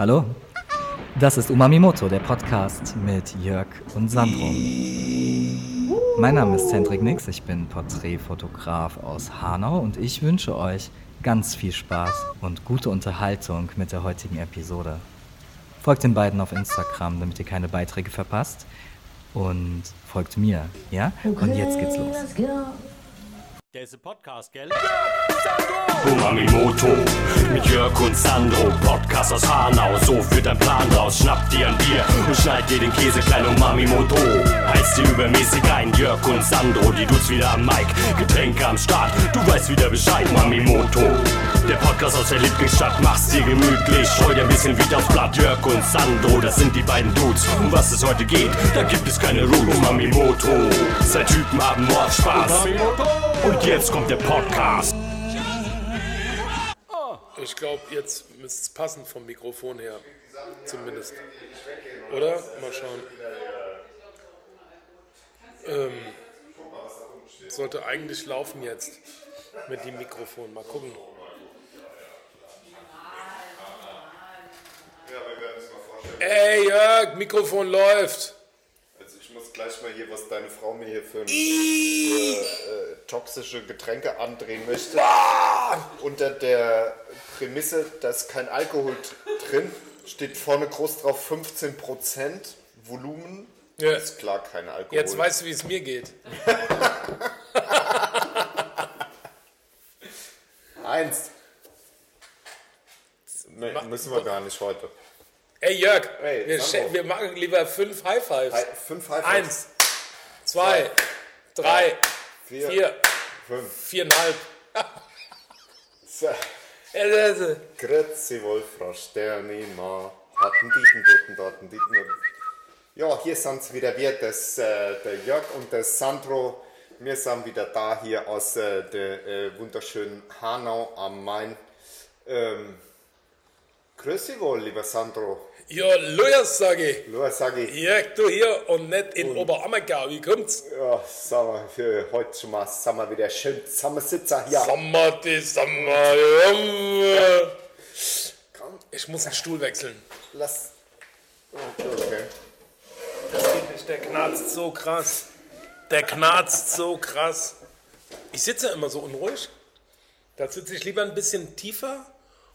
Hallo, das ist Umamimoto, der Podcast mit Jörg und Sandro. Mein Name ist Hendrik Nix, ich bin Porträtfotograf aus Hanau und ich wünsche euch ganz viel Spaß und gute Unterhaltung mit der heutigen Episode. Folgt den beiden auf Instagram, damit ihr keine Beiträge verpasst und folgt mir, ja? Und jetzt geht's los. Der ist ein Podcast, gell? Umamimoto mit Jörg und Sandro, Podcast aus Hanau. So wird dein Plan raus. Schnapp dir ein Bier und schneid dir den Käse klein Umamimoto. Heißt dir übermäßig ein Jörg und Sandro, die Dudes wieder am Mic. Getränke am Start, du weißt wieder Bescheid. Umamimoto, der Podcast aus der Lieblingsstadt. Mach's dir gemütlich, scheu dir ein bisschen wieder aufs Blatt. Jörg und Sandro, das sind die beiden Dudes. Um was es heute geht, da gibt es keine Ruhe. Umamimoto, zwei Typen haben Mordspaß. Und jetzt kommt der Podcast. Ich glaube, jetzt müsste es passen vom Mikrofon her. Zumindest. Oder? Mal schauen. Ähm, sollte eigentlich laufen jetzt mit dem Mikrofon. Mal gucken. Ey Jörg, Mikrofon läuft. Also ich muss gleich mal hier, was deine Frau mir hier für, für äh, toxische Getränke andrehen möchte. Unter der Prämisse, dass kein Alkohol drin steht vorne groß drauf 15% Volumen. Ja. Ist klar kein Alkohol. Jetzt weißt du, wie es mir geht. Eins. Nee, müssen wir gar nicht heute. Ey Jörg, Ey, wir, wir machen lieber fünf High Fives. Hi- Fünf High Fives. Eins, zwei, drei, Vier, vier, fünf. viereinhalb. So. Grüezi Wolfrosch, der Nima. Hatten Dieten, Duten, Daten, Dieten. Ja, hier sind wieder wir, das, äh, der Jörg und der Sandro. Wir sind wieder da hier aus äh, der äh, wunderschönen Hanau am Main. Ähm, Grüezi wohl, lieber Sandro. Ja, Lujas, sage ich. Nur sage ich, Jörg, du hier und nicht in Oberammergau. Wie kommt's? ja, sagen wir, für heute schon mal, sind wir wieder schön zusammensitzer hier. Sommer, die Sommer, Junge. Ich muss den Stuhl wechseln. Lass. Okay. Das geht nicht, der knarzt so krass. Der knarzt so krass. Ich sitze immer so unruhig. Da sitze ich lieber ein bisschen tiefer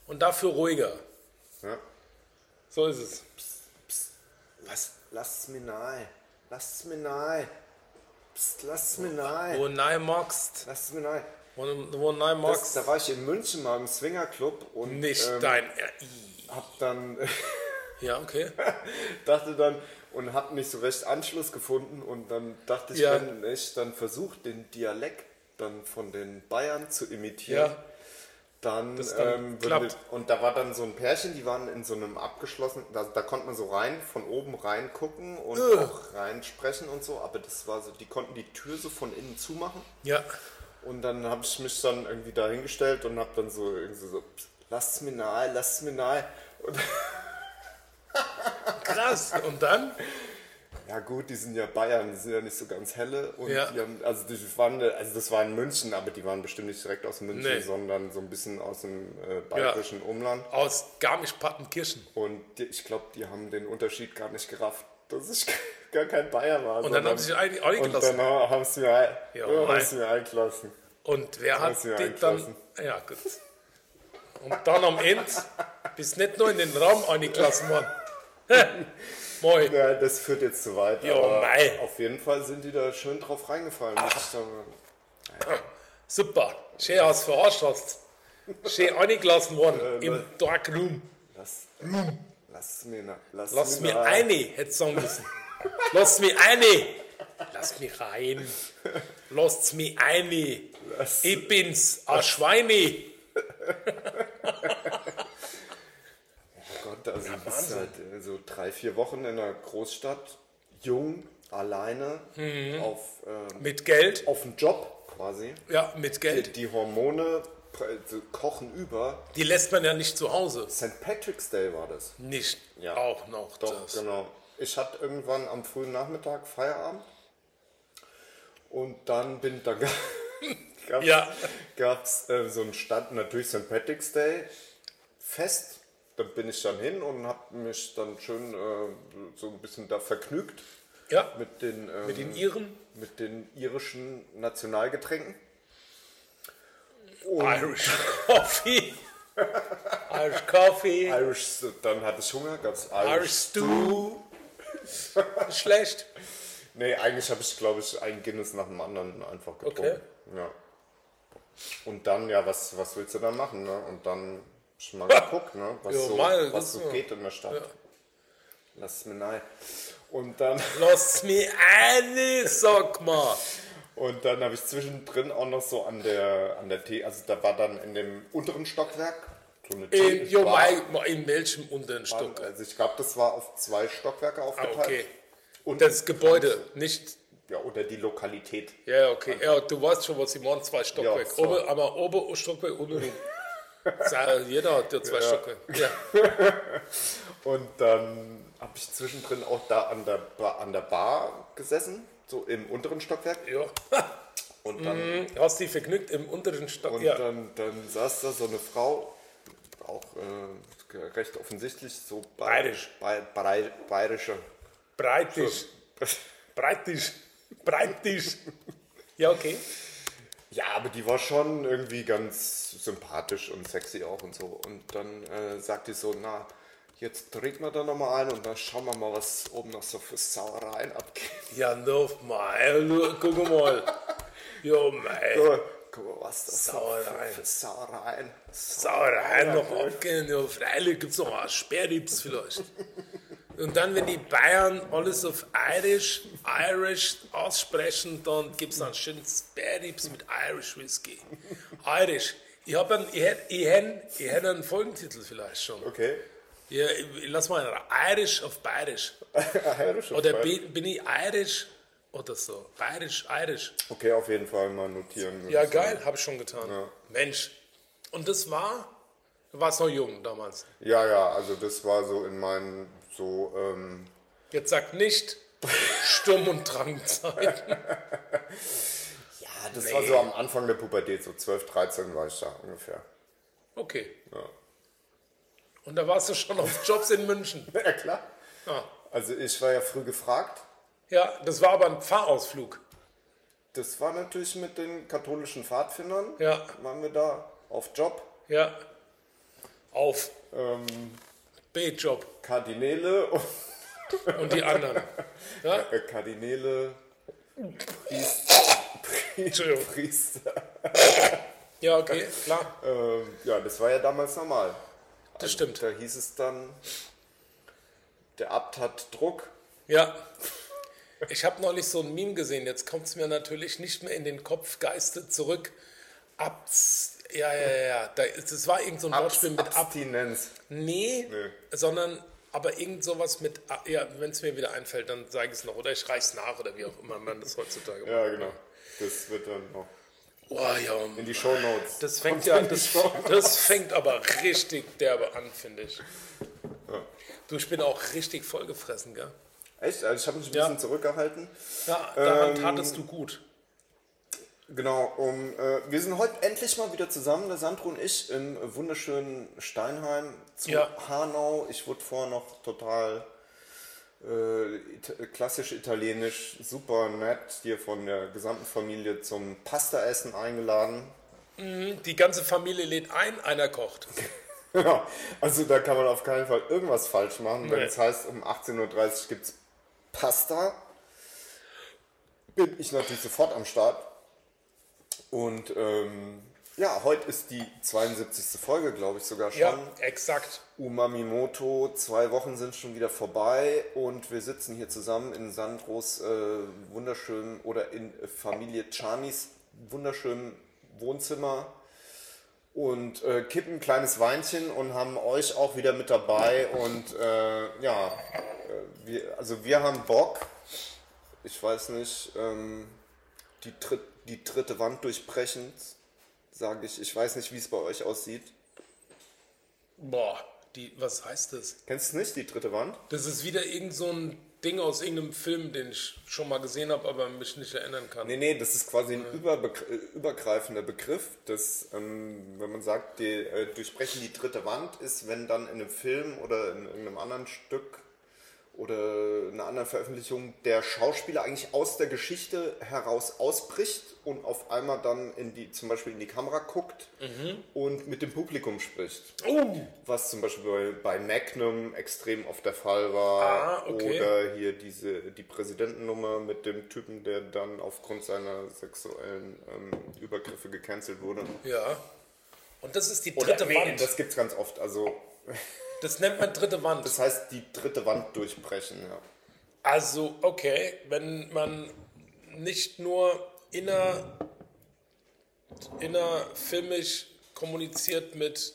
und dafür ruhiger. Ja. So ist es. Was? Lass mir nahe. Lass mir nahe. Psst, lass mir nahe. Wo nein magst, Lass mir nahe. wo, wo nein Das, magst, da war ich in München mal im Swingerclub und nicht ähm, dein. Hab dann Ja, okay. dachte dann und hab nicht so recht Anschluss gefunden und dann dachte ich, Ja. wenn ich dann versuche den Dialekt dann von den Bayern zu imitieren, Ja. Dann, dann ähm, klappt. und da war dann so ein Pärchen, die waren in so einem abgeschlossenen, da, da konnte man so rein von oben rein gucken und auch rein sprechen und so, aber das war so, die konnten die Tür so von innen zumachen. Ja. Und dann habe ich mich dann irgendwie da hingestellt und habe dann so irgendwie so, "Psst, lasst mir nahe, lasst mir nahe. Und Krass. Und dann? Ja gut, die sind ja Bayern, die sind ja nicht so ganz helle. Und Ja. die haben, also die waren, also das war in München, aber die waren bestimmt nicht direkt aus München, Nee. sondern so ein bisschen aus dem äh, bayerischen Umland. Aus Garmisch-Partenkirchen. Und die, ich glaube, die haben den Unterschied gar nicht gerafft, dass ich gar kein Bayer war. Und dann haben sie sich eigentlich nicht Und dann haben sie mir, Ja, ja, haben mei. sie mir eingelassen. Und wer hat du ja den dann. eingelassen. Ja, gut. Und dann am Ende bist nicht nur in den Raum eingelassen worden. Moin. Ja, das führt jetzt zu weit. Ja, aber mei. auf jeden Fall sind die da schön drauf reingefallen. Ich sagen. Super. Schön hast verarscht hast. Schön eingelassen worden im Dark Room. Lass, lass mir, na, lass, Lass mir na- eine, hätte ich sagen müssen. Lass mir eine. Lass mich rein. Lasst mir eine. Ich bin's, ein Schweine. Gott, also du bist halt äh, so drei, vier Wochen in einer Großstadt, jung, alleine, auf, ähm, Mit Geld. auf dem Job quasi. Ja, mit Geld. Die Hormone pre- so kochen über. Die lässt man ja nicht zu Hause. St. Patrick's Day war das. Nicht Ja. auch noch Doch, das. genau. Ich hatte irgendwann am frühen Nachmittag Feierabend und dann bin da gab's, Ja. gab's äh, so einen Stand, natürlich St. Patrick's Day Fest dann bin ich dann hin und habe mich dann schön äh, so ein bisschen da vergnügt Ja, mit den, ähm, mit den Iren. mit den irischen Nationalgetränken. Irish Coffee. Irish Coffee. Irish, dann hatte ich Hunger, gab es Irish Irish. Stew. Schlecht. Nee, eigentlich habe ich, glaube ich, ein Guinness nach dem anderen einfach getrunken. Okay. Ja. Und dann, ja, was, was willst du dann machen? Ne? Und dann ich mal geguckt, ne? was, Ja, so, mal, was so so. geht in der Stadt. Lass es mir nein. Und dann, Lass mir eine, sag mal. und dann habe ich zwischendrin auch noch so an der, an der Tee, also da war dann in dem unteren Stockwerk so eine In, jo, mein, in welchem unteren Stock? Also ich glaube, das war auf zwei Stockwerke Ah, aufgeteilt. okay. Und Das Gebäude, nicht. Ja, oder die Lokalität. Ja, okay. Ja, du weißt schon, was ich meine, zwei Stockwerke. zwei. Ober, aber ober Stockwerk, unten. Jeder hat ja zwei Stockwerke. Ja. Und dann habe ich zwischendrin auch da an der, Bar, an der Bar gesessen, so im unteren Stockwerk. ja. Und dann, Mhm. Hast dich vergnügt im unteren Stock? und Ja. dann, dann saß da so eine Frau, auch äh, recht offensichtlich so ba- Bayerisch. Ba- Brei- bayerische. Breitisch. Breitisch. Breitisch. Ja, okay. Ja, aber die war schon irgendwie ganz sympathisch und sexy auch und so. Und dann äh, sagt die so, na, jetzt trinken wir da nochmal ein und dann schauen wir mal, was oben noch so für Sauereien abgeht. Ja, nochmal. Guck mal. Ja, mei. So, guck mal, was das Sauereien. für, für Sauereien. Sauerei noch abgehen. Ja, freilich gibt es noch mal Sperrdips vielleicht. Und dann, wenn die Bayern alles auf Irish, Irish aussprechen, dann gibt es dann schön Sperrdips mit Irish Whisky. Irish. Ich habe einen, ich hätte, ich ich einen Folgentitel vielleicht schon. Okay. Ja, ich, lass mal Irish auf Bayerisch. Bayerisch auf Oder Bayerisch. bin, bin ich Irish oder so? Bayerisch, Irish. Okay, auf jeden Fall mal notieren. Ja, geil, habe ich schon getan. Mensch. Und das war, du warst noch jung damals. Ja, ja, also das war so in meinen so, ähm, Jetzt sag nicht Sturm- und Drangzeiten. ja, das war so am Anfang der Pubertät, so 12, 13 war ich da ungefähr. Okay. Ja. Und da warst du schon auf Jobs in München. Ja, klar. Ah. Also ich war ja früh gefragt. Ja, das war aber ein Pfarrausflug. Das war natürlich mit den katholischen Pfadfindern. Ja. Waren wir da auf Job. Ja. Auf Ähm, B-Job. Kardinäle und Und die anderen. Ja? äh, Kardinäle, Entschuldigung. Priester. Ja, okay, klar. Ähm, ja, das war ja damals normal. Das stimmt. Da hieß es dann, der Abt hat Druck. Ja. Ich habe neulich so ein Meme gesehen, jetzt kommt es mir natürlich nicht mehr in den Kopf geistet zurück. Abs ja, ja, ja, ja. Da, das war irgend so ein Wortspiel mit Ab. Abstinenz. Nee, Nee. sondern aber irgend sowas mit, ja, wenn es mir wieder einfällt, dann sage ich es noch. Oder ich reich's nach oder wie auch immer man das heutzutage macht. Ja, genau. Das wird dann noch Oh, ja, in die Show Notes. das fängt ja, das, das fängt aber richtig derbe an, finde ich. Du, ich bin auch richtig vollgefressen, gell? Echt? Also ich habe mich ein Ja. bisschen zurückgehalten. Ja, daran Ähm, tatest du gut. Genau, um, äh, wir sind heute endlich mal wieder zusammen, der Sandro und ich, im wunderschönen Steinheim zu Ja. Hanau. Ich wurde vorher noch total äh, it klassisch italienisch, super nett, hier von der gesamten Familie zum Pastaessen eingeladen. Die ganze Familie lädt ein, einer kocht. Ja, also da kann man auf keinen Fall irgendwas falsch machen. Wenn Nee. es heißt, um 18.30 Uhr gibt es Pasta, bin ich natürlich sofort am Start. Und ähm, ja, heute ist die 72. Folge, glaube ich sogar schon. Ja, exakt. Umamimoto, zwei Wochen sind schon wieder vorbei und wir sitzen hier zusammen in Sandros äh, wunderschönen oder in Familie Chanis wunderschönen Wohnzimmer und äh, kippen ein kleines Weinchen und haben euch auch wieder mit dabei und äh, ja, äh, wir, also wir haben Bock, ich weiß nicht, ähm, die, dritt, die dritte Wand durchbrechend, sage ich, ich weiß nicht, wie es bei euch aussieht. Boah, die, was heißt das? Kennst du nicht, die dritte Wand? Das ist wieder irgend so ein Ding aus irgendeinem Film, den ich schon mal gesehen habe, aber mich nicht erinnern kann. Nee, nee, das ist quasi ein überbegr- äh, übergreifender Begriff. Das, ähm, wenn man sagt, die äh, durchbrechen die dritte Wand, ist, wenn dann in einem Film oder in irgendeinem anderen Stück oder einer anderen Veröffentlichung der Schauspieler eigentlich aus der Geschichte heraus ausbricht und auf einmal dann in die, zum Beispiel in die Kamera guckt und mit dem Publikum spricht. Oh, Was zum Beispiel bei, Magnum extrem oft der Fall war. Ah, okay. Oder hier diese, die Präsidentennummer mit dem Typen, der dann aufgrund seiner sexuellen ähm, Übergriffe gecancelt wurde. ja. Und das ist die Oder, dritte nee, Wand. Das gibt's ganz oft. Also, Das nennt man dritte Wand. das heißt, die dritte Wand durchbrechen. Ja. Also, okay, wenn man nicht nur inner, innerfilmisch kommuniziert mit.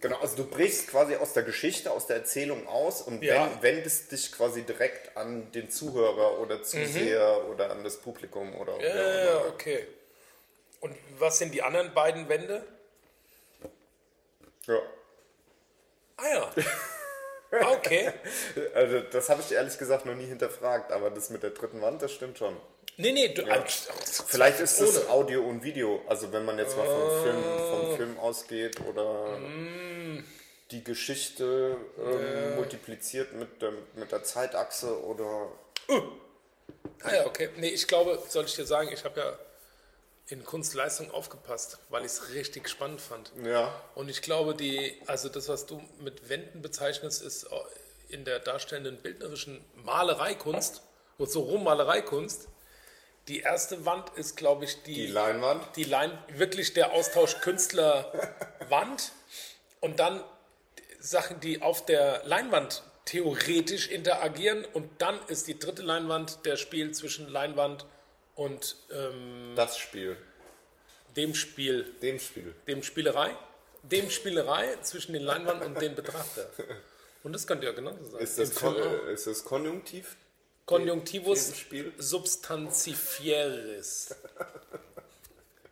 Genau, also du brichst quasi aus der Geschichte, aus der Erzählung aus und Ja. wendest dich quasi direkt an den Zuhörer oder Zuseher oder an das Publikum oder Ja, auch ja, okay. Und was sind die anderen beiden Wände? Ja. Ah ja. Ah, Okay. Also das habe ich ehrlich gesagt noch nie hinterfragt, aber das mit der dritten Wand, das stimmt schon. Nee, nee, du. ah, Vielleicht ist es. Audio und Video, also wenn man jetzt mal vom Film, vom Film ausgeht oder die Geschichte ähm, multipliziert mit der, mit der Zeitachse oder Ah ja, okay. Nee, ich glaube, soll ich dir sagen, ich habe ja in Kunstleistung aufgepasst, weil ich es richtig spannend fand. ja, Und ich glaube, die, also das, was du mit Wänden bezeichnest, ist in der darstellenden bildnerischen Malereikunst, und so Rummalereikunst. Die erste Wand ist, glaube ich, die, die Leinwand. die Lein, wirklich der Austausch Künstler-Wand. Und dann Sachen, die auf der Leinwand theoretisch interagieren. Und dann ist die dritte Leinwand der Spiel zwischen Leinwand und ähm, Das Spiel, dem Spiel dem Spiel. dem Spielerei, dem Spielerei zwischen den Leinwand und dem Betrachter. Und das könnte ja genauso sein. Ist das, Kon ist das Konjunktiv? Spiel? substantifieris.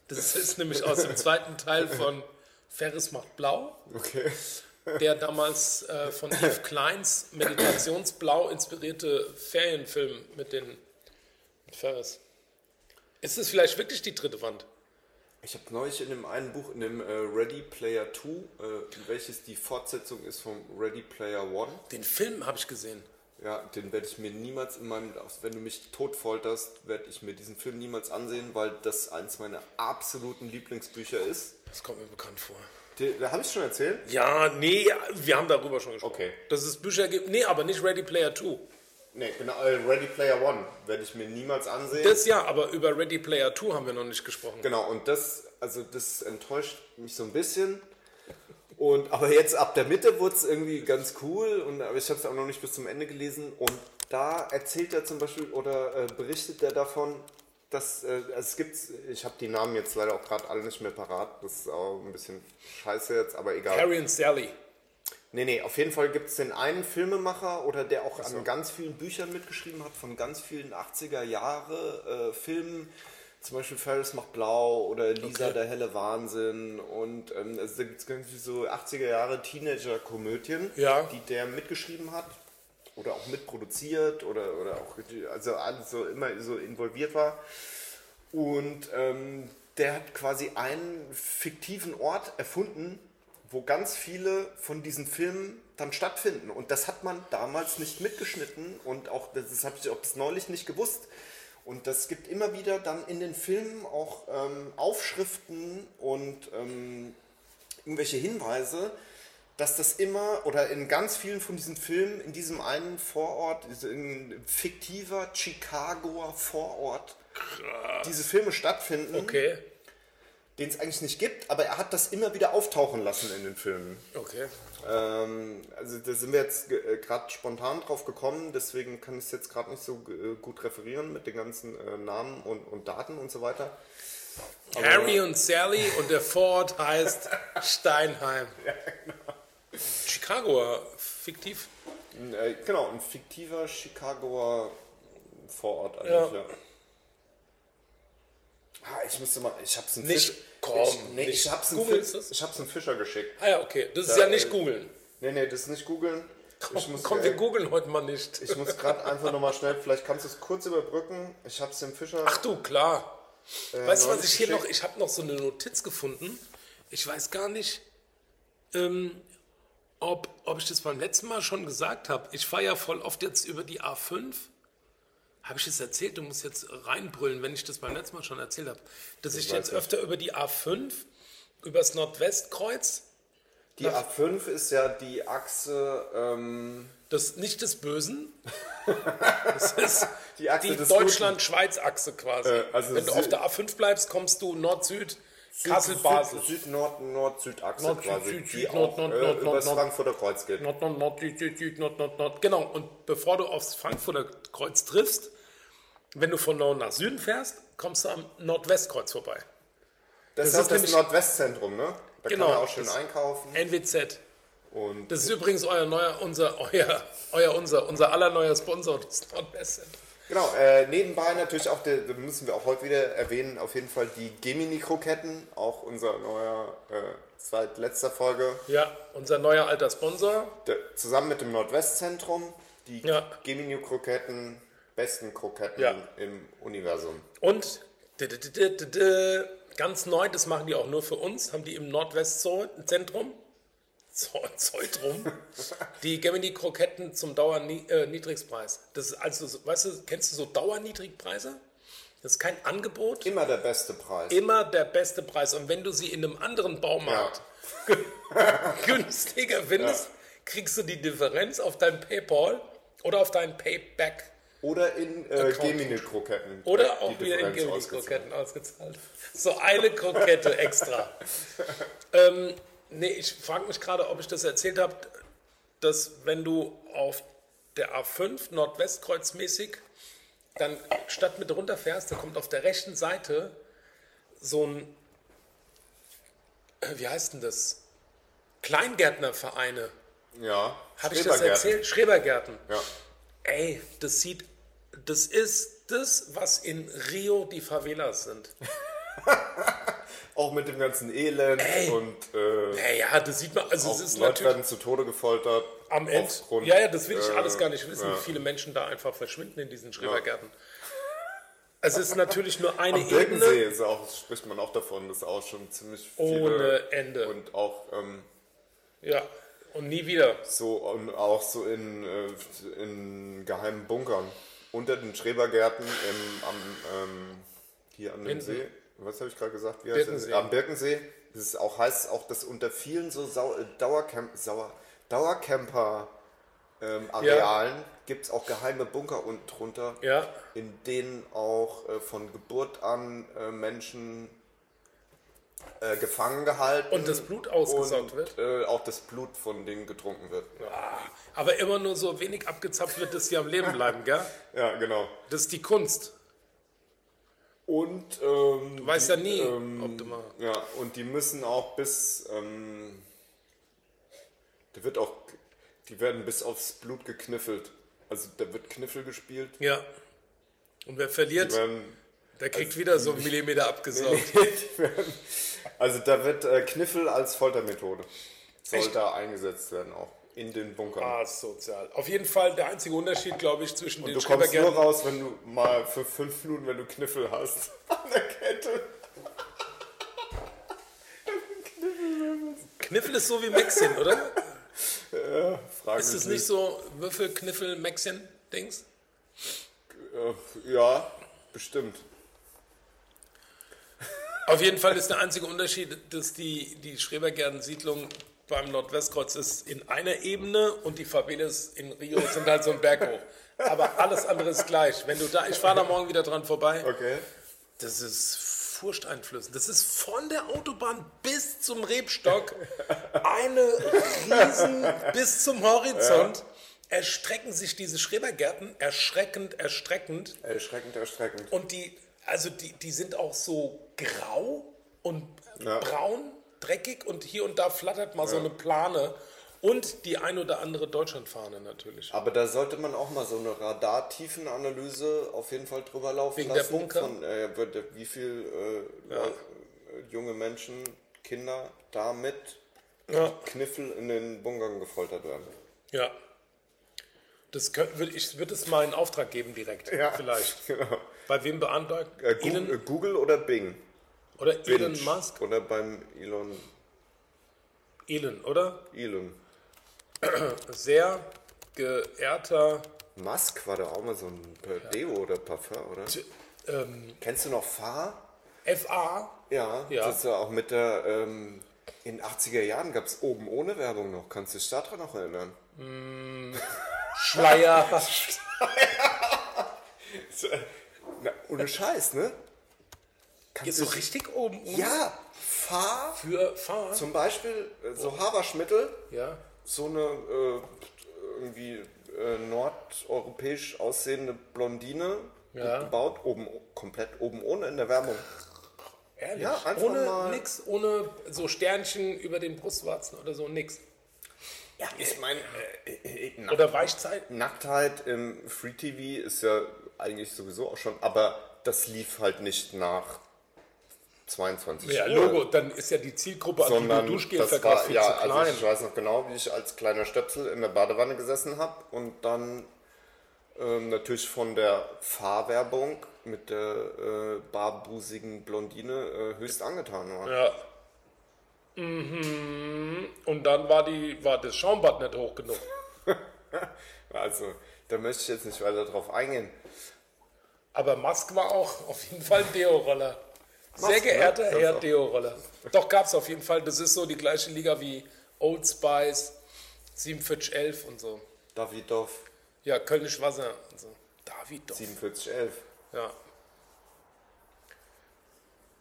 Das ist nämlich aus dem zweiten Teil von Ferris macht blau, Okay. der damals äh, von Yves Kleins Meditationsblau inspirierte Ferienfilm mit den mit Ferris. Ist es vielleicht wirklich die dritte Wand? Ich habe neulich in dem einen Buch, in dem äh, Ready Player 2, äh, welches die Fortsetzung ist vom Ready Player One, Den Film habe ich gesehen. Ja, den werde ich mir niemals in meinem, wenn du mich tot folterst, werde ich mir diesen Film niemals ansehen, weil das eins meiner absoluten Lieblingsbücher ist. Das kommt mir bekannt vor. Da habe ich schon erzählt? Ja, nee, wir haben darüber schon gesprochen. Okay. Dass es Bücher gibt. Nee, aber nicht Ready Player 2. Nee, genau, Ready Player One werde ich mir niemals ansehen. Das ja, aber über Ready Player 2 haben wir noch nicht gesprochen. Genau, und das, also das enttäuscht mich so ein bisschen. Und, aber jetzt ab der Mitte wurde es irgendwie ganz cool, und, aber ich habe es auch noch nicht bis zum Ende gelesen. Und da erzählt er zum Beispiel oder äh, berichtet er davon, dass äh, es gibt, ich habe die Namen jetzt leider auch gerade alle nicht mehr parat, das ist auch ein bisschen scheiße jetzt, aber egal. Harry und Sally. Nee, nee, auf jeden Fall gibt es den einen Filmemacher oder der auch an ganz vielen Büchern mitgeschrieben hat, von ganz vielen 80er Jahre äh, Filmen. Zum Beispiel Ferris macht blau oder Lisa Okay. der helle Wahnsinn und ähm, also da gibt es irgendwie so 80er Jahre Teenager-Komödien, Ja. die der mitgeschrieben hat oder auch mitproduziert oder, oder auch also alles so immer so involviert war. Und ähm, der hat quasi einen fiktiven Ort erfunden, wo ganz viele von diesen Filmen dann stattfinden. Und das hat man damals nicht mitgeschnitten und auch, das, das habe ich auch bis neulich nicht gewusst. Und das gibt immer wieder dann in den Filmen auch ähm, Aufschriften und ähm, irgendwelche Hinweise, dass das immer oder in ganz vielen von diesen Filmen in diesem einen Vorort, ein fiktiver Chicagoer Vorort, diese Filme stattfinden, Okay. den es eigentlich nicht gibt, aber er hat das immer wieder auftauchen lassen in den Filmen. Okay. Ähm, also da sind wir jetzt äh, gerade spontan drauf gekommen, deswegen kann ich es jetzt gerade nicht so äh, gut referieren mit den ganzen äh, Namen und, und Daten und so weiter. Harry und Sally und der Vorort heißt Steinheim. genau. Chicago, fiktiv. Äh, genau, ein fiktiver Chicagoer Vorort eigentlich, Ja. ja. Ah, ich müsste mal, ich hab's Nicht- Fisch, komm, ich, nee, ich hab's Google ist das? ich hab's einen Fischer geschickt. Ah ja, okay. Das ist Da, ja nicht äh, googeln. Nee, nee, das ist nicht googeln. Muss, Komm, äh, wir googeln heute mal nicht. Ich muss gerade einfach nochmal schnell, vielleicht kannst du es kurz überbrücken. Ich habe es dem Fischer. Ach du, klar. weißt du, was ich hier noch, ich habe noch so eine Notiz gefunden. Ich weiß gar nicht, ähm, ob, ob ich das beim letzten Mal schon gesagt habe. Ich fahre ja voll oft jetzt über die A5. Habe ich das erzählt? Du musst jetzt reinbrüllen, wenn ich das beim letzten Mal schon erzählt habe. Dass ich weiß jetzt nicht. öfter über die A5, übers Nordwestkreuz, Die A5 ist ja die Achse. Ähm, das nicht des Bösen. Das ist Die die Deutschland-Schweiz-Achse quasi. Äh, also Wenn du auf der A5 bleibst, kommst du Nord-Süd, Kassel-Basel. Süd, Süd, Nord, Nord, Südachse Nord, Süd, quasi. Süd, Süd, Nord, Nord, äh, Nord, übers Nord. Frankfurter Kreuz geht. Nord, Nord, Nord, Süd, Süd, Süd, Nord, Nord, Nord. Genau, und bevor du aufs Frankfurter Kreuz triffst, wenn du von Norden nach Süden fährst, kommst du am Nordwestkreuz vorbei. Das, Das ist das Nordwestzentrum, ne? Da Genau, kann man auch schön einkaufen. NWZ. Und Das ist übrigens euer neuer, unser, euer, euer, unser, unser aller neuer Sponsor, das Nordwestzentrum. Genau, äh, nebenbei natürlich auch, der, da müssen wir auch heute wieder erwähnen, auf jeden Fall die Gemini-Kroketten, auch unser neuer, äh, seit letzter Folge, Ja, unser neuer alter Sponsor. der, zusammen mit dem Nordwestzentrum, die Ja. Gemini-Kroketten, besten Kroketten Ja. im Universum. Und ganz neu, das machen die auch nur für uns, haben die im Nordwestzentrum, Zeutrum, die Gemini-Kroketten zum Dauerniedrigpreis. Das ist also, so- weißt du, kennst du so Dauerniedrigpreise? Das ist kein Angebot, Immer der beste Preis. immer der beste Preis. Und wenn du sie in einem anderen Baumarkt günstiger findest, kriegst du die Differenz auf dein PayPal oder auf dein Payback. Oder in äh. Gemini-Kroketten. Oder auch wieder in. Gemini-Kroketten ausgezahlt. So eine Krokette extra. ähm, nee, ich frage mich gerade, ob ich das erzählt habe, dass wenn du auf der A5 Nordwestkreuzmäßig dann statt mit runterfährst, da kommt auf der rechten Seite so ein, äh, wie heißt denn das? Kleingärtnervereine. Ja, Habe ich das erzählt? Schrebergärten. Ja. Ey, das sieht, das ist das, was in Rio die Favelas sind. Auch mit dem ganzen Elend Ey. und äh, Naja, das sieht man, also es ist Leute werden zu Tode gefoltert. am Ende. Ja, ja, das will ich äh, alles gar nicht wissen, ja. wie viele Menschen da einfach verschwinden in diesen Schrebergärten. Es ist natürlich nur eine Am Ebene ist auch, spricht man auch davon, dass auch schon ziemlich ohne viele Ende. und auch ähm, Ja, und nie wieder. so und auch so in, äh, in geheimen Bunkern unter den Schrebergärten im, am ähm, hier an dem Hinten. See. Was habe ich gerade gesagt? Wie Birkensee. Am Birkensee. Das ist auch heißt auch, dass unter vielen so Sau äh, Dauercamp Sauer Dauercamper ähm, Arealen gibt es auch geheime Bunker unten drunter, Ja. in denen auch äh, von Geburt an äh, Menschen äh, gefangen gehalten Und das Blut ausgesaugt und, wird? Äh, auch das Blut von denen getrunken wird. Aber immer nur so wenig abgezapft wird, dass sie am Leben bleiben, gell? Ja, genau. Das ist die Kunst. Und ähm, Du weißt die, ja nie, ähm, ob du mal. Ja, und die müssen auch bis ähm, da wird auch die werden bis aufs Blut gekniffelt. Also da wird Kniffel gespielt. Ja. Und wer verliert, werden, der kriegt wieder so einen Millimeter abgesaugt. die werden, also da wird äh, Kniffel als Foltermethode soll Echt? da eingesetzt werden auch in den Bunkern. Ah, sozial. Auf jeden Fall der einzige Unterschied, glaube ich, zwischen und den du kommst nur Schrebergärten. raus, wenn du mal für fünf Minuten, wenn du Kniffel hast an der Kette. Kniffel ist so wie Maxien, oder? Fragen Ist es nicht so Würfel, Kniffel, Maxien, Dings? Äh, ja, bestimmt. Auf jeden Fall ist der einzige Unterschied, dass die, die Schrebergärten-Siedlung beim Nordwestkreuz ist in einer Ebene und die Favelas in Rio sind halt so ein Berg hoch. Aber alles andere ist gleich. Wenn du da, ich fahre da morgen wieder dran vorbei. Okay. Das ist furchteinflößend. Das ist von der Autobahn bis zum Rebstock eine riesen bis zum Horizont. Erstrecken sich diese Schrebergärten erschreckend, erstreckend. Erschreckend, erschreckend. Und die, also die, die sind auch so grau und Ja. braun, dreckig und hier und da flattert mal so eine Plane. Und die ein oder andere Deutschlandfahne natürlich. Aber da sollte man auch mal so eine Radartiefenanalyse auf jeden Fall drüber laufen Wegen der lassen. Bunker? Von, äh, wie viel äh, Leu- äh, junge Menschen, Kinder da mit Ja. Kniffel in den Bunkern gefoltert werden. Ja. Das könnt, würd- ich würde es mal in Auftrag geben direkt. Ja, Vielleicht. Genau. Bei wem beantragt? Äh, Google, Elon Google oder Bing? Oder Elon Binge. Musk? Oder beim Elon. Elon, oder? Elon. Sehr geehrter Musk war da auch mal so ein Deo oder Parfum, oder? ähm, Kennst du noch Fahr? FA. Ja, Ja. das ist ja auch mit der. Ähm, in den 80er Jahren gab es oben ohne Werbung noch. Kannst du dich daran noch erinnern? Schleier. Na, ohne Scheiß, ne? Ist so richtig oben. oben Ja, Fahr. Für Fahr. Zum Beispiel äh, so Haarwaschmittel, ja. so eine äh, irgendwie äh, nordeuropäisch aussehende Blondine Ja. gebaut, oben komplett oben ohne in der Werbung. Ehrlich. Ja, einfach ohne mal- nix, ohne so Sternchen über den Brustwarzen oder so, nix. Ja, ich meine, äh, äh, Oder Weichzeit. Nacktheit im Free TV ist ja eigentlich sowieso auch schon, aber das lief halt nicht nach 22 Ja, Uhr. Logo, dann ist ja die Zielgruppe, an die du sondern Duschgel das war, viel ja, zu also klein. ich weiß noch genau, wie ich als kleiner Stöpsel in der Badewanne gesessen habe und dann ähm, natürlich von der Fahrwerbung mit der äh, barbusigen Blondine äh, höchst angetan war. Ja. Mhm. Und dann war, die, war das Schaumbad nicht hoch genug. Also, da möchte ich jetzt nicht weiter drauf eingehen. Aber Musk war auch auf jeden Fall ein Deo-Roller. Sehr ne? geehrter Das Herr. Deo-Roller. Doch, gab es auf jeden Fall. Das ist so die gleiche Liga wie Old Spice, 4711 und so. Davidoff Ja, Kölnisch Wasser und so. David doch. 4711. Ja.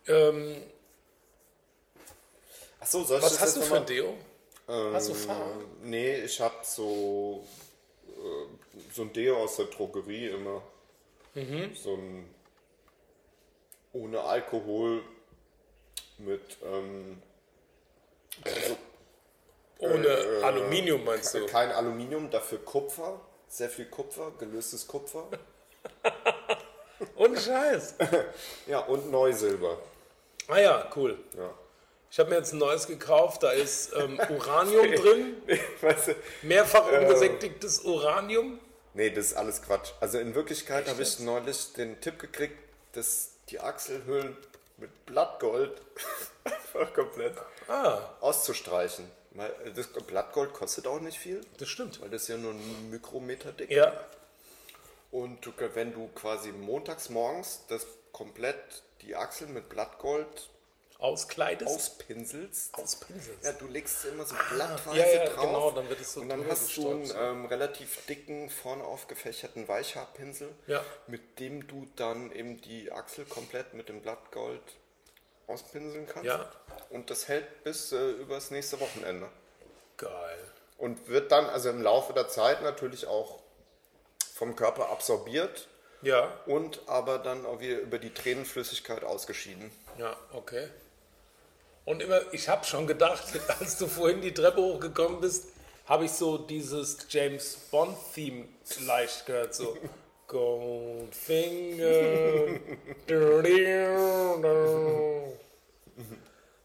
Ähm, Achso, soll ich was das hast du für ein Deo? hast du Fahr? Nee, ich habe so, äh, so ein Deo aus der Drogerie immer. Mhm. So ein ohne Alkohol mit ähm, Ohne äh, Aluminium meinst du? kein Aluminium, dafür Kupfer, sehr viel Kupfer, gelöstes Kupfer. Ohne Scheiß. Ja, und Neusilber. Ah ja, cool. Ja. Ich habe mir jetzt ein neues gekauft, da ist ähm, Uranium drin, weißt du, mehrfach ungesättigtes Uranium. nee, das ist alles Quatsch. Also in Wirklichkeit habe ich neulich den Tipp gekriegt, dass die Achselhöhlen mit Blattgold einfach komplett Ah, auszustreichen. Das Blattgold kostet auch nicht viel, das stimmt. weil das ist ja nur ein Mikrometer dick. Ja, Und du, wenn du quasi montags morgens das komplett die Achsel mit Blattgold auskleidest. auspinselst, Auspinselst. ja, du legst immer so blattweise ja, ja, drauf. genau, dann wird es so Und dann hast du einen ähm, relativ dicken, vorne aufgefächerten Weichhaarpinsel, Ja. mit dem du dann eben die Achsel komplett mit dem Blattgold auspinseln kannst. Ja. Und das hält bis äh, übers nächste Wochenende. Geil. Und wird dann also im Laufe der Zeit natürlich auch vom Körper absorbiert Ja, und aber dann auch wieder über die Tränenflüssigkeit ausgeschieden. ja, okay. Und immer, ich habe schon gedacht, als du vorhin die Treppe hochgekommen bist, habe ich so dieses James Bond-Theme leicht gehört, so Goldfinger.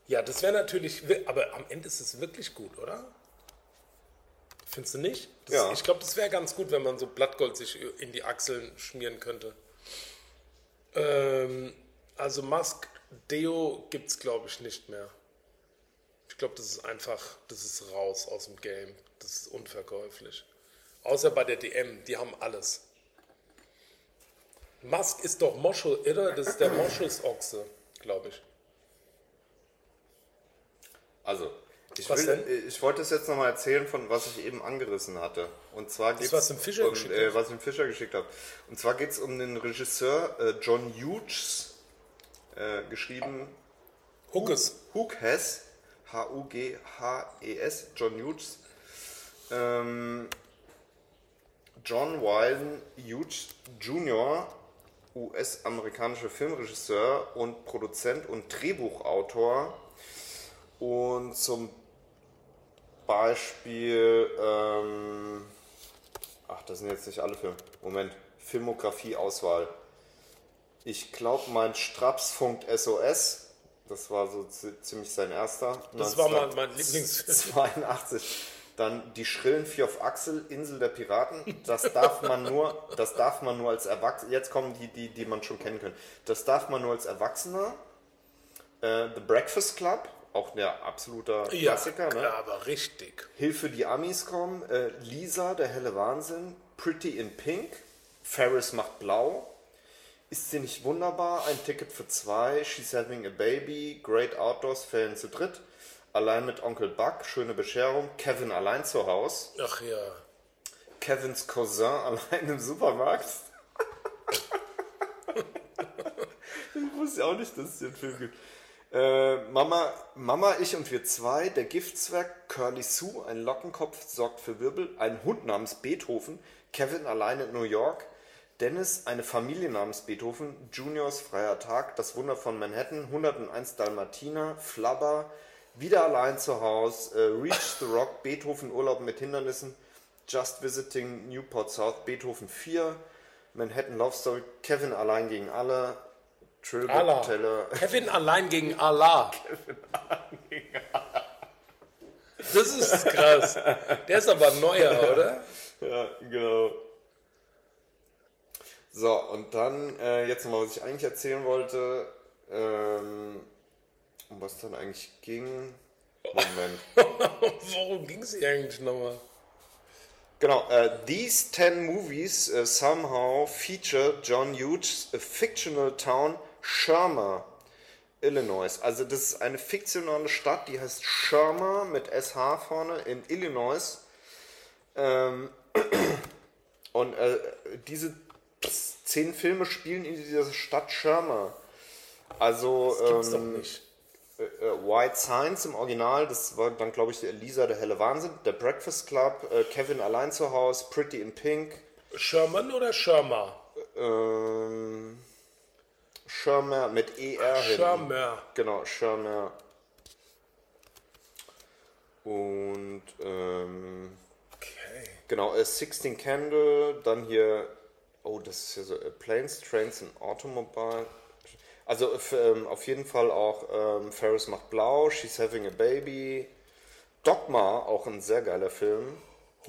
ja, das wäre natürlich, aber am Ende ist es wirklich gut, oder? Findest du nicht? Das, Ja. Ich glaube, das wäre ganz gut, wenn man so Blattgold sich in die Achseln schmieren könnte. Ähm, also Musk Deo gibt es, glaube ich, nicht mehr. Ich glaube, das ist einfach, das ist raus aus dem Game. Das ist unverkäuflich. Außer bei der DM, die haben alles. Musk ist doch Moschus, oder? Das ist der Moschusochse, glaube ich. Also, ich, Was will, denn? ich wollte es jetzt nochmal erzählen, von was ich eben angerissen hatte. Und zwar geht's was um, geschickt äh, was ich dem Fischer geschickt habe. Und zwar geht es um den Regisseur äh, John Hughes, äh, geschrieben Huckes. Hughes, H-U-G-H-E-S, John Hughes. Ähm, John Wilden Hughes Jr., US-amerikanischer Filmregisseur und Produzent und Drehbuchautor. Und zum Beispiel, ähm, ach, das sind jetzt nicht alle Filme. Moment, Filmografie-Auswahl. Ich glaube, mein Straps funkt SOS. Das war so zi- ziemlich sein erster. Das war mein- mein Lieblingsfilm. 82. Dann die schrillen Vier auf Achsel, Insel der Piraten. Das darf man nur, das darf man nur als Erwachsener. Jetzt kommen die, die, die man schon kennen könnte. Das darf man nur als Erwachsener. Äh, The Breakfast Club, auch der absoluter Klassiker. ja, ne? aber richtig. Hilfe, die Amis kommen. Äh, Lisa, der helle Wahnsinn. Pretty in Pink. Ferris macht blau. Ist sie nicht wunderbar? Ein Ticket für zwei. She's having a baby. Great Outdoors. Ferien zu dritt. Allein mit Onkel Buck. Schöne Bescherung. Kevin allein zu Haus. Ach ja. Kevins Cousin allein im Supermarkt. ich wusste ja auch nicht, dass es den Film gibt. Äh, Mama, Mama, ich und wir zwei, der Giftzwerg, Curly Sue, ein Lockenkopf sorgt für Wirbel, ein Hund namens Beethoven, Kevin allein in New York, Dennis, eine Familie namens Beethoven, Juniors freier Tag, das Wunder von Manhattan, 101 Dalmatiner, Flubber, wieder allein zu Hause, äh, Reach the Rock, Beethoven Urlaub mit Hindernissen, Just Visiting Newport South, Beethoven 4, Manhattan Love Story, Kevin allein gegen alle, Trilbert Allah. Teller, Kevin allein gegen Allah. Das ist krass. Der ist aber neuer, oder? Ja, genau. So, und dann, äh, jetzt nochmal, was ich eigentlich erzählen wollte, ähm, um was dann eigentlich ging. Moment. Worum ging es hier eigentlich nochmal? Genau, äh, these 10 movies äh, somehow feature John Hughes' fictional town, Shermer, Illinois. Also das ist eine fiktionale Stadt, die heißt Shermer mit SH vorne in Illinois. Ähm, und äh, diese zehn Filme spielen in dieser Stadt Shermer. Also Gibt's doch ähm, nicht. äh, White Science im Original, das war dann glaube ich Lisa der helle Wahnsinn, der Breakfast Club, äh, Kevin allein zu Hause, Pretty in Pink, Sherman oder Shermer? ähm, Schirmer mit ER hinten. Shermer. Genau, Schirmer. Und ähm, Okay. genau, äh, 16 Candle, dann hier, oh, das ist ja so, äh, Planes, Trains and Automobile. Also äh, ähm, auf jeden Fall auch ähm, Ferris macht blau, She's Having a Baby. Dogma, auch ein sehr geiler Film.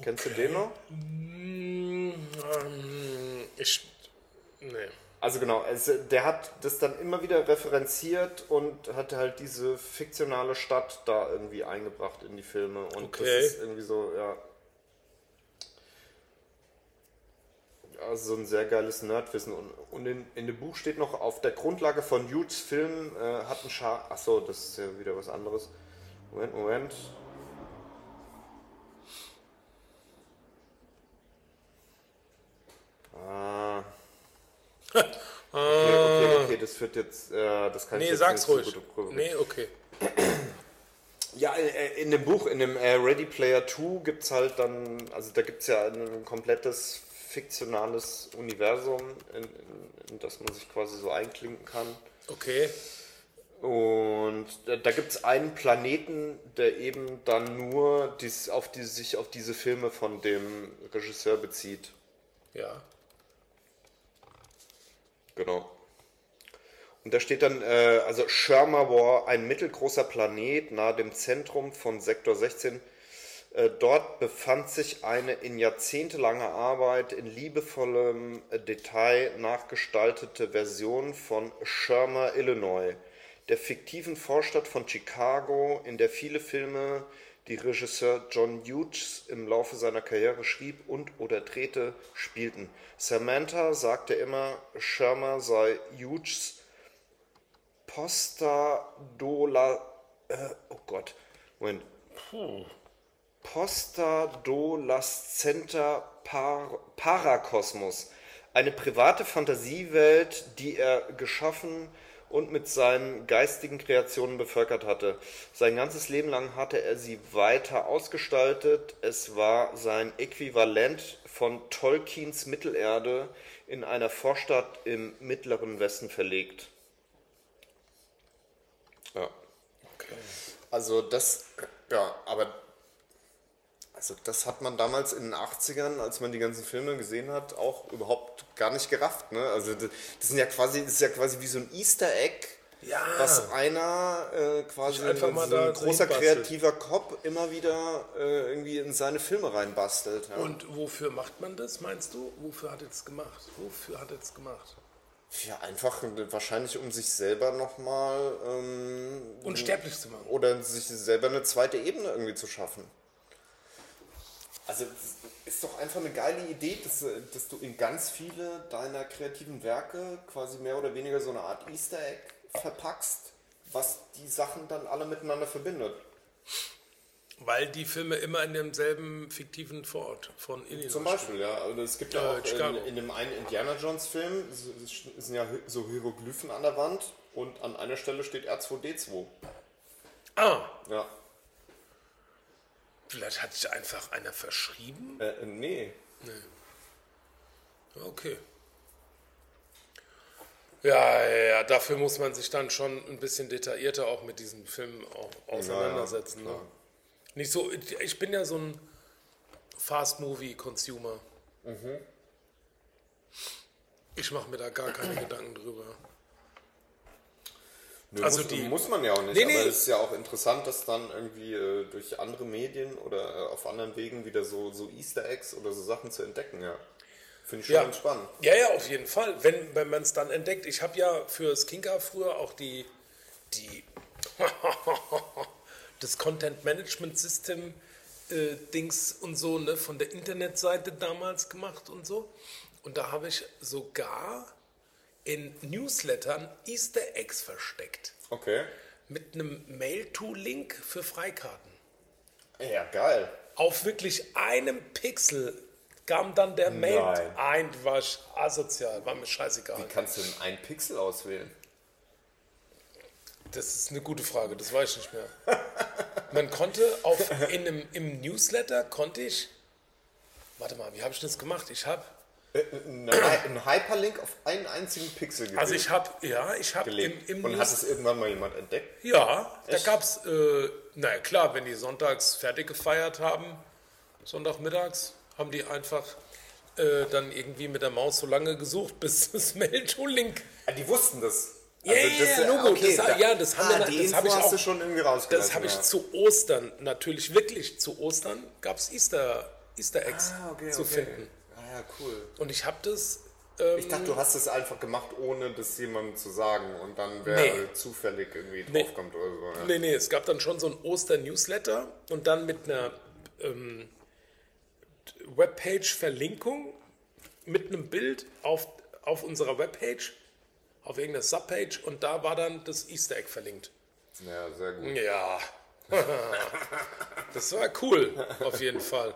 Kennst du den noch? Mm, ähm, ich. Nee. Also genau, also der hat das dann immer wieder referenziert und hat halt diese fiktionale Stadt da irgendwie eingebracht in die Filme. Und Okay. das ist irgendwie so, ja. Also so ein sehr geiles Nerdwissen. Und, und in, in dem Buch steht noch, auf der Grundlage von Hughes Film äh, hat ein Schar. Achso, das ist ja wieder was anderes. Moment, Moment. Ah. Okay, okay, okay, das wird jetzt, äh, das kann ich Nee, jetzt sag's nicht ruhig. so gut Nee, okay. Ja, äh, in dem Buch, in dem äh, Ready Player 2 gibt es halt dann, also da gibt es ja ein komplettes fiktionales Universum, in, in, in das man sich quasi so einklinken kann. Okay. Und da, gibt es einen Planeten, der eben dann nur dies, auf die, sich auf diese Filme von dem Regisseur bezieht. Ja. Genau. Und da steht dann, äh, also Sherma War, ein mittelgroßer Planet nahe dem Zentrum von Sektor 16. Äh, dort befand sich eine in jahrzehntelanger Arbeit in liebevollem äh, Detail nachgestaltete Version von Sherma, Illinois, der fiktiven Vorstadt von Chicago, in der viele Filme, die Regisseur John Hughes im Laufe seiner Karriere schrieb und oder drehte, spielten. Samantha sagte immer, Sherma sei Hughes Postadola, äh, oh Gott, Moment. Postadolescenter Par Parakosmos. Eine private Fantasiewelt, die er geschaffen und mit seinen geistigen Kreationen bevölkert hatte. Sein ganzes Leben lang hatte er sie weiter ausgestaltet. Es war sein Äquivalent von Tolkiens Mittelerde in einer Vorstadt im mittleren Westen verlegt. Ja. Also das, ja, aber also das hat man damals in den 80ern, als man die ganzen Filme gesehen hat, auch überhaupt gar nicht gerafft. Ne? Also das, das sind ja quasi, das ist ja quasi wie so ein Easter Egg Ja. was einer äh, quasi so ein großer kreativer Kopf immer wieder äh, irgendwie in seine Filme reinbastelt. Ja. Und wofür macht man das, meinst du? Wofür hat er es gemacht? Wofür hat er es gemacht? ja, einfach äh, wahrscheinlich um sich selber nochmal ähm, Unsterblich zu machen. oder sich selber eine zweite Ebene irgendwie zu schaffen. Also ist doch einfach eine geile Idee, dass, äh, dass du in ganz viele deiner kreativen Werke quasi mehr oder weniger so eine Art Easter Egg verpackst, was die Sachen dann alle miteinander verbindet. Weil die Filme immer in demselben fiktiven Vorort von Illinois Zum Beispiel, ja. Also es gibt ja, Ja, auch in, in dem einen Indiana Jones Film, sind ja so Hieroglyphen an der Wand und an einer Stelle steht R2D2. spielen. Ah, Ja. Vielleicht hat sich einfach einer verschrieben. Äh, äh, nee. Okay. Ja, ja, ja, dafür muss man sich dann schon ein bisschen detaillierter auch mit diesem Film auch auseinandersetzen. Ja, ja, ne? Nicht so, ich bin ja so ein Fast-Movie-Consumer. Mhm. Ich mache mir da gar keine Gedanken drüber. Nö, Also muss, die- muss man ja auch nicht, Nee, aber nee. es ist ja auch interessant, dass dann irgendwie äh, durch andere Medien oder äh, auf anderen Wegen wieder so, so Easter Eggs oder so Sachen zu entdecken, ja. Finde ich schon Ja. ganz spannend. Ja, ja, auf jeden Fall, wenn, wenn man es dann entdeckt. Ich habe ja für Skinka früher auch die, die das Content Management System äh, Dings und so ne, von der Internetseite damals gemacht und so. Und da habe ich sogar in Newslettern Easter Eggs versteckt. Okay. Mit einem Mail-to-Link für Freikarten. Ja, geil. Auf wirklich einem Pixel kam dann der Mail Nein. ein, war asozial, war mir scheißegal. Wie kannst du denn ein Pixel auswählen? Das ist eine gute Frage, das weiß ich nicht mehr. Man konnte auf, in einem, im Newsletter konnte ich, warte mal, wie habe ich das gemacht? Ich habe, ein, ein Hyperlink auf einen einzigen Pixel gewählt. also ich habe, ja, ich habe im, im Und hat es irgendwann mal jemand entdeckt? ja, da Echt? gab es, äh, naja klar, wenn die sonntags fertig gefeiert haben, Sonntagmittags, haben die einfach äh, dann irgendwie mit der Maus so lange gesucht, bis das Mail-to-Link Ah, die wussten das. Ja, ja, ja, Logo, das- da- ja, das haben wir- ah, die das Info hab ich auch- schon irgendwie rausgelassen. Das habe ich ja. zu Ostern, natürlich wirklich zu Ostern, gab es Easter, Easter Eggs Ah, okay, zu okay. finden. Ja, cool. Und ich habe das, ähm, Ich dachte, du hast es einfach gemacht, ohne das jemandem zu sagen und dann wer Nee. zufällig irgendwie Nee. draufkommt oder so. Ja. nee, nee, es gab dann schon so ein Oster-Newsletter und dann mit einer ähm, Webpage-Verlinkung mit einem Bild auf, auf unserer Webpage, auf irgendeiner Subpage und da war dann das Easter Egg verlinkt. ja, sehr gut. Ja, das war cool, auf jeden Fall.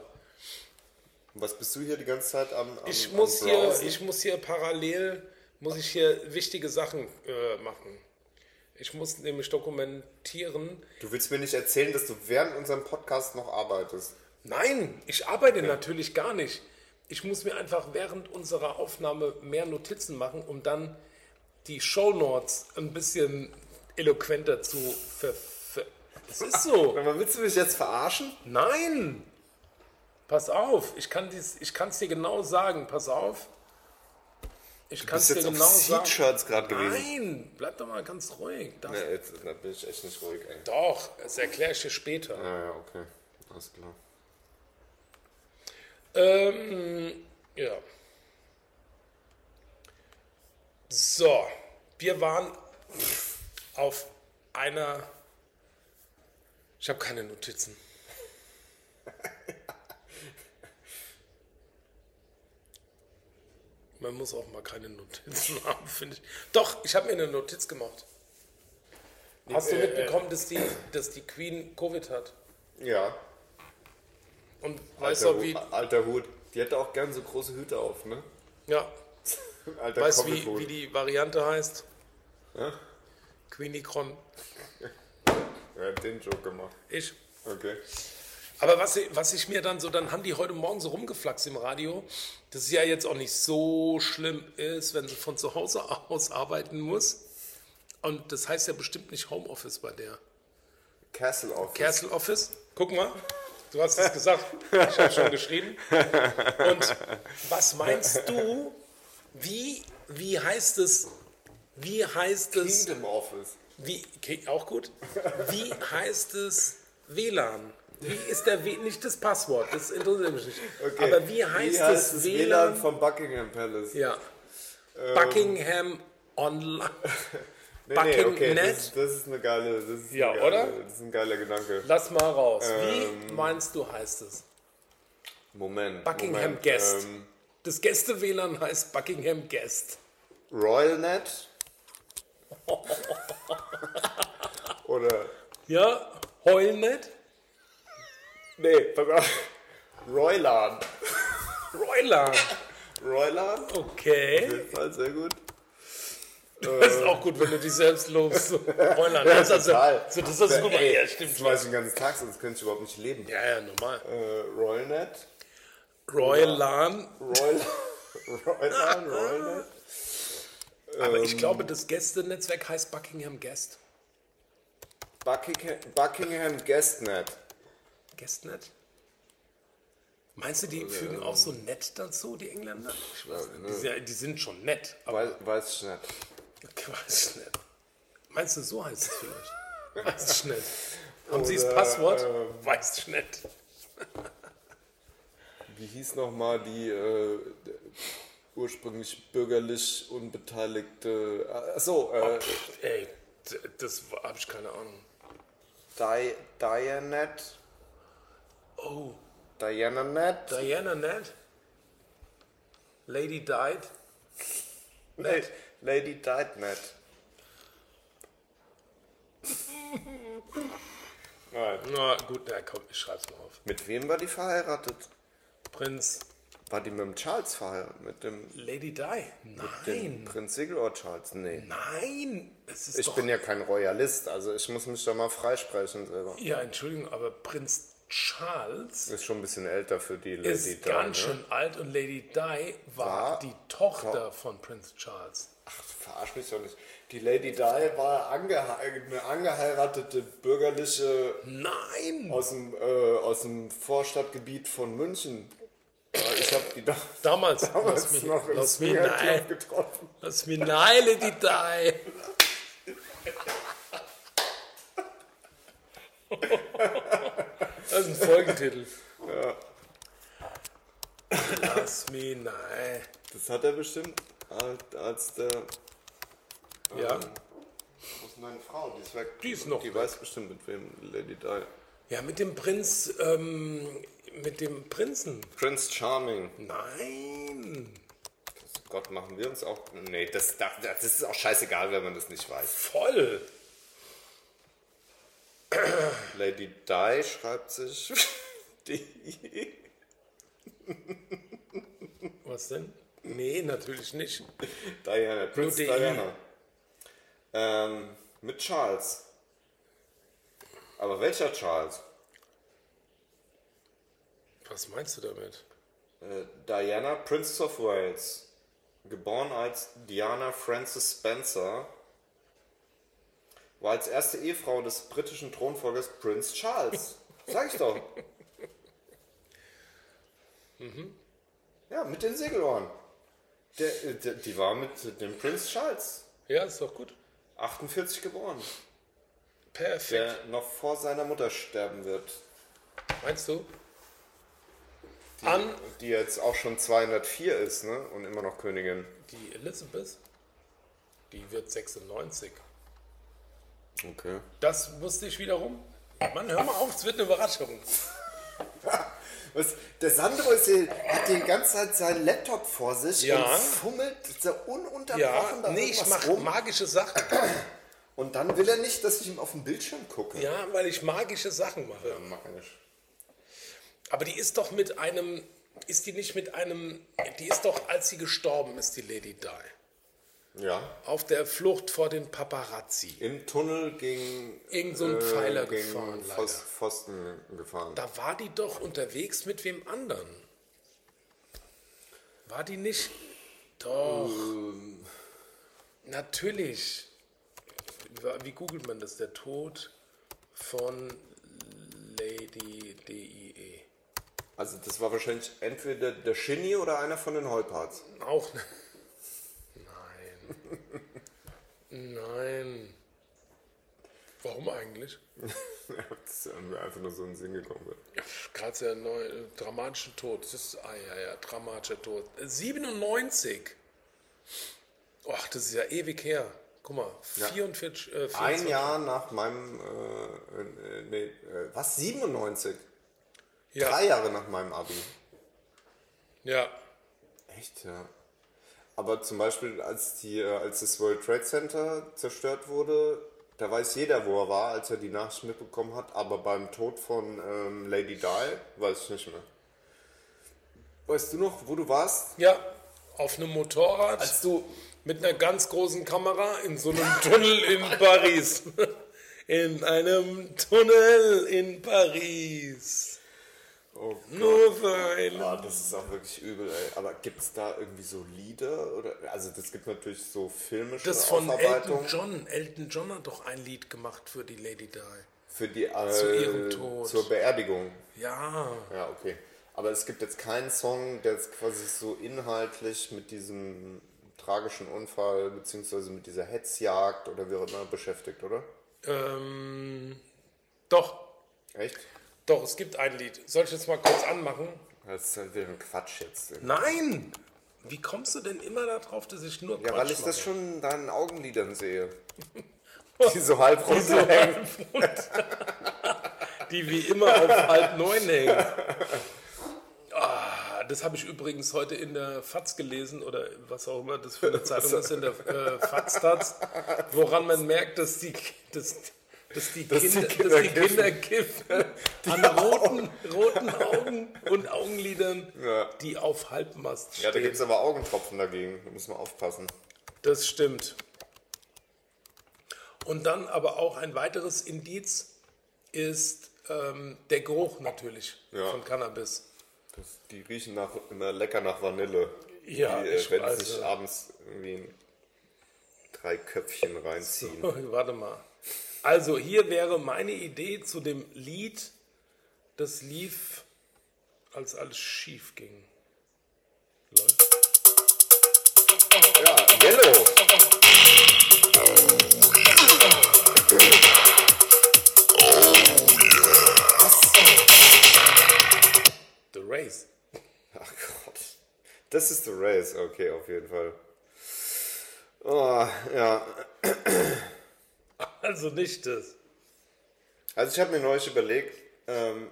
Was bist du hier die ganze Zeit am, am Ich am muss, hier, Browsen? ich muss hier parallel muss ich hier wichtige Sachen äh, machen. Ich muss nämlich dokumentieren. Du willst mir nicht erzählen, dass du während unserem Podcast noch arbeitest. Nein, ich arbeite natürlich gar nicht. Ich muss mir einfach während unserer Aufnahme mehr Notizen machen, um dann die Shownotes ein bisschen eloquenter zu ver... ver das ist so. Willst du mich jetzt verarschen? Nein! Pass auf, ich kann es dir genau sagen. Pass auf. Ich kann es dir genau sagen. Seed-Shirts gerade gewesen. Nein, bleib doch mal ganz ruhig. Das, Ja, jetzt da bin ich echt nicht ruhig, ey. Doch, das erkläre ich dir später. Ja, ja, okay. Alles klar. Ähm, ja. So, wir waren auf einer. Ich habe keine Notizen. Man muss auch mal keine Notizen haben, finde ich. Doch, ich habe mir eine Notiz gemacht. Hast du äh, mitbekommen, dass die, dass die Queen Covid hat? Ja. Und weißt Alter, du, wie. Alter Hut. Die hätte auch gern so große Hüte auf, ne? Ja, Alter weißt du, wie, wie die Variante heißt? Ja? Queenicron. Er hat den Joke gemacht. Ich. Okay. Aber was, ich- was ich mir dann so, dann haben die heute Morgen so rumgeflaxt im Radio, dass es ja jetzt auch nicht so schlimm ist, wenn sie von zu Hause aus arbeiten muss. Und das heißt ja bestimmt nicht Homeoffice bei der. Castle Office. Castle Office, guck mal, du hast es gesagt, ich habe schon geschrieben. Und was meinst du, wie, wie heißt es, Wie heißt es, Kingdom Office. wie, okay, auch gut, wie heißt es WLAN? Wie ist der W, nicht das Passwort, das interessiert mich nicht. Okay. Aber wie heißt, wie heißt das das WLAN WLAN? vom Buckingham Palace? Ja. Buckingham Online. Nee, nee, okay, Buckingham das, ist- das ist eine geile, das ist Ja, eine geile, oder? Das ist ein geiler Gedanke. Lass mal raus. Ähm, Wie meinst du heißt es? Moment. Buckingham Moment, Guest. Ähm, Das Gäste-WLAN heißt Buckingham Guest. RoyalNet? Oder, Ja, Heulnet? Nee, pass auf. Roylan. Roylan. Roylan? Auf Okay. jeden Fall, sehr gut. Das ist auch gut, wenn du dich selbst lobst. Roylan. das ist also, total. so, das ist super. Ey, Ja, stimmt. Das weiß ich den ganzen Tag, sonst könnte ich überhaupt nicht leben. Ja, ja, normal. Äh, RoyalNet? Roylan. Roylan, RoyalNet? Aber Ähm. ich glaube, das Gästenetzwerk heißt Buckingham Guest. Buckingham, Buckingham Guestnet. Guestnet? Meinst du, die fügen auch so nett dazu, die Engländer? Ich weiß nicht. Die, sind, ja- die sind schon nett, aber Weiß, weiß ich nicht. ich weiß nicht. Meinst du, so heißt es vielleicht? Weiß ich nicht. Haben Sie das Passwort? ähm, Weiß ich nicht. Wie hieß nochmal die äh, ursprünglich bürgerlich unbeteiligte. Achso, äh, Ey, d- das habe ich keine Ahnung. Di Dianet? Oh, DianaNet? Diana Net? Lady Died? La Lady Diednet. Nein. Na gut, na komm, ich schreib's mal auf. Mit wem war die verheiratet? Prinz War die mit dem Charles verheiratet? Mit dem, Lady Di? Nein. Prinz Sigurd Charles? Nee. Nein. Es ist Ich doch, bin ja kein Royalist, also ich muss mich da mal freisprechen selber. Ja, Entschuldigung, aber Prinz Charles Ist schon ein bisschen älter für die Lady ist Di, ganz ne? schön alt und Lady Di war, War- die Tochter von Prinz Charles. Ach, verarsch mich doch nicht. Die Lady Di war angehe eine angeheiratete bürgerliche Nein! aus dem, äh, aus dem Vorstadtgebiet von München. Ich habe die doch Damals, lass damals mich, noch im lass mich nein, getroffen. lass mich nein, Lady Di. Das ist ein Folgentitel. Lass mich nein. Das hat er bestimmt als, der. Ja, Wo ist meine Frau? Die ist weg. Die ist noch Die weg. weiß bestimmt, mit wem Lady Di. ja mit dem Prinz, ähm, mit dem Prinzen. Prince Charming. Nein, Gott, machen wir uns auch. Nee, das, das, das ist auch scheißegal, wenn man das nicht weiß. voll. Lady Di schreibt sich. Die. Was denn? Nee, natürlich nicht. Diana, Prince DI. Diana. Ähm, mit Charles. Aber welcher Charles? Was meinst du damit? Äh, Diana, Princess of Wales. Geboren als Diana Frances Spencer. War als erste Ehefrau des britischen Thronfolgers Prince Charles. Sag ich doch. Ja, mit den Segelohren. Der, äh, der, die war mit dem Prince Charles. Ja, ist doch gut. 48 geboren. Perfekt. Der noch vor seiner Mutter sterben wird. Meinst du? An Die jetzt auch schon 204 ist, ne? Und immer noch Königin. die Elizabeth, die wird 96. Okay. Das wusste ich wiederum. Mann, hör mal auf, es wird eine Überraschung. Was, der Sandro ist hier, hat die ganze Zeit seinen Laptop vor sich Ja. und fummelt so ununterbrochen Ja, da nee, ich mache magische Sachen. Und dann will er nicht, dass ich ihm auf den Bildschirm gucke. Ja, weil ich magische Sachen mache. Magisch. Aber die ist doch mit einem, ist die nicht mit einem, die ist doch, als sie gestorben ist, die Lady Di, Ja. auf der Flucht vor den Paparazzi. Im Tunnel gegen, Irgend so ein Pfeiler gefahren, leider. Pfos- Pfosten gefahren. Da war die doch unterwegs mit wem anderen. War die nicht? Doch. Ähm. Natürlich. Wie googelt man das? Der Tod von Lady D.I.E. Also das war wahrscheinlich entweder der Shinny oder einer von den Heuparts. Auch. ne- Nein. Warum eigentlich? Das ist mir einfach nur so in den Sinn gekommen. Gerade der neue äh, dramatische Tod. Das ist, ah ja, ja, dramatischer Tod. Äh, 97. Ach, das ist ja ewig her. Guck mal, 44, äh, 24. Ein Jahr nach meinem, äh, äh, nee, äh, was, 97? Ja, Drei Jahre nach meinem Abi. ja. Echt, ja. Aber zum Beispiel, als, die, äh, als das World Trade Center zerstört wurde, da weiß jeder, wo er war, als er die Nachricht mitbekommen hat. Aber beim Tod von ähm, Lady Di weiß ich nicht mehr. Weißt du noch, wo du warst? Ja, auf einem Motorrad Als du. mit einer ganz großen Kamera in so einem Tunnel in Paris. In einem Tunnel in Paris. Oh Nur für einen. Ah, das ist auch wirklich übel, ey. Aber gibt es da irgendwie so Lieder? Oder, also, das gibt natürlich so filmische Das von. Elton John. Elton John hat doch ein Lied gemacht für die Lady Di. Für die, äh, Zu ihrem Tod. Zur Beerdigung. Ja, Ja, okay. Aber es gibt jetzt keinen Song, der jetzt quasi so inhaltlich mit diesem tragischen Unfall beziehungsweise mit dieser Hetzjagd oder wie auch immer beschäftigt, oder? ähm, doch, Echt? Doch, es gibt ein Lied. Soll ich jetzt mal kurz anmachen? Das ist halt wieder ein Quatsch jetzt. Nein! Wie kommst du denn immer darauf, dass ich nur Ja, Quatsch weil ich das mache? schon in deinen Augenlidern sehe. Die so halb runterhängen. Die wie immer auf halb neun hängen. Ah, das habe ich übrigens heute in der FAZ gelesen oder was auch immer das für eine Zeitung ist, in der äh, FAZ, woran man merkt, dass die, dass, dass die, Dass die Kinder, Kinder dass die Kinder kiffen an roten, roten Augen und Augenlidern, Ja. die auf Halbmast stehen. Ja, da gibt es aber Augentropfen dagegen. Da muss man aufpassen. Das stimmt. Und dann aber auch ein weiteres Indiz ist ähm, der Geruch natürlich Ja. von Cannabis. Das, die riechen nach, immer lecker nach Vanille. Ja, die, äh, wenn weiß, sich abends irgendwie ein drei Köpfchen reinziehen. Warte mal. Also hier wäre meine Idee zu dem Lied, das lief, als alles schief ging. Läuft. Ja, Yellow. The Race. Ach Gott. Das ist The Race, okay, auf jeden Fall. Oh, ja. Also nicht das. Also ich habe mir neulich überlegt, ähm,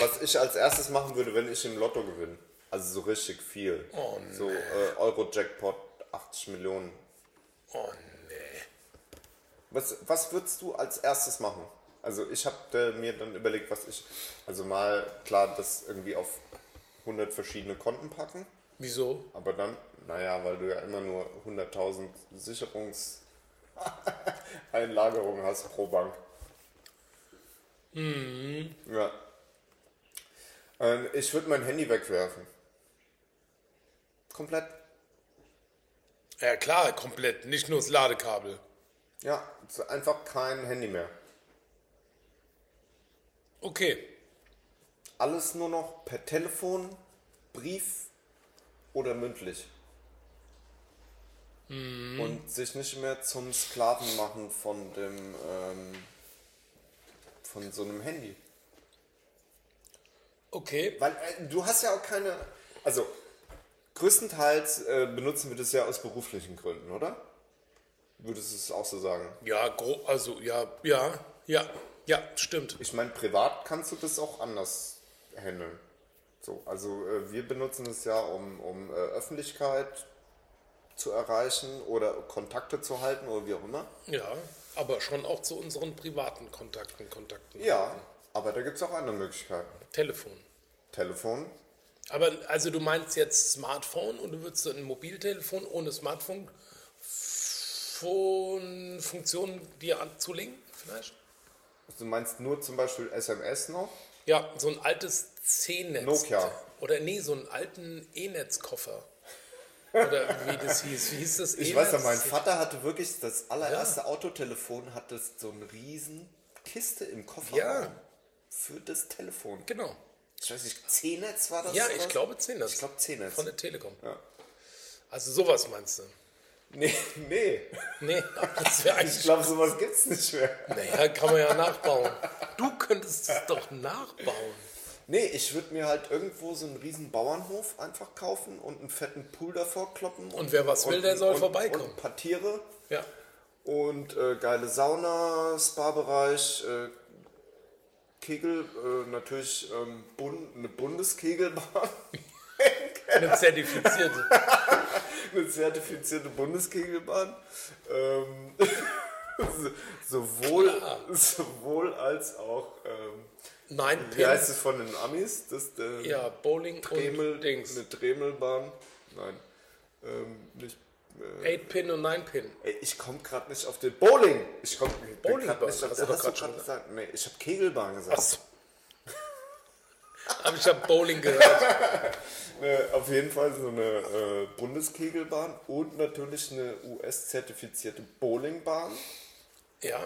was ich als erstes machen würde, wenn ich im Lotto gewinne. Also so richtig viel. Oh, So äh, Euro-Jackpot 80 Millionen. Oh nee. Was, was würdest du als erstes machen? Also ich habe mir dann überlegt, was ich, also mal klar, das irgendwie auf 100 verschiedene Konten packen, Wieso? aber dann, naja, weil du ja immer nur 100.000 Sicherungseinlagerungen hast pro Bank. Ja. Ähm, ich würde mein Handy wegwerfen. Komplett. Ja klar, komplett. Nicht nur das Ladekabel. Ja, einfach kein Handy mehr. Okay. Alles nur noch per Telefon, Brief oder mündlich. Und sich nicht mehr zum Sklaven machen von dem ähm, von so einem Handy. Okay. Weil äh, du hast ja auch keine. Also größtenteils äh, benutzen wir das ja aus beruflichen Gründen, oder? Würdest du es auch so sagen? Ja, also ja, ja, ja, ja, stimmt. Ich meine, privat kannst du das auch anders handeln. So, also äh, wir benutzen es ja, um, um äh, Öffentlichkeit zu erreichen oder Kontakte zu halten oder wie auch immer. Ja, aber schon auch zu unseren privaten Kontakten, Kontakten. Ja, aber da gibt es auch andere Möglichkeiten. Telefon. Telefon. Aber also du meinst jetzt Smartphone und du würdest ein Mobiltelefon ohne Smartphone von Funktionen dir anzulegen, vielleicht? Du meinst nur zum Beispiel SMS noch? Ja, so ein altes C-Netz. Nokia. Oder nee, so einen alten E-Netz-Koffer. Oder wie das hieß. Wie hieß das? Ich weiß ja, mein Vater hatte wirklich das allererste Autotelefon, hatte so eine riesen Kiste im Kofferraum Ja. für das Telefon. Genau. Ich weiß nicht, C-Netz war das? Ja, ich glaube C-Netz. Ich glaube C-Netz. Von der Telekom. Ja. Also sowas meinst du? Nee, nee. Nee, das wäre Ich eigentlich. glaube, sowas gibt's nicht mehr. Naja, kann man ja nachbauen. Du könntest es doch nachbauen. Nee, ich würde mir halt irgendwo so einen riesen Bauernhof einfach kaufen und einen fetten Pool davor kloppen. Und wer was will, der soll und, vorbeikommen. Und ein paar Tiere Ja. und äh, geile Sauna, Spa-Bereich, äh, Kegel, äh, natürlich ähm, Bund, eine Bundeskegelbahn, Eine zertifizierte. eine zertifizierte Bundeskegelbahn. Ähm, sowohl, sowohl als auch, ähm, Nein, wie heißt es von den Amis? Das, äh, Ja, Bowling Dremel, und Dings. eine Dremelbahn. Nein, ähm, nicht. 8-Pin und 9-Pin. Ey, ich komme gerade nicht auf den Bowling. Ich komme gerade nicht auf hast Hast du gerade gesagt? Nee, ich habe Kegelbahn gesagt. Aber ich habe Bowling gehört. Äh, auf jeden Fall so eine äh, Bundeskegelbahn und natürlich eine US-zertifizierte Bowlingbahn. Ja.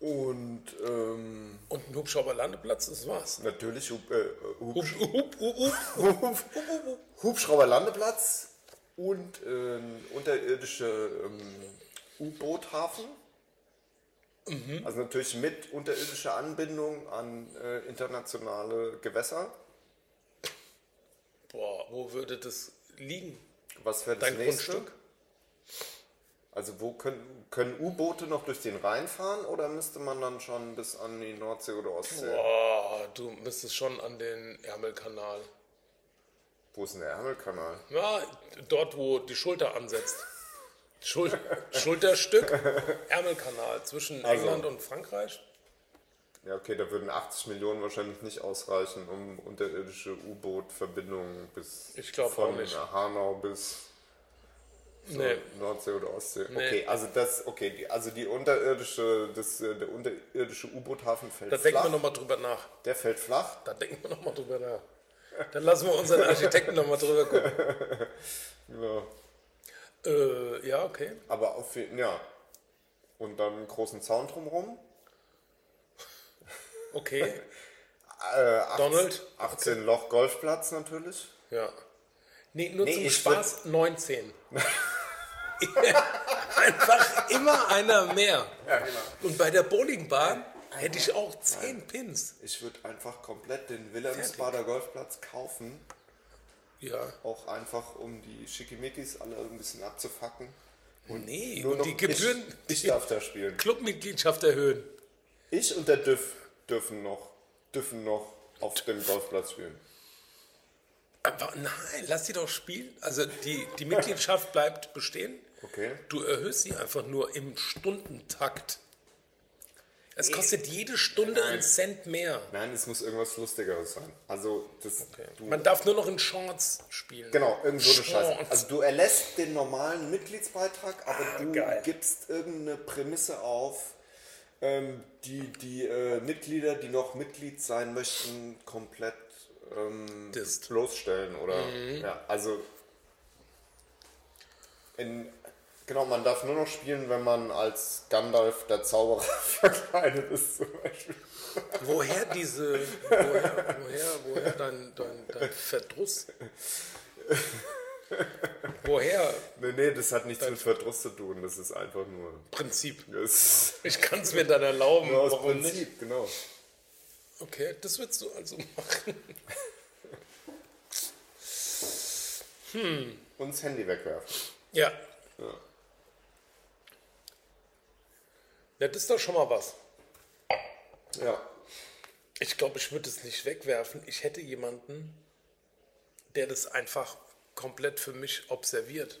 Und ähm, Und ein Hubschrauberlandeplatz, das war's. natürlich Hub, äh, Hub, Hub, hub, hub, hub. Hub, Hubschrauberlandeplatz und äh, ein unterirdische ähm, U-Boot-Hafen. Also natürlich mit unterirdischer Anbindung an äh, internationale Gewässer. Boah, wo würde das liegen? Was wäre das Dein nächste? Grundstück? Also wo können, können U-Boote noch durch den Rhein fahren oder müsste man dann schon bis an die Nordsee oder Ostsee? Boah, du müsstest schon an den Ärmelkanal. Wo ist denn der Ärmelkanal? Ja, dort, wo die Schulter ansetzt. Schul Schulterstück, Ärmelkanal zwischen Also. England und Frankreich. Ja, okay, da würden 80 Millionen wahrscheinlich nicht ausreichen, um unterirdische U-Boot-Verbindungen bis Ich von. Hanau bis zur Nee. Nordsee oder Ostsee. Nee. Okay, also das, okay, also die unterirdische, das, äh, der unterirdische U-Boot-Hafen fällt Da denken flach. wir nochmal drüber nach. der fällt flach. Da denken wir nochmal drüber nach. Dann lassen wir unseren Architekten nochmal drüber gucken. Ja. Äh, ja, okay. Aber auf jeden ja. Und dann einen großen Zaun drumherum. Okay. Äh, 18, Donald? 18 Loch Golfplatz natürlich. Ja. Nee, nur Nee, zum Spaß 19. Einfach immer einer mehr. Und bei der Bowlingbahn hätte ich auch 10 Pins. Ich würde einfach komplett den Wilhelmsbader Golfplatz kaufen. Ja. Auch einfach, um die Schickimickis alle ein bisschen abzufacken. Nee, Nur und die Gebühren, Ich, ich darf da spielen. Clubmitgliedschaft erhöhen. Ich und der Düff dürfen noch, dürfen noch auf dem Golfplatz spielen. Aber nein, lass die doch spielen. Also die, die Mitgliedschaft bleibt bestehen. Okay. Du erhöhst sie einfach nur im Stundentakt. Es kostet jede Stunde einen Cent mehr. Nein, es muss irgendwas Lustigeres sein. Also, das, du, Man darf nur noch in Shorts spielen. Genau, irgend so eine Scheiße. Also du erlässt den normalen Mitgliedsbeitrag, aber du Ah, geil. gibst irgendeine Prämisse auf, ähm, die die äh, Mitglieder, die noch Mitglied sein möchten, komplett ähm, bloßstellen. Oder Mhm. ja, also in, genau, man darf nur noch spielen, wenn man als Gandalf der Zauberer verkleidet ist zum Beispiel. Woher diese, woher, woher, woher dein, dein, dein Verdruss? Woher Nee, nee, das hat nichts mit Verdruss zu tun, das ist einfach nur. Prinzip? Ich kann es mir dann erlauben, nur aus warum Prinzip, nicht? genau. Okay, das würdest du also machen. Und das Handy wegwerfen. Ja. Ja. Ja, das ist doch schon mal was. Ja. Ich glaube, ich würde es nicht wegwerfen. Ich hätte jemanden, der das einfach komplett für mich observiert.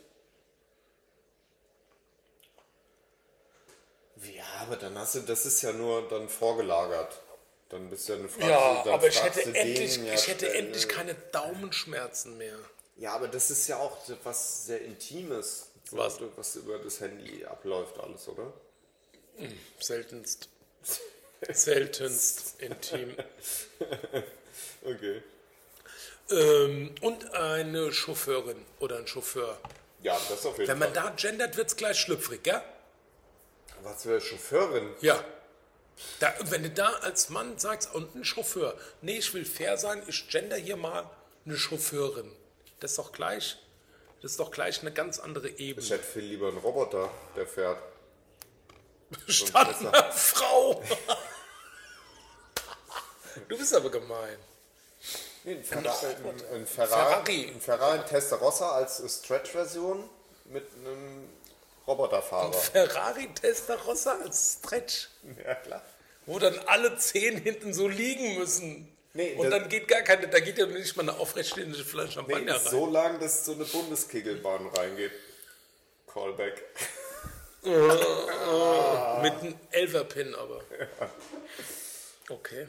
Ja, aber dann hast du, das ist ja nur dann vorgelagert. Dann bist du ja eine Frage. Ja, dann aber ich hätte den endlich, ja ich hätte endlich ne? keine Daumenschmerzen mehr. Ja, aber das ist ja auch was sehr Intimes, Was? was über das Handy abläuft, alles, oder? Seltenst. Seltenst intim. Okay. Ähm, und eine Chauffeurin oder ein Chauffeur. Ja, das auf jeden Wenn man Fall. da gendert, wird es gleich schlüpfrig, gell? Was für eine Chauffeurin? Ja. Da, wenn du da als Mann sagst, und ein Chauffeur, nee, ich will fair sein, ich gender hier mal eine Chauffeurin. Das ist doch gleich Das ist doch gleich eine ganz andere Ich Ebene. hätte viel lieber einen Roboter, der fährt. Einer Frau. du bist aber gemein. Nee, ein, Ferrari, ein, ein Ferrari. Ein Ferrari Testarossa als Stretch-Version mit einem Roboterfahrer. Ferrari Testarossa als Stretch, Ja, klar. wo dann alle zehn hinten so liegen müssen. Nee, Und dann geht gar keine, da geht ja nicht mal eine aufrechtstehende Flasche Nee, Champagner rein. so lang, dass so eine Bundeskegelbahn reingeht. Callback. Mit einem Elferpin aber. Okay.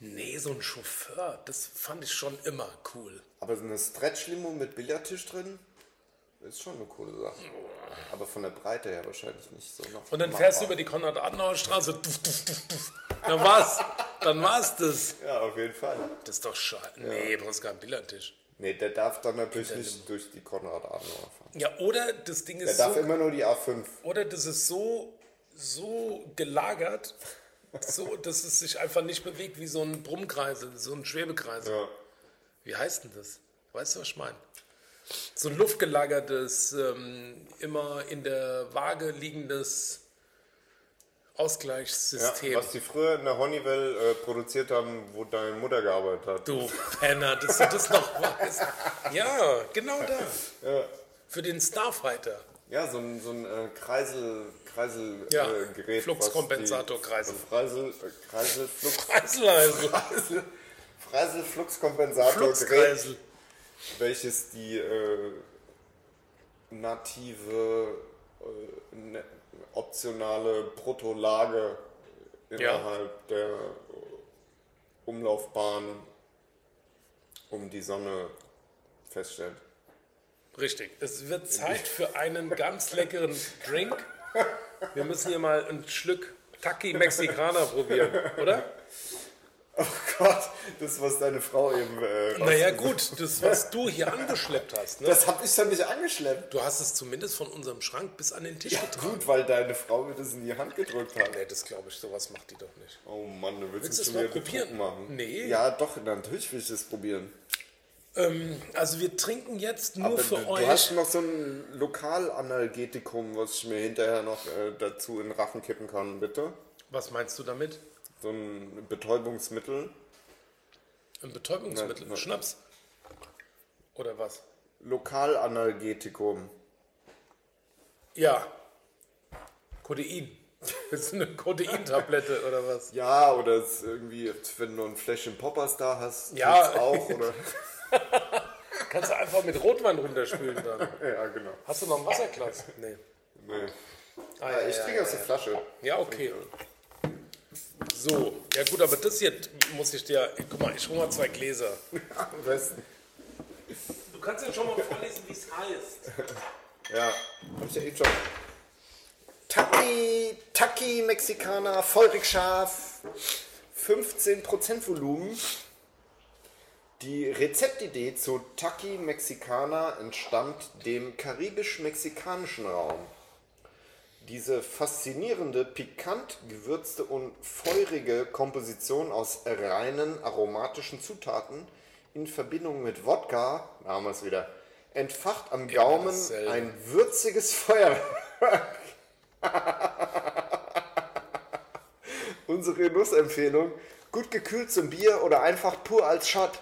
Nee, so ein Chauffeur, das fand ich schon immer cool. Aber so eine Stretch-Limo mit Billardtisch drin ist schon eine coole Sache. Aber von der Breite her wahrscheinlich nicht so noch. Und dann fährst du über die Konrad-Adenauer-Straße. Dann war's. Dann war's das. Ja, auf jeden Fall. Das ist doch scheiße. Nee, du brauchst keinen Billardtisch. Nee, der darf dann natürlich nicht durch die Konrad-Adenauer fahren. Ja, oder das Ding Der ist darf so, immer nur die A5. oder das ist so, so gelagert, so, dass es sich einfach nicht bewegt wie so ein Brummkreisel, so ein Schwebekreisel. Ja. Wie heißt denn das? Weißt du, was ich meine? So ein luftgelagertes, ähm, immer in der Waage liegendes Ja, Ausgleichssystem. was die früher in der Honeywell äh, produziert haben, wo deine Mutter gearbeitet hat. du Penner, dass du das noch weißt. Ja, genau da. Für den Starfighter. Ja, so ein, so ein äh, Kreisel, Kreisel Ja, äh, Gerät. Fluxkompensator, Kreisel. Kreisel, äh, Kreisel, Flux, Kreiseleise. Kreisel, Kreisel, Fluxkompensator Gerät, welches die äh, native, äh, ne, optionale Bruttolage innerhalb der Umlaufbahn um die Sonne feststellt. Richtig. Es wird Zeit für einen ganz leckeren Drink. Wir müssen hier mal ein Stück Taki Mexikaner probieren, oder? Oh Gott, das, was deine Frau eben. Äh, Naja, gut, das, was du hier angeschleppt hast, ne? Das habe ich doch nicht angeschleppt. Du hast es zumindest von unserem Schrank bis an den Tisch getragen. Gut, weil deine Frau mir das in die Hand gedrückt hat. Nee, das glaube ich, sowas macht die doch nicht. Oh Mann, du willst, Willst schon es wieder mal probieren? machen. Nee. Ja, doch, natürlich will ich das probieren. Ähm, also wir trinken jetzt nur Aber für du, euch. du hast noch so ein Lokalanalgetikum, was ich mir hinterher noch äh, dazu in den Rachen kippen kann, bitte. Was meinst du damit? So ein Betäubungsmittel. Ein Betäubungsmittel? Nein. Schnaps? Oder was? Lokalanalgetikum. Ja. Kodein. Willst du eine Kodeintablette oder was? Ja, oder es ist irgendwie, wenn du ein Fläschchen Poppers da hast, Ja. auch, oder? Kannst du einfach mit Rotwein runterspülen dann. ja, genau. Hast du noch ein Wasserglas? Nee. Nee. Ah, Ja, ja, ich ja, trinke aus der Flasche. Ja, okay. So, ja gut, aber das hier muss ich dir. Guck mal, ich hole mal zwei Gläser. Am besten. Du kannst ja schon mal vorlesen, wie es heißt. Ja, hab ich ja eben schon. Taki, Taki Mexikaner, feurig scharf, 15% Volumen. Die Rezeptidee zu Taki Mexikaner entstammt dem karibisch-mexikanischen Raum. Diese faszinierende, pikant gewürzte und feurige Komposition aus reinen aromatischen Zutaten in Verbindung mit Wodka, da haben wir es wieder, entfacht am Gaumen dasselbe. ein würziges Feuerwerk. Unsere Nussempfehlung, gut gekühlt zum Bier oder einfach pur als Shot.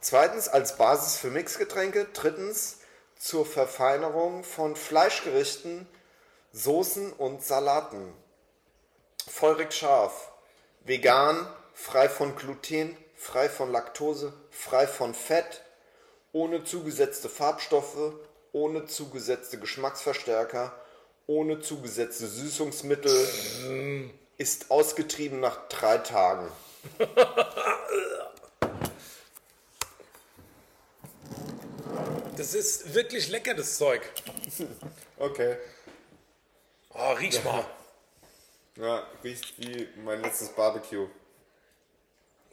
Zweitens als Basis für Mixgetränke. Drittens zur Verfeinerung von Fleischgerichten, Soßen und Salaten. Feurig scharf, vegan, frei von Gluten, frei von Laktose, frei von Fett, ohne zugesetzte Farbstoffe, ohne zugesetzte Geschmacksverstärker, ohne zugesetzte Süßungsmittel, ist ausgetrieben nach drei Tagen. Das ist wirklich lecker, das Zeug. Okay. Oh, riech mal. Ja, riecht wie mein letztes Barbecue.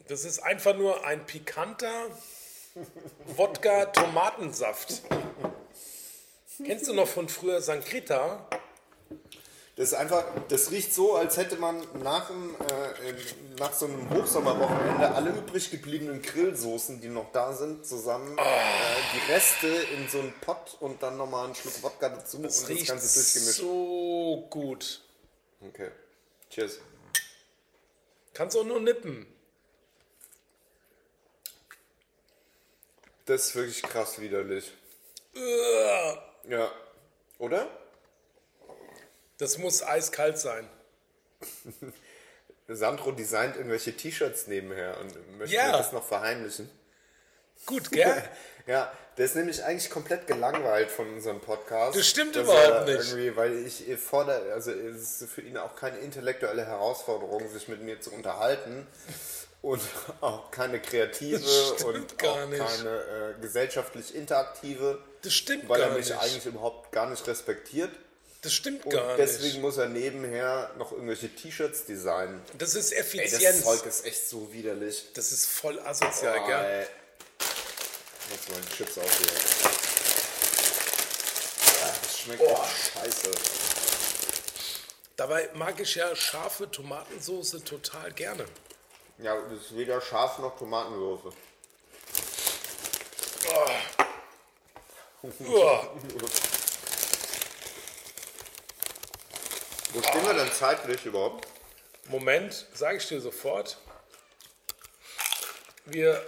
Das ist einfach nur ein pikanter Wodka-Tomatensaft. Kennst du noch von früher Sangrita? Das ist einfach, das riecht so, als hätte man nach dem ähm, nach so einem Hochsommerwochenende alle übrig gebliebenen Grillsoßen, die noch da sind, zusammen Ah. äh, die Reste in so einen Pott und dann nochmal einen Schluck Wodka dazu und Das das riecht Ganze durchgemischt. so gut. Okay. Cheers. Kannst auch nur nippen. Das ist wirklich krass widerlich. Uah. Ja. Oder? Das muss eiskalt sein. Sandro designt irgendwelche T-Shirts nebenher und möchte mir das noch verheimlichen. Gut, gell? Ja, der ist nämlich eigentlich komplett gelangweilt von unserem Podcast. Das stimmt überhaupt er nicht. Weil ich fordere, also es ist für ihn auch keine intellektuelle Herausforderung, sich mit mir zu unterhalten. Und auch keine kreative und auch nicht. keine äh, gesellschaftlich interaktive. Das stimmt weil gar er mich nicht. eigentlich überhaupt gar nicht respektiert. Das stimmt Und gar deswegen nicht. muss er nebenher noch irgendwelche T-Shirts designen. Das ist Ey, das. Zeug ist echt so widerlich. das ist voll asozial, Boah, gell? ey. Jetzt mal die Chips. Ja, Das schmeckt echt scheiße. Dabei mag ich ja scharfe Tomatensauce total gerne. Ja, das ist weder scharf noch Tomatensauce. Uah. Wo stehen wir denn zeitlich überhaupt? Moment, sage ich dir sofort. Wir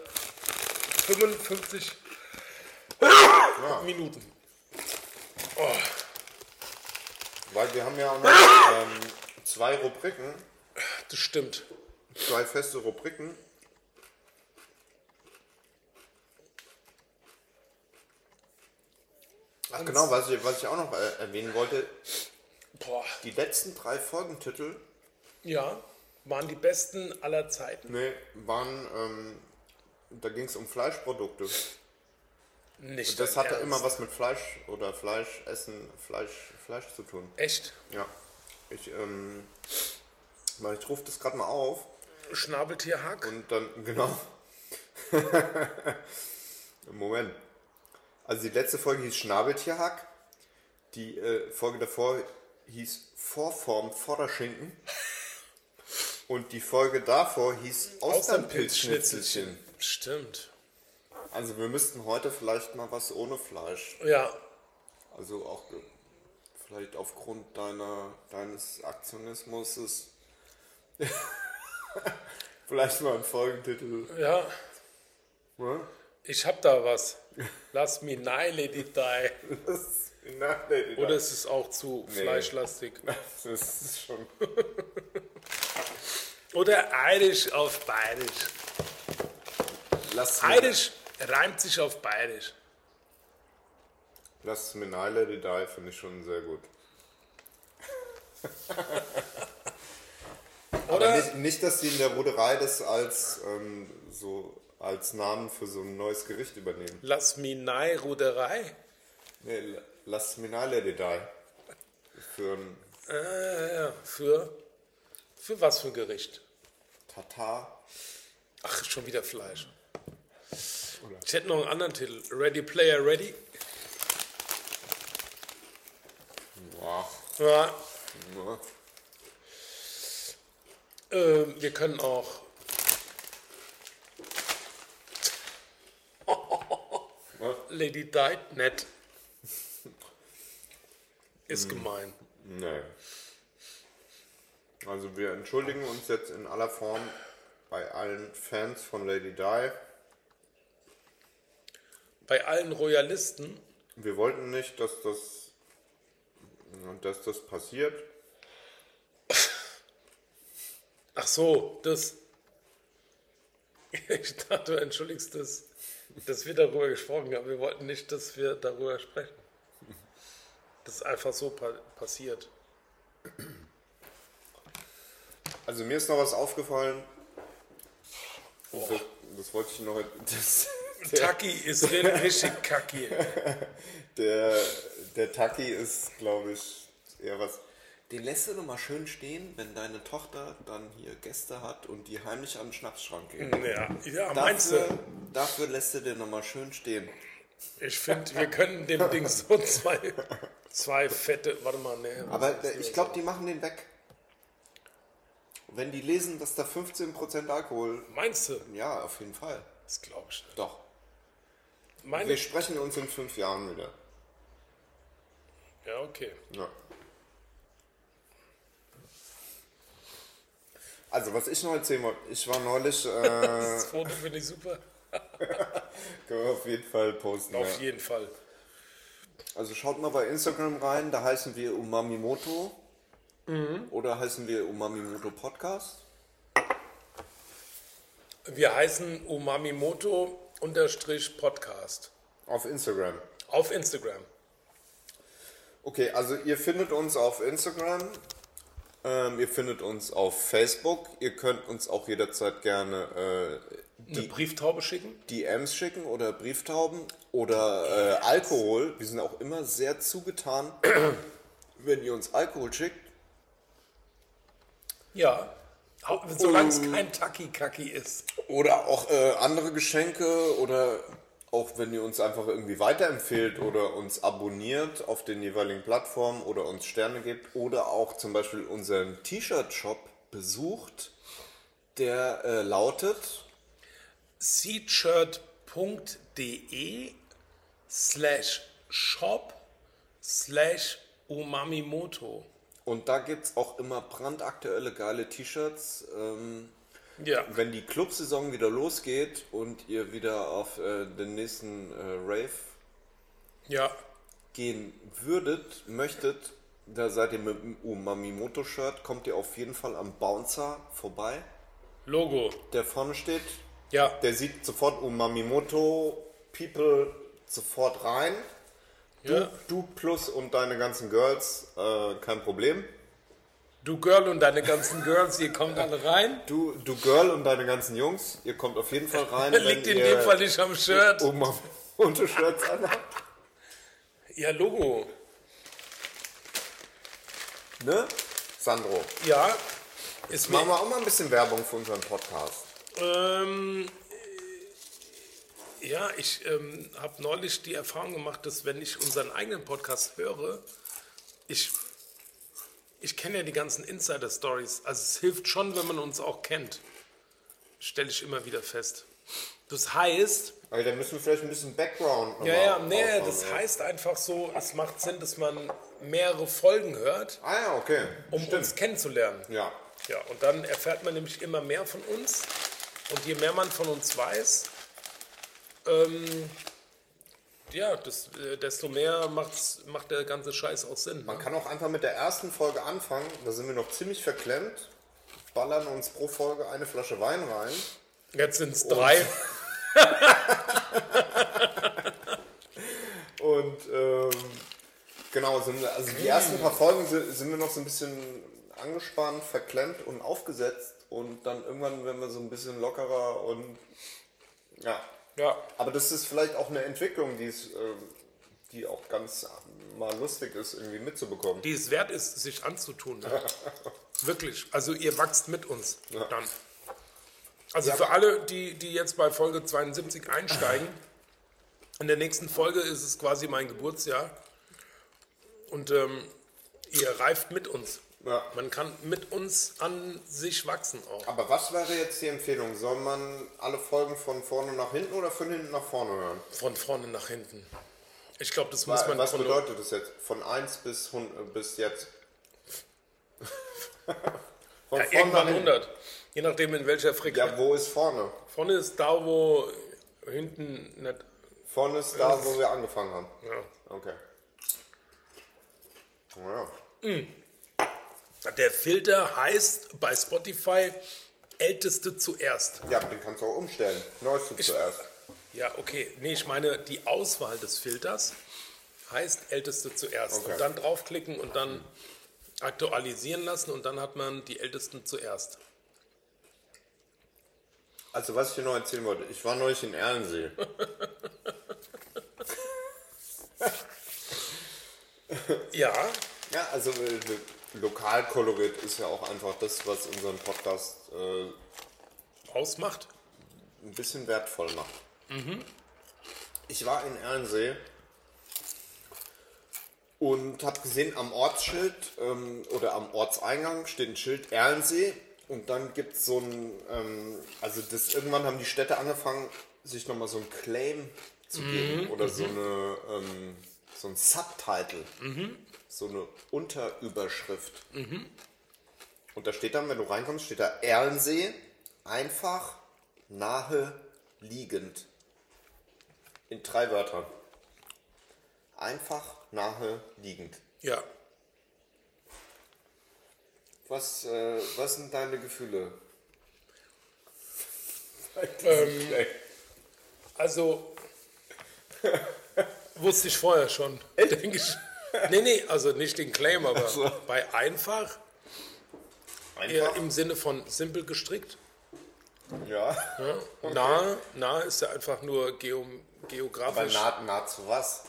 55 Minuten. Weil wir haben ja auch noch ähm, zwei Rubriken, Das stimmt. zwei feste Rubriken. Ach genau, was ich, was ich auch noch äh, erwähnen wollte, Boah. die letzten drei Folgentitel Ja, waren die besten aller Zeiten. nee, waren, ähm, da ging es um Fleischprodukte. Nicht Das dein hatte Ernst. immer was mit Fleisch oder Fleisch essen, Fleisch, Fleisch zu tun. Echt? Ja. Ich, ähm, weil ich rufe das gerade mal auf Schnabeltierhack? und dann, genau. Moment. Also die letzte Folge hieß Schnabeltierhack. Die äh, Folge davor hieß Vorform Vorderschinken. Und die Folge davor hieß Austernpilzschnitzelchen. Stimmt. Also wir müssten heute vielleicht mal was ohne Fleisch. Ja, Also auch vielleicht aufgrund deiner, deines Aktionismus ist vielleicht mal ein Folgentitel. ja. Ne? Ich hab da was. Lass mich nein, Lady die. Na, nee, nee, Oder ist es auch zu fleischlastig? das ist schon. Oder Irish auf Bayerisch. Lass mir, Irish reimt sich auf Bayerisch. lass mir nein, Lady Die finde ich schon sehr gut. Aber Oder? nicht, nicht, dass sie in der Ruderei das als ähm, so als Namen für so ein neues Gericht übernehmen. Lass mich nein, Ruderei. Nee, la- nein, Lady Die. Für ein Äh, für, für was für ein Gericht? Tatar. Ach, schon wieder Fleisch. Ich hätte noch einen anderen Titel. Ready Player Ready. Boah. Ja, Ja. ähm, wir können auch. Lady Died nett. Ist gemein. Nee. Also wir entschuldigen uns jetzt in aller Form bei allen Fans von Lady Di. Bei allen Royalisten. Wir wollten nicht, dass das, dass das passiert. Ach so, das. Ich dachte, du entschuldigst das, dass wir darüber gesprochen haben. Wir wollten nicht, dass wir darüber sprechen. Das ist einfach so pa passiert. Also mir ist noch was aufgefallen. Das, das wollte ich noch. Das, Taki ist richtig kacki. der, der Taki ist, glaube ich, eher was. Den lässt du noch mal schön stehen, wenn deine Tochter dann hier Gäste hat und die heimlich an den Schnapsschrank gehen. Ja, ja meinst Dafür, du? dafür lässt du den noch mal schön stehen. Ich finde, wir können dem Ding so zwei, zwei fette. Warte mal, ne. Aber äh, ich glaube, die machen den weg. wenn die lesen, dass da 15% Alkohol. Meinst du? Ja, auf jeden Fall. Das glaube ich nicht. Doch. Meine Wir sprechen uns in fünf Jahren wieder. Ja, okay. Ja. Also, was ich noch erzählen wollte, ich war neulich, äh, Das Foto finde ich super. können wir auf jeden Fall posten. Auf Ja. jeden Fall. Also schaut mal bei Instagram rein, da heißen wir Umamimoto. Oder heißen wir Umamimoto Podcast. Wir heißen Umamimoto unterstrich Podcast Auf Instagram. auf Instagram. Okay, also ihr findet uns auf Instagram, ähm, ihr findet uns auf Facebook, ihr könnt uns auch jederzeit gerne Eine Die- Brieftaube schicken. DMs schicken oder Brieftauben oder äh, Alkohol. Wir sind auch immer sehr zugetan, wenn ihr uns Alkohol schickt. Ja. Solange es kein Taki-Kaki ist. Oder auch äh, andere Geschenke oder auch wenn ihr uns einfach irgendwie weiterempfehlt oder uns abonniert auf den jeweiligen Plattformen oder uns Sterne gibt oder auch zum Beispiel unseren T-Shirt-Shop besucht, der äh, lautet seatshirt.de slash shop slash umamimoto. und da gibt es auch immer brandaktuelle geile T-Shirts. Ähm, Ja. wenn die Clubsaison wieder losgeht und ihr wieder auf äh, den nächsten äh, Rave Ja. gehen würdet, möchtet, da seid ihr mit dem Umamimoto-Shirt, kommt ihr auf jeden Fall am Bouncer vorbei, Logo. der vorne steht. Ja. Der sieht sofort Umamimoto People sofort rein. Du, ja. du plus und deine ganzen Girls, äh, kein Problem. Du Girl und deine ganzen Girls, ihr kommt alle rein. Du, du Girl und deine ganzen Jungs, ihr kommt auf jeden Fall rein. Liegt in dem Fall nicht am Shirt. Umamimoto-Shirts anhabt. Ja, Logo. Ne? Sandro, Ja. Ist machen wir auch mal ein bisschen Werbung für unseren Podcast. Ähm, äh, ja, ich ähm, habe neulich die Erfahrung gemacht, dass wenn ich unseren eigenen Podcast höre, ich, ich kenne ja die ganzen Insider-Stories. Also es hilft schon, wenn man uns auch kennt. Stelle ich immer wieder fest. Das heißt, Aber da müssen wir vielleicht ein bisschen Background ja, ja, nee, aufbauen, das ja. heißt einfach so, es macht Sinn, dass man mehrere Folgen hört, Ah ja, okay. um uns kennenzulernen. Ja. Ja, und dann erfährt man nämlich immer mehr von uns. Und je mehr man von uns weiß, ähm, ja, das, äh, desto mehr macht's, macht der ganze Scheiß auch Sinn. Man Ne? kann auch einfach mit der ersten Folge anfangen. Da sind wir noch ziemlich verklemmt. Ballern uns pro Folge eine Flasche Wein rein. Jetzt sind es drei. Und ähm, genau, sind, also die ersten paar Folgen sind, sind wir noch so ein bisschen angespannt, verklemmt und aufgesetzt. Und dann irgendwann werden wir so ein bisschen lockerer und ja. Ja, Aber das ist vielleicht auch eine Entwicklung, die, ist, ähm, die auch ganz mal lustig ist, irgendwie mitzubekommen. die es wert ist, sich anzutun. Ne? Wirklich. Also ihr wachst mit uns Ja. dann. Also für alle, die, die jetzt bei Folge 72 einsteigen, in der nächsten Folge ist es quasi mein Geburtsjahr. Und ähm, ihr reift mit uns. Ja. Man kann mit uns an sich wachsen auch. Aber was wäre jetzt die Empfehlung? Soll man alle Folgen von vorne nach hinten oder von hinten nach vorne hören? Von vorne nach hinten. Ich glaube, das muss man Was bedeutet das jetzt? Von 1 bis, 100 bis jetzt? von ja, vorne nach irgendwann hinten. 100. Je nachdem, in welcher Frequenz. Ja, wo ist vorne? Vorne ist da, wo hinten nicht. Vorne ist da, wo wir angefangen haben. Ja. Okay. Ja. Der Filter heißt bei Spotify Älteste zuerst. ja, den kannst du auch umstellen. Neueste zuerst. Ja, okay. Nee, ich meine, die Auswahl des Filters heißt Älteste zuerst. Okay. Und dann draufklicken und dann aktualisieren lassen und dann hat man die Ältesten zuerst. Also, was ich dir noch erzählen wollte, ich war neulich in Erlensee. Ja, Ja, also äh, Lokalkolorit ist ja auch einfach das, was unseren Podcast äh, ausmacht. ein bisschen wertvoll macht. Ich war in Erlensee und habe gesehen, am Ortsschild ähm, oder am Ortseingang steht ein Schild Erlensee Und dann gibt es so ein, ähm, also das, irgendwann haben die Städte angefangen, sich nochmal so ein Claim zu geben oder so eine, ähm, so ein Subtitle, so eine Unterüberschrift. Und da steht dann, wenn du reinkommst, steht da Erlensee, einfach, nahe, liegend. In drei Wörtern. Einfach, nahe, liegend. Ja. Was, äh, was sind deine Gefühle? Ähm, also, wusste ich vorher schon, denke ich. Nee, nee, also nicht den Claim, aber bei einfach, eher Einfach? im Sinne von simpel gestrickt. Ja. Nah, nah ist ja einfach nur geo, Aber geografisch nah, nah zu was?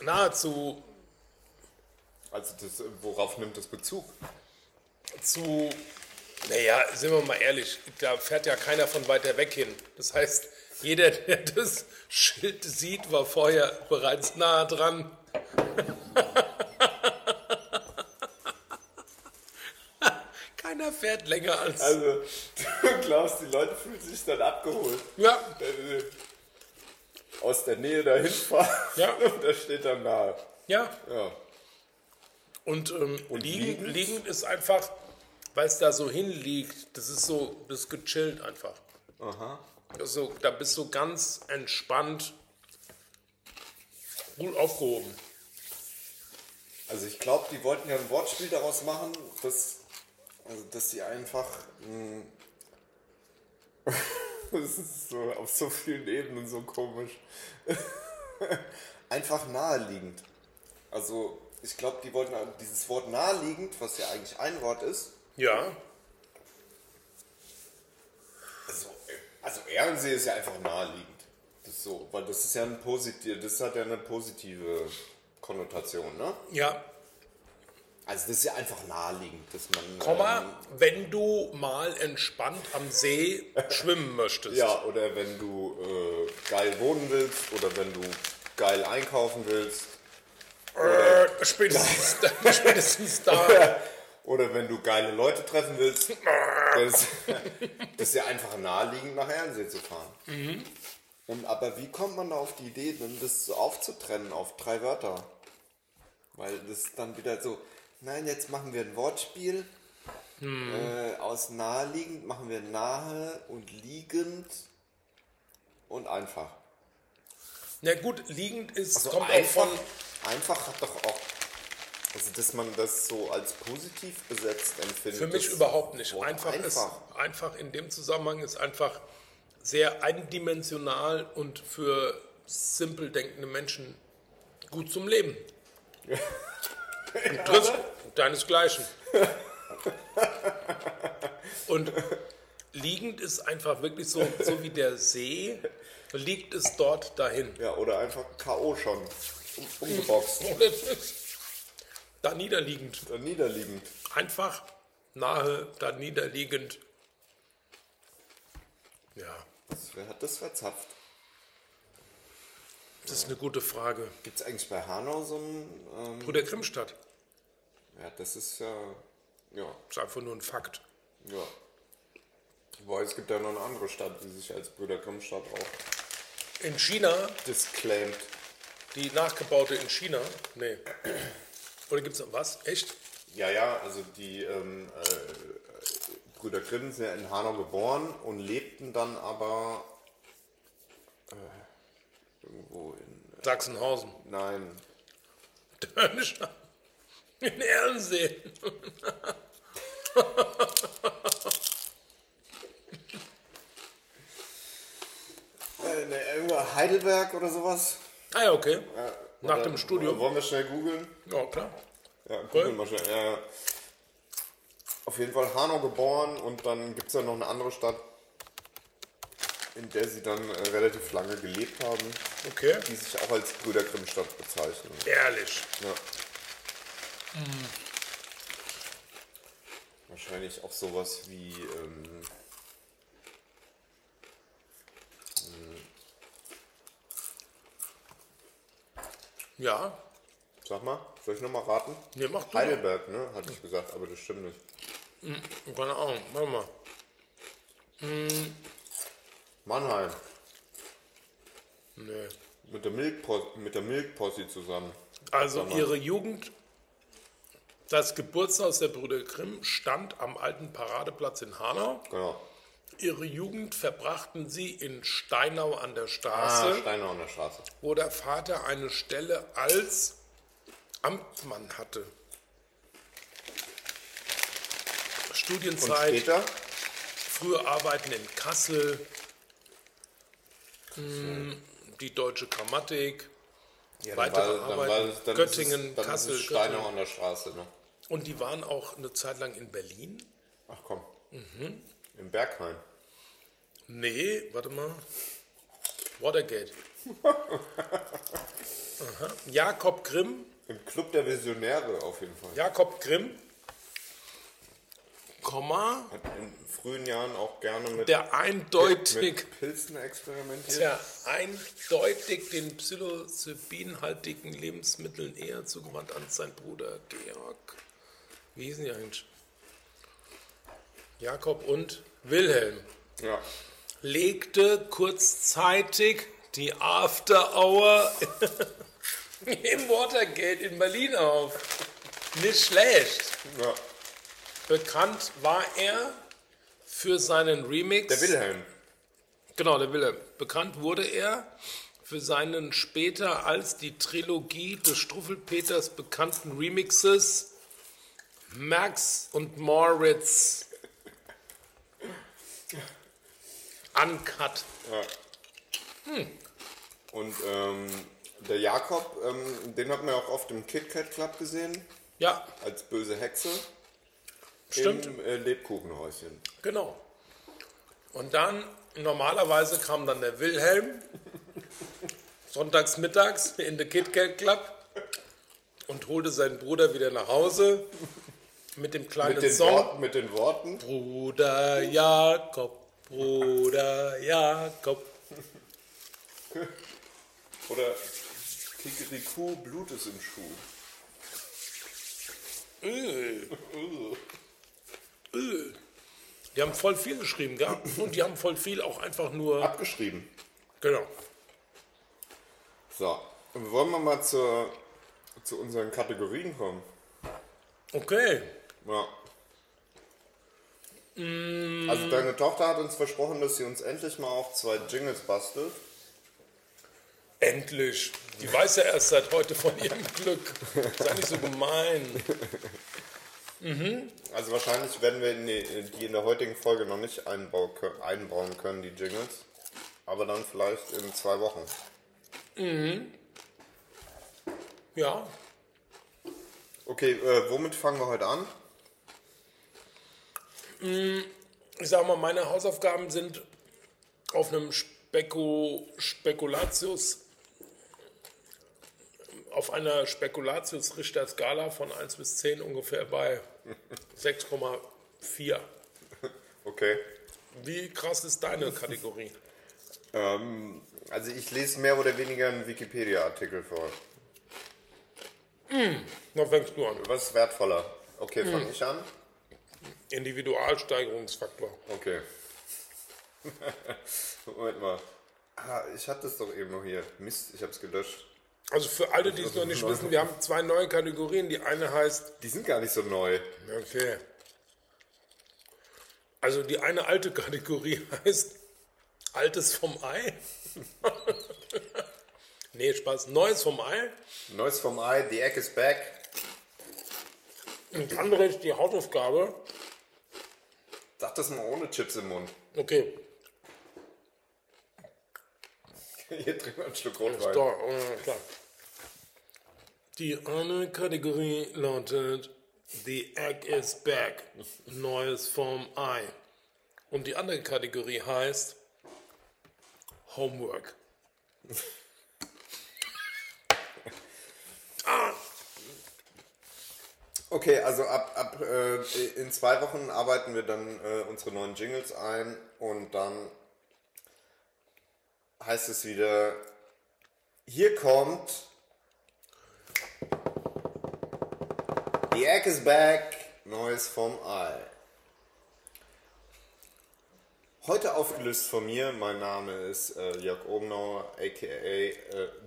nahezu Also das, worauf nimmt das Bezug? zu, naja, sind wir mal ehrlich, da fährt ja keiner von weiter weg hin. Das heißt, jeder, der das Schild sieht, war vorher bereits nah dran. keiner fährt länger als. Also, du glaubst, die Leute fühlen sich dann abgeholt. ja, Wenn sie aus der Nähe dahin fahren Ja. und da steht dann nahe. ja. Ja. Und, ähm, Und liegend, liegend? liegend ist einfach, weil es da so hinliegt, das ist so, das ist gechillt einfach. Aha. Das ist so, da bist du ganz entspannt, gut aufgehoben. Also ich glaube, die wollten ja ein Wortspiel daraus machen, dass, also dass sie einfach mh, das ist so auf so vielen Ebenen so komisch. einfach naheliegend. Also ich glaube, die wollten dieses Wort naheliegend, was ja eigentlich ein Wort ist, Ja, Also, also Ehrensee ist ja einfach naheliegend. Das ist so, weil das ist ja ein positiv, das hat ja eine positive Konnotation, ne? ja. Also das ist ja einfach naheliegend, dass man. Komma, ähm, wenn du mal entspannt am See schwimmen möchtest. ja, oder wenn du äh, geil wohnen willst oder wenn du geil einkaufen willst Äh, spätestens, spätestens da. oder wenn du geile Leute treffen willst. Das, das ist ja einfach naheliegend, nach Ehrensee zu fahren. Und aber wie kommt man da auf die Idee, denn das aufzutrennen auf drei Wörter? Weil das dann wieder so, nein, jetzt machen wir ein Wortspiel. Äh, aus naheliegend machen wir nahe und liegend und einfach. Na gut, liegend ist, Also kommt auch einfach, von. einfach hat doch auch, also dass man das so als positiv besetzt empfindet. Für mich überhaupt nicht. Wort Einfach, einfach. ist einfach in dem Zusammenhang ist einfach sehr eindimensional und für simpel denkende Menschen gut zum Leben. Du triffst deinesgleichen. Und liegend ist einfach wirklich so, so wie der See, liegt es dort dahin. Ja, oder einfach K.O. schon. Um, umgeboxt. Da niederliegend. Dann niederliegend. Einfach nahe, da niederliegend. Ja, Das, wer hat das verzapft? Das ist eine gute Frage. Gibt es eigentlich bei Hanau so ein. Ähm, Bruder Grimmstadt. ja, das ist ja. Ja, ist einfach nur ein Fakt. ja. Wobei es gibt ja noch eine andere Stadt, die sich als Brüder Grimmstadt auch In China, disclaimt. die nachgebaute in China, nee. Oder gibt es noch was? Echt? Ja, ja, also die ähm, äh, Brüder Grimm sind ja in Hanau geboren und lebten dann aber äh, irgendwo in. Sachsenhausen. Nein, Dörnischer. In Erlensee. äh, ne, irgendwo Heidelberg oder sowas. Ah ja, okay. Nach Oder- dem Studium. Wollen wir schnell googeln? Ja, klar. Ja, googeln wir schnell. Ja, ja. Auf jeden Fall Hanau geboren und dann gibt es ja noch eine andere Stadt, in der sie dann äh, relativ lange gelebt haben, Okay. die sich auch als Brüder Grimm-Stadt bezeichnen. Ehrlich. Ja. Wahrscheinlich auch sowas wie. Ähm, Ja. sag mal, soll ich nochmal raten? Nee, mach du mal. Heidelberg, ne? Hatte ich gesagt, aber das stimmt nicht. Keine Ahnung, warte mal. Mannheim. Nee. Mit der, Milchpos mit der Milchposse zusammen. Also ihre Jugend, das Geburtshaus der Brüder Grimm stand am alten Paradeplatz in Hanau. Genau. Ihre Jugend verbrachten sie in Steinau an der Ah, Straße, Steiner an der Straße. wo der Vater eine Stelle als Amtmann hatte. Und Studienzeit, später? frühe Arbeiten in Kassel, mh, die deutsche Grammatik Ja, weitere Arbeiten. es- dann Göttingen, es, dann Kassel, ist Steinau an der Straße. Ne? und die waren auch eine Zeit lang in Berlin. Ach komm. Mhm. Im Berghain. Nee, warte mal. Watergate. Jakob Grimm. Im Club der Visionäre auf jeden Fall. Jakob Grimm. Komma. Hat in frühen Jahren auch gerne mit, Der eindeutig, mit Pilzen experimentiert. der eindeutig den psilocybinhaltigen Lebensmitteln eher zugewandt als sein Bruder Georg. Wie hießen die eigentlich? Jakob und Wilhelm. Ja. legte kurzzeitig die After Hour im Watergate in Berlin auf. Nicht schlecht. ja. Bekannt war er für seinen Remix. Der Wilhelm. Genau, der Wilhelm. Bekannt wurde er für seinen später als die Trilogie des Struffelpeters bekannten Remixes Max und Moritz Uncut. Und ähm, der Jakob, ähm, den hat man ja auch oft im Kit Kat Club gesehen, Ja, als böse Hexe. Stimmt. Im äh, Lebkuchenhäuschen. Genau. Und dann, normalerweise kam dann der Wilhelm, sonntags mittags in den KitKat Club und holte seinen Bruder wieder nach Hause mit dem kleinen Mit den, Song. Wort, mit den Worten. Bruder Jakob, Bruder Jakob. Oder Kikiriku, Blut ist im Schuh. Die haben voll viel geschrieben, gell? Und die haben voll viel auch einfach nur. Abgeschrieben. Genau. So, wollen wir mal zur, zu unseren Kategorien kommen? Okay. Ja. Also deine Tochter hat uns versprochen, dass sie uns endlich mal auch zwei Jingles bastelt. Endlich. Die weiß ja erst seit heute von ihrem Glück. Sei nicht so gemein. Also wahrscheinlich werden wir in die, die in der heutigen Folge noch nicht einbau, einbauen können, die Jingles. Aber dann vielleicht in zwei Wochen. Ja, Okay, äh, womit fangen wir heute an? ich sag mal, meine Hausaufgaben sind auf einem Speku, Spekulatius, auf einer Spekulatius-Richter-Skala von 1 bis 10 ungefähr bei 6,4. Okay. Wie krass ist deine Kategorie? Ähm, also ich lese mehr oder weniger einen Wikipedia-Artikel vor. Na, fängst du an. Was ist wertvoller? Okay, fange ich an? Individualsteigerungsfaktor. Okay. Moment mal. Ah, ich hatte es doch eben noch hier. Mist, ich hab's gelöscht. Also für alle, die es noch nicht wissen, wir haben zwei neue Kategorien. Die eine heißt Die sind gar nicht so neu. Okay. Also die eine alte Kategorie heißt Altes vom Ei. nee, Spaß. Neues vom Ei. Neues vom Ei, The Egg is back. Und andere ist die Hausaufgabe. Sag das mal ohne Chips im Mund. Okay, Hier trinken wir einen Schluck Rotwein. da, äh, klar. Die eine Kategorie lautet The Egg is back. Neues vom Ei. Und die andere Kategorie heißt Homework. Okay, also ab, ab äh, in zwei Wochen arbeiten wir dann äh, unsere neuen Jingles ein und dann heißt es wieder, hier kommt The Egg is back, Neues vom All. Heute aufgelöst von mir, mein Name ist äh, Jörg Obenauer, aka äh,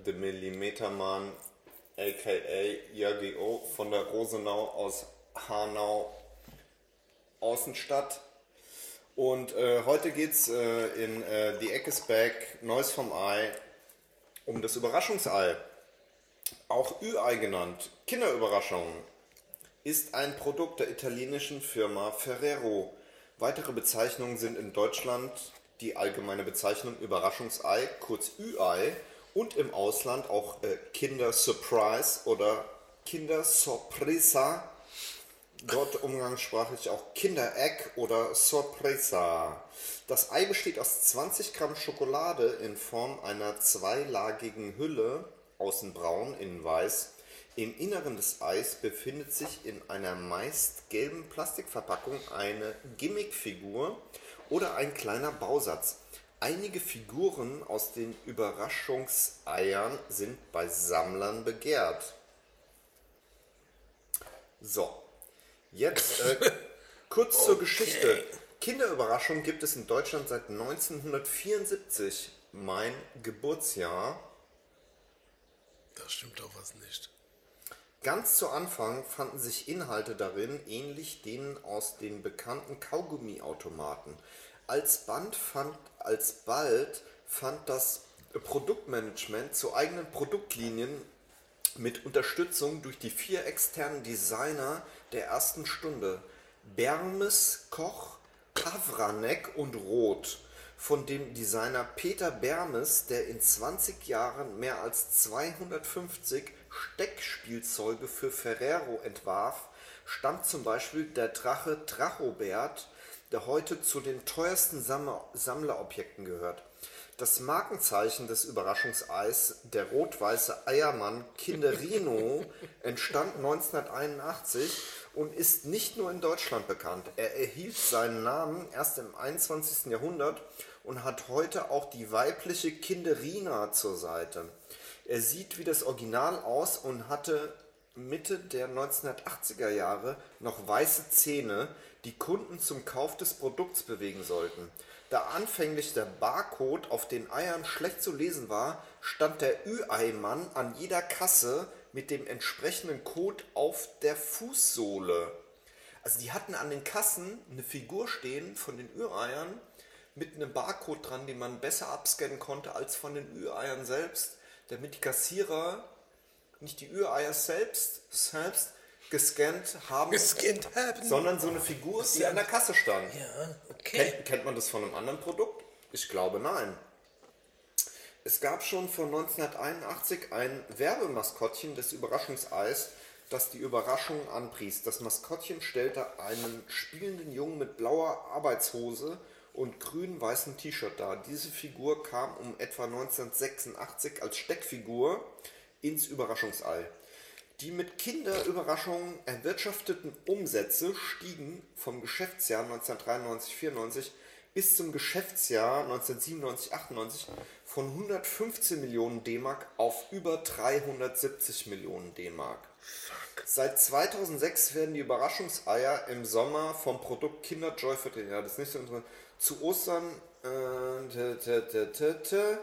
The Millimetermann, aka Jörg von der Rosenau aus Hanau, Außenstadt. Und äh, heute geht es äh, in äh, The Egg is Back, Neues vom Ei, um das Überraschungsei. Auch Ü-Ei genannt, Kinderüberraschung, ist ein Produkt der italienischen Firma Ferrero. Weitere Bezeichnungen sind in Deutschland die allgemeine Bezeichnung Überraschungsei, kurz Ü-Ei, und im Ausland auch äh, Kinder Surprise oder Kinder Sorpresa dort umgangssprachlich auch Kinderegg oder Sorpresa. Das Ei besteht aus 20 Gramm Schokolade in Form einer zweilagigen Hülle, außen braun, innen weiß. Im Inneren des Eis befindet sich in einer meist gelben Plastikverpackung eine Gimmickfigur oder ein kleiner Bausatz. Einige Figuren aus den Überraschungseiern sind bei Sammlern begehrt. So, Jetzt äh, kurz zur Geschichte. Kinderüberraschung gibt es in Deutschland seit 1974, mein Geburtsjahr. Das stimmt doch was nicht. Ganz zu Anfang fanden sich Inhalte darin, ähnlich denen aus den bekannten Kaugummiautomaten. Als, Band fand, als bald fand das Produktmanagement zu eigenen Produktlinien mit Unterstützung durch die vier externen Designer der ersten Stunde Bermes, Koch, Havranek und Roth von dem Designer Peter Bermes, der in 20 Jahren mehr als 250 Steckspielzeuge für Ferrero entwarf, stammt zum Beispiel der Drache Drachobert, der heute zu den teuersten Sammlerobjekten gehört. Das Markenzeichen des Überraschungseis, der rot-weiße Eiermann Kinderino, entstand 1981 und ist nicht nur in Deutschland bekannt. Er erhielt seinen Namen erst im 21. Jahrhundert und hat heute auch die weibliche Kinderina zur Seite. Er sieht wie das Original aus und hatte Mitte der 1980er Jahre noch weiße Zähne, die Kunden zum Kauf des Produkts bewegen sollten. Da anfänglich der Barcode auf den Eiern schlecht zu lesen war, stand der Ü-Ei-Mann an jeder Kasse mit dem entsprechenden Code auf der Fußsohle. Also die hatten an den Kassen eine Figur stehen von den Ü-Eiern mit einem Barcode dran, den man besser abscannen konnte als von den Ü-Eiern selbst, damit die Kassierer nicht die Ü-Eier selbst, selbst gescannt haben, Gescannt haben. sondern so eine Figur, die an der Kasse stand. Ja, okay. Kennt, kennt man das von einem anderen Produkt? Ich glaube nein. Es gab schon von 1981 ein Werbemaskottchen des Überraschungseis, das die Überraschung anpries. Das Maskottchen stellte einen spielenden Jungen mit blauer Arbeitshose und grün-weißem T-Shirt dar. Diese Figur kam um etwa 1986 als Steckfigur ins Überraschungsei. Die mit Kinderüberraschungen erwirtschafteten Umsätze stiegen vom Geschäftsjahr 1993-94 bis zum Geschäftsjahr 1997-98 von 115 Millionen D-Mark auf über 370 Millionen D-Mark. Seit 2006 werden die Überraschungseier im Sommer vom Produkt Kinderjoy vertreten. Ja, das ist nicht so interessant. Zu Ostern äh, t, t, t,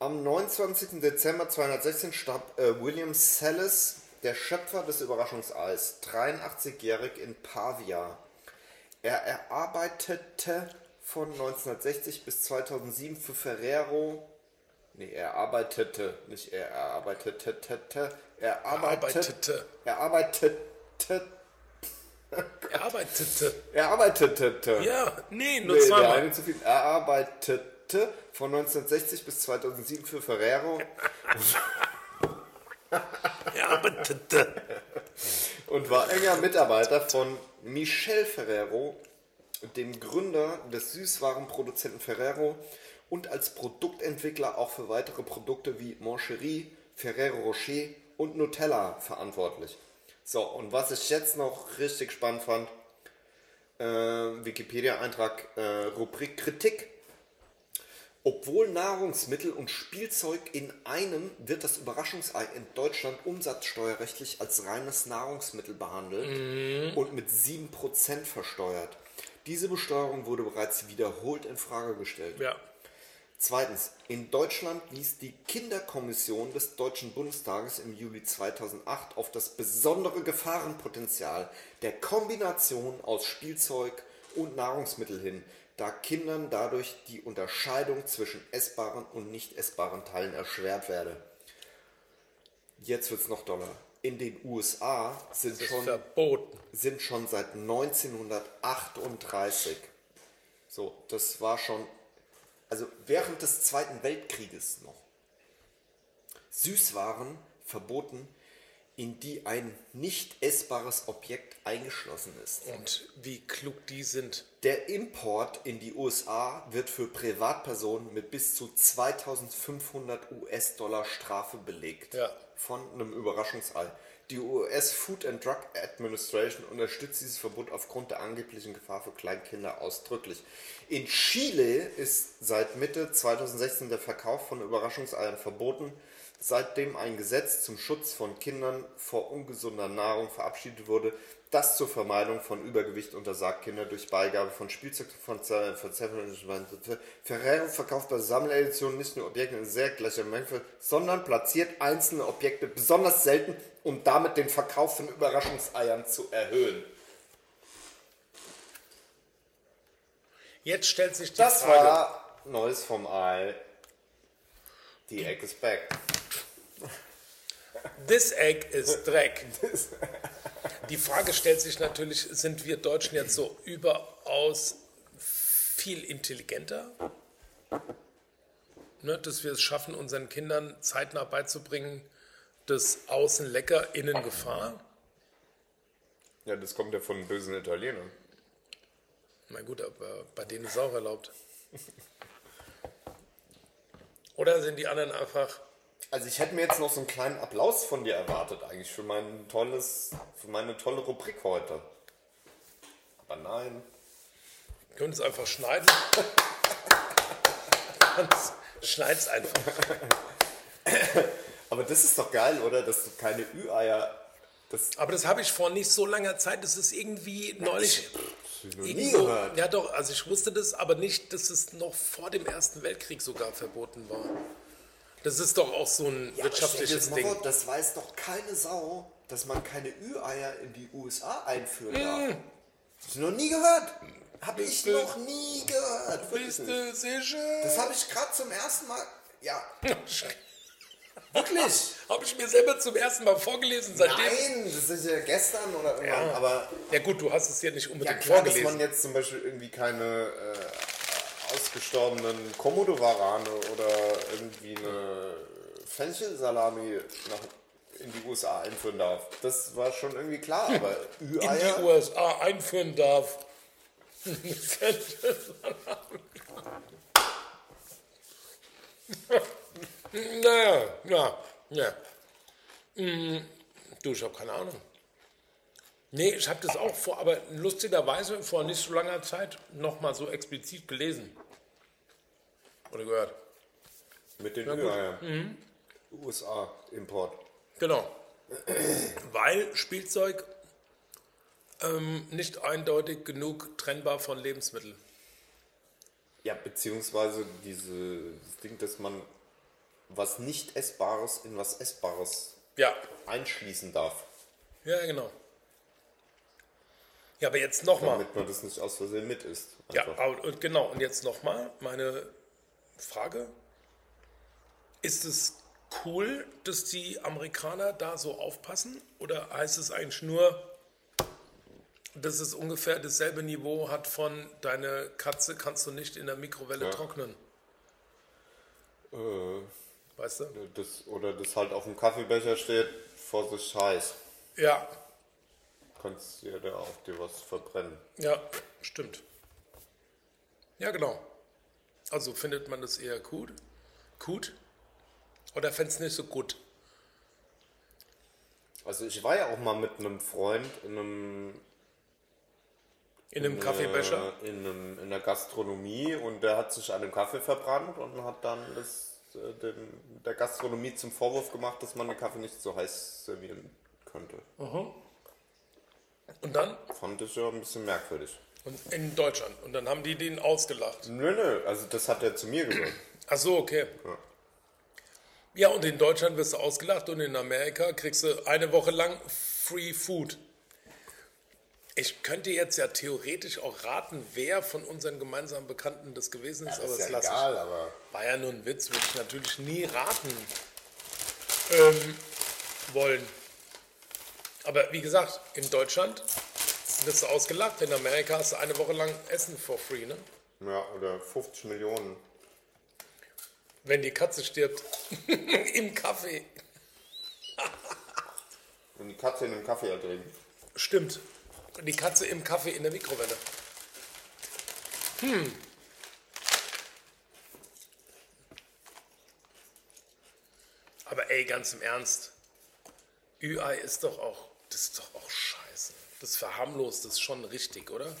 am 29. Dezember 216 starb äh, William Sellis, der Schöpfer des Überraschungseis, 83-jährig in Pavia. Er erarbeitete von 1960 bis 2007 für Ferrero. Nee, er arbeitete, nicht er erarbeitete, er arbeitete, er arbeitete, Er arbeitete. er arbeitete. Ja, nee, nur Nee, der zweimal. eine zu viel. Er arbeitete von 1960 bis 2007 für Ferrero Er arbeitete. und war enger Mitarbeiter von Michel Ferrero, dem Gründer des Süßwarenproduzenten Ferrero und als Produktentwickler auch für weitere Produkte wie Moncherie, Ferrero Rocher und Nutella verantwortlich. So, und was ich jetzt noch richtig spannend fand, äh, Wikipedia-Eintrag, äh, Rubrik Kritik. Obwohl Nahrungsmittel und Spielzeug in einem wird das Überraschungsei in Deutschland umsatzsteuerrechtlich als reines Nahrungsmittel behandelt und mit 7% versteuert. Diese Besteuerung wurde bereits wiederholt in Frage gestellt. Ja. Zweitens, in Deutschland wies die Kinderkommission des Deutschen Bundestages im Juli 2008 auf das besondere Gefahrenpotenzial der Kombination aus Spielzeug und Nahrungsmittel hin, da Kindern dadurch die Unterscheidung zwischen essbaren und nicht essbaren Teilen erschwert werde. Jetzt wird es noch doller. In den USA sind schon verboten. sind schon seit 1938. So, das war schon, also während des Zweiten Weltkrieges noch. Süßwaren verboten, in die ein nicht essbares Objekt eingeschlossen ist. Und wie klug die sind. Der Import in die USA wird für Privatpersonen mit bis zu 2500 US-Dollar Strafe belegt. Ja. Von einem Überraschungsei. Die US Food and Drug Administration unterstützt dieses Verbot aufgrund der angeblichen Gefahr für Kleinkinder ausdrücklich. In Chile ist seit Mitte 2016 der Verkauf von Überraschungseiern verboten, seitdem ein Gesetz zum Schutz von Kindern vor ungesunder Nahrung verabschiedet wurde, das zur Vermeidung von Übergewicht untersagt, Kinder durch Beigabe von Spielzeug von Ferrero verkauft bei Sammeleditionen nicht nur Objekte in sehr gleicher Menge, sondern platziert einzelne Objekte besonders selten, um damit den Verkauf von Überraschungseiern zu erhöhen. Jetzt stellt sich die Das Frage. war Neues vom Ei. Die Egg is back. This egg is Dreck. Die Frage stellt sich natürlich, sind wir Deutschen jetzt so überaus viel intelligenter? Ne, dass wir es schaffen, unseren Kindern zeitnah beizubringen, dass außen lecker, innen Gefahr? Ja, das kommt ja von bösen Italienern. Na gut, aber bei denen ist es auch erlaubt. Oder sind die anderen einfach Also ich hätte mir jetzt noch so einen kleinen Applaus von dir erwartet eigentlich für mein tolles, für meine tolle Rubrik heute. Aber nein. Können es einfach schneiden? Schneid's einfach. Aber das ist doch geil, oder? Dass du keine Ü-Eier. Das Aber das habe ich vor nicht so langer Zeit. Das ist irgendwie neulich. irgendwo- gehört. Ja, doch, also ich wusste das, aber nicht, dass es noch vor dem Ersten Weltkrieg sogar verboten war. Das ist doch auch so ein Ja, wirtschaftliches Ding. vor, das weiß doch keine Sau, dass man keine Ü-Eier in die USA einführen darf. Hm. Hast du noch nie gehört? Hab ich noch nie gehört. Bist du sicher? Das habe ich gerade zum ersten Mal. Ja, wirklich. Habe ich mir selber zum ersten Mal vorgelesen seitdem? Nein, das ist ja gestern oder irgendwann. Ja. Aber Ja gut, du hast es ja nicht ja, unbedingt klar, dass vorgelesen. man jetzt zum Beispiel irgendwie keine äh, ausgestorbenen Komodo-Warane oder irgendwie eine Fenchelsalami nach, in die USA einführen darf. Das war schon irgendwie klar, aber in die. USA einführen darf. naja, ja, ja. Mm, Du, ich habe keine Ahnung. Nee, ich habe das auch vor, aber lustigerweise vor nicht so langer Zeit nochmal so explizit gelesen. Oder gehört. Mit den gut. Mhm. USA-Import. Genau. Weil Spielzeug ähm, nicht eindeutig genug trennbar von Lebensmitteln. Ja, beziehungsweise dieses Ding, dass man was nicht Essbares in was Essbares Ja, einschließen darf, ja, genau. Ja, aber jetzt nochmal. damit man das nicht aus Versehen mit isst. Ja, Einfach. und genau. Und jetzt nochmal meine Frage. Ist es cool, dass die Amerikaner da so aufpassen? Oder heißt es eigentlich nur, dass es ungefähr dasselbe Niveau hat von deine Katze kannst du nicht in der Mikrowelle Ja. trocknen? Äh, Weißt du? das, oder das halt auf dem Kaffeebecher steht, Vorsicht heiß. Ja, Kannst ja da auch dir was verbrennen. ja, stimmt. Ja, genau. Also findet man das eher gut? Gut? Oder fände es nicht so gut? Also ich war ja auch mal mit einem Freund in einem In einem Kaffeebecher? in, einem, in der Gastronomie und der hat sich an dem Kaffee verbrannt und hat dann das, äh, dem, der Gastronomie zum Vorwurf gemacht, dass man den Kaffee nicht so heiß servieren könnte. Und dann? Fand ich ja ein bisschen merkwürdig. Und in Deutschland. Und dann haben die den ausgelacht. Nö, nö, also das hat er zu mir gesagt. Ach so, okay. Ja, und in Deutschland wirst du ausgelacht und in Amerika kriegst du eine Woche lang Free Food. Ich könnte jetzt ja theoretisch auch raten, wer von unseren gemeinsamen Bekannten das gewesen ist, Das aber ist das ja lasse egal, aber ich. War ja nur ein Witz, würde ich natürlich nie raten ähm, wollen. Aber wie gesagt, in Deutschland wirst du ausgelacht, in Amerika hast du eine Woche lang Essen for free, ne? ja, oder 50 Millionen. Wenn die Katze stirbt. Im Kaffee. Und die Katze in einem Kaffee ertrinkt. Stimmt. Die Katze im Kaffee in der Mikrowelle. Hm. Aber ey, ganz im Ernst. Ü-Ei ist doch auch, das ist doch auch scheiße. Das verharmlost das schon richtig, oder?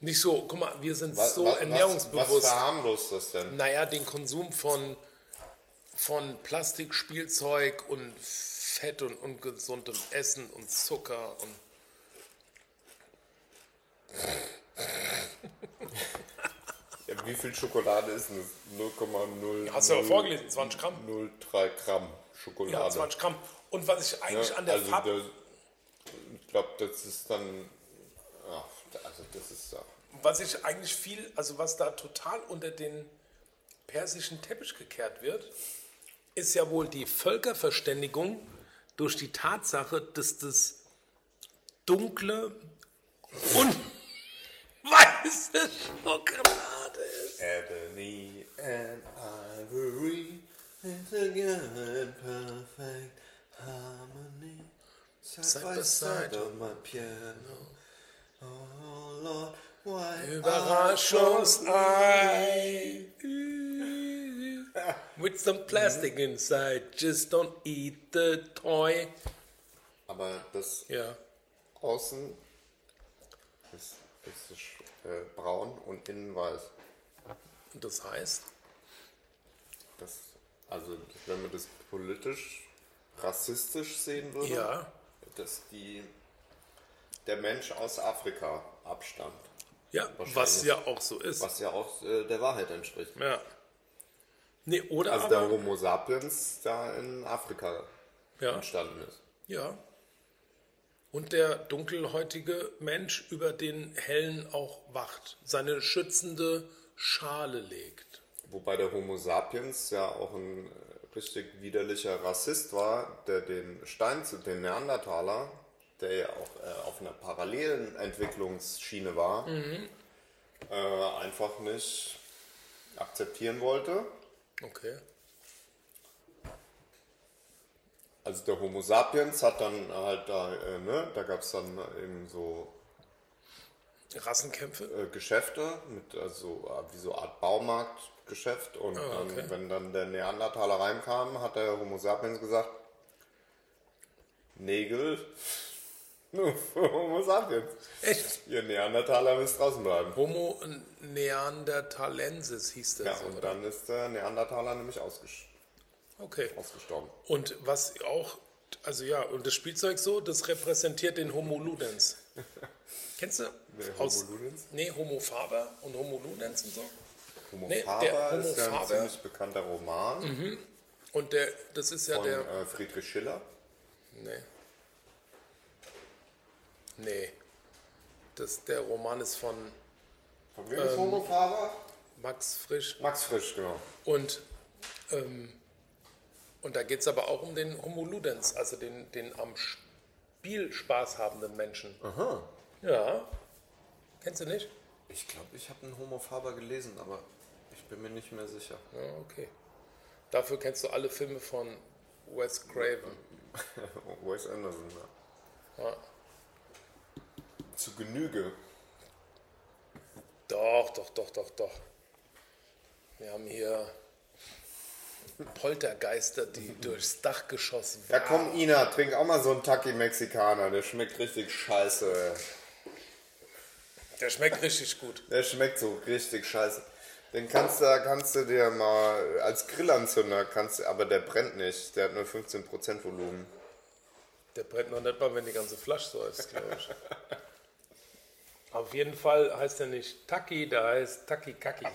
Nicht so, guck mal, wir sind Was, so was, ernährungsbewusst. was verharmlost das denn? Naja, den Konsum von, von Plastikspielzeug und Fett und ungesundem Essen und Zucker und. Ja, wie viel Schokolade ist denn das? 0,0. Hast du ja vorgelesen, 20 Gramm? 0,3 Gramm Schokolade. Ja, 20 Gramm. Und was ich eigentlich Ja, an der also Farbe. ich glaube, das ist dann. Ja, also das ist ja. was ich eigentlich viel, also was da total unter den persischen Teppich gekehrt wird, ist ja wohl die Völkerverständigung durch die Tatsache, dass das dunkle und weiße Schokolade ist. Ebony and ivory is again perfect harmony. Side, Side by side side. on my piano. Oh Lord, why Überraschungsei. With some plastic inside, just don't eat the toy. Aber das Ja, außen ist, ist es äh, braun und innen weiß. das heißt, Das, also wenn man das politisch rassistisch sehen würde, ja, dass die, der Mensch aus Afrika abstammt. ja, was ja auch so ist. Was ja auch äh, der Wahrheit entspricht. Ja. Nee, oder Also der aber, Homo sapiens da in Afrika ja, entstanden ist. ja. Und der dunkelhäutige Mensch über den hellen auch wacht, seine schützende Schale legt. Wobei der Homo sapiens ja auch ein richtig widerlicher Rassist war, der den Stein zu den Neandertaler, der ja auch äh, auf einer parallelen Entwicklungsschiene war, äh, einfach nicht akzeptieren wollte. Okay. Also der Homo sapiens hat dann halt da, äh, ne, da gab es dann eben so Rassenkämpfe? äh, Geschäfte mit also wie so Art Baumarktgeschäft und Ah, okay. dann, wenn dann der Neandertaler reinkam, hat der Homo sapiens gesagt, Nägel nur für Homo sapiens. Echt? Ihr Neandertaler müsst draußen bleiben. Homo neanderthalensis hieß der Ja, so, und oder? dann ist der Neandertaler nämlich ausges Okay. ausgestorben. Und was auch, also ja, und das Spielzeug so, das repräsentiert den Homo ludens. Kennst du? Homo ludens? Nee, Homo faber und Homo ludens und so. Homo Nee, faber Homo ist ja ein ziemlich bekannter Roman Und der, das ist ja von der. äh, Friedrich Schiller. Nee. Nee. Das, der Roman ist von Von wem Ähm, ist Homo faber? Max Frisch. Max Frisch, genau. Und, ähm, und da geht es aber auch um den Homo ludens, also den, den am Spiel Spaß habenden Menschen. Aha. Ja. Kennst du nicht? Ich glaube, ich habe einen Homo faber gelesen, aber bin mir nicht mehr sicher. Ja, okay. Dafür kennst du alle Filme von Wes Craven. Wes Anderson, ja. Ja. Zu Genüge. Doch, doch, doch, doch, doch. Wir haben hier Poltergeister, die durchs Dachgeschoss Ja komm, Ina, trink auch mal so einen Taki Mexikaner. Der schmeckt richtig scheiße. ey. Der schmeckt richtig gut. Der schmeckt so richtig scheiße. Den kannst du, kannst du dir mal als Grillanzünder, kannst du, aber der brennt nicht. Der hat nur 15% Volumen. Der brennt noch nicht mal, wenn die ganze Flasche so ist, glaube ich. Auf jeden Fall heißt er nicht Taki, der heißt Taki Kaki.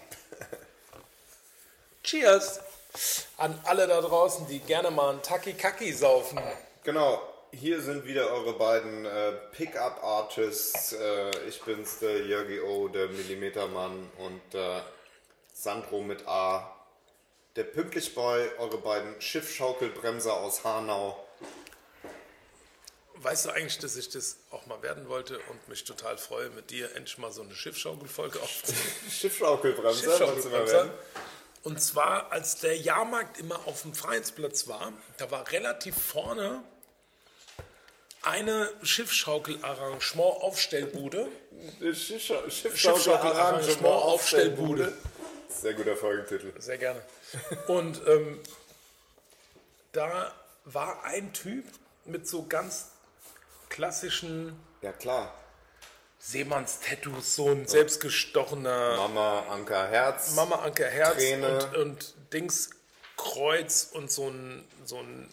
Cheers an alle da draußen, die gerne mal einen Taki Kaki saufen. Genau, hier sind wieder eure beiden äh, Pickup-Artists. Äh, ich bin's, der Jörgi O, der Millimetermann und der Sandro mit A. Der Pünktlich Boy, eure beiden Schiffschaukelbremser aus Hanau. Weißt du eigentlich, dass ich das auch mal werden wollte und mich total freue, mit dir endlich mal so eine Schiffschaukelfolge aufzunehmen? Schiffschaukelbremser, Schiffschaukelbremser. Und zwar, als der Jahrmarkt immer auf dem Freiheitsplatz war, da war relativ vorne eine Schiffschaukel-Arrangement-Aufstellbude. Schiffschau- Schiffschaukel-Arrangement-Aufstellbude. Sehr guter Folgentitel. Sehr gerne. Und ähm, da war ein Typ mit so ganz klassischen Ja klar. Seemanns-Tattoos, so ein selbstgestochener Mama, Anker, Herz. Mama Anker Herz Träne. und, und Dings Kreuz und so ein, so ein,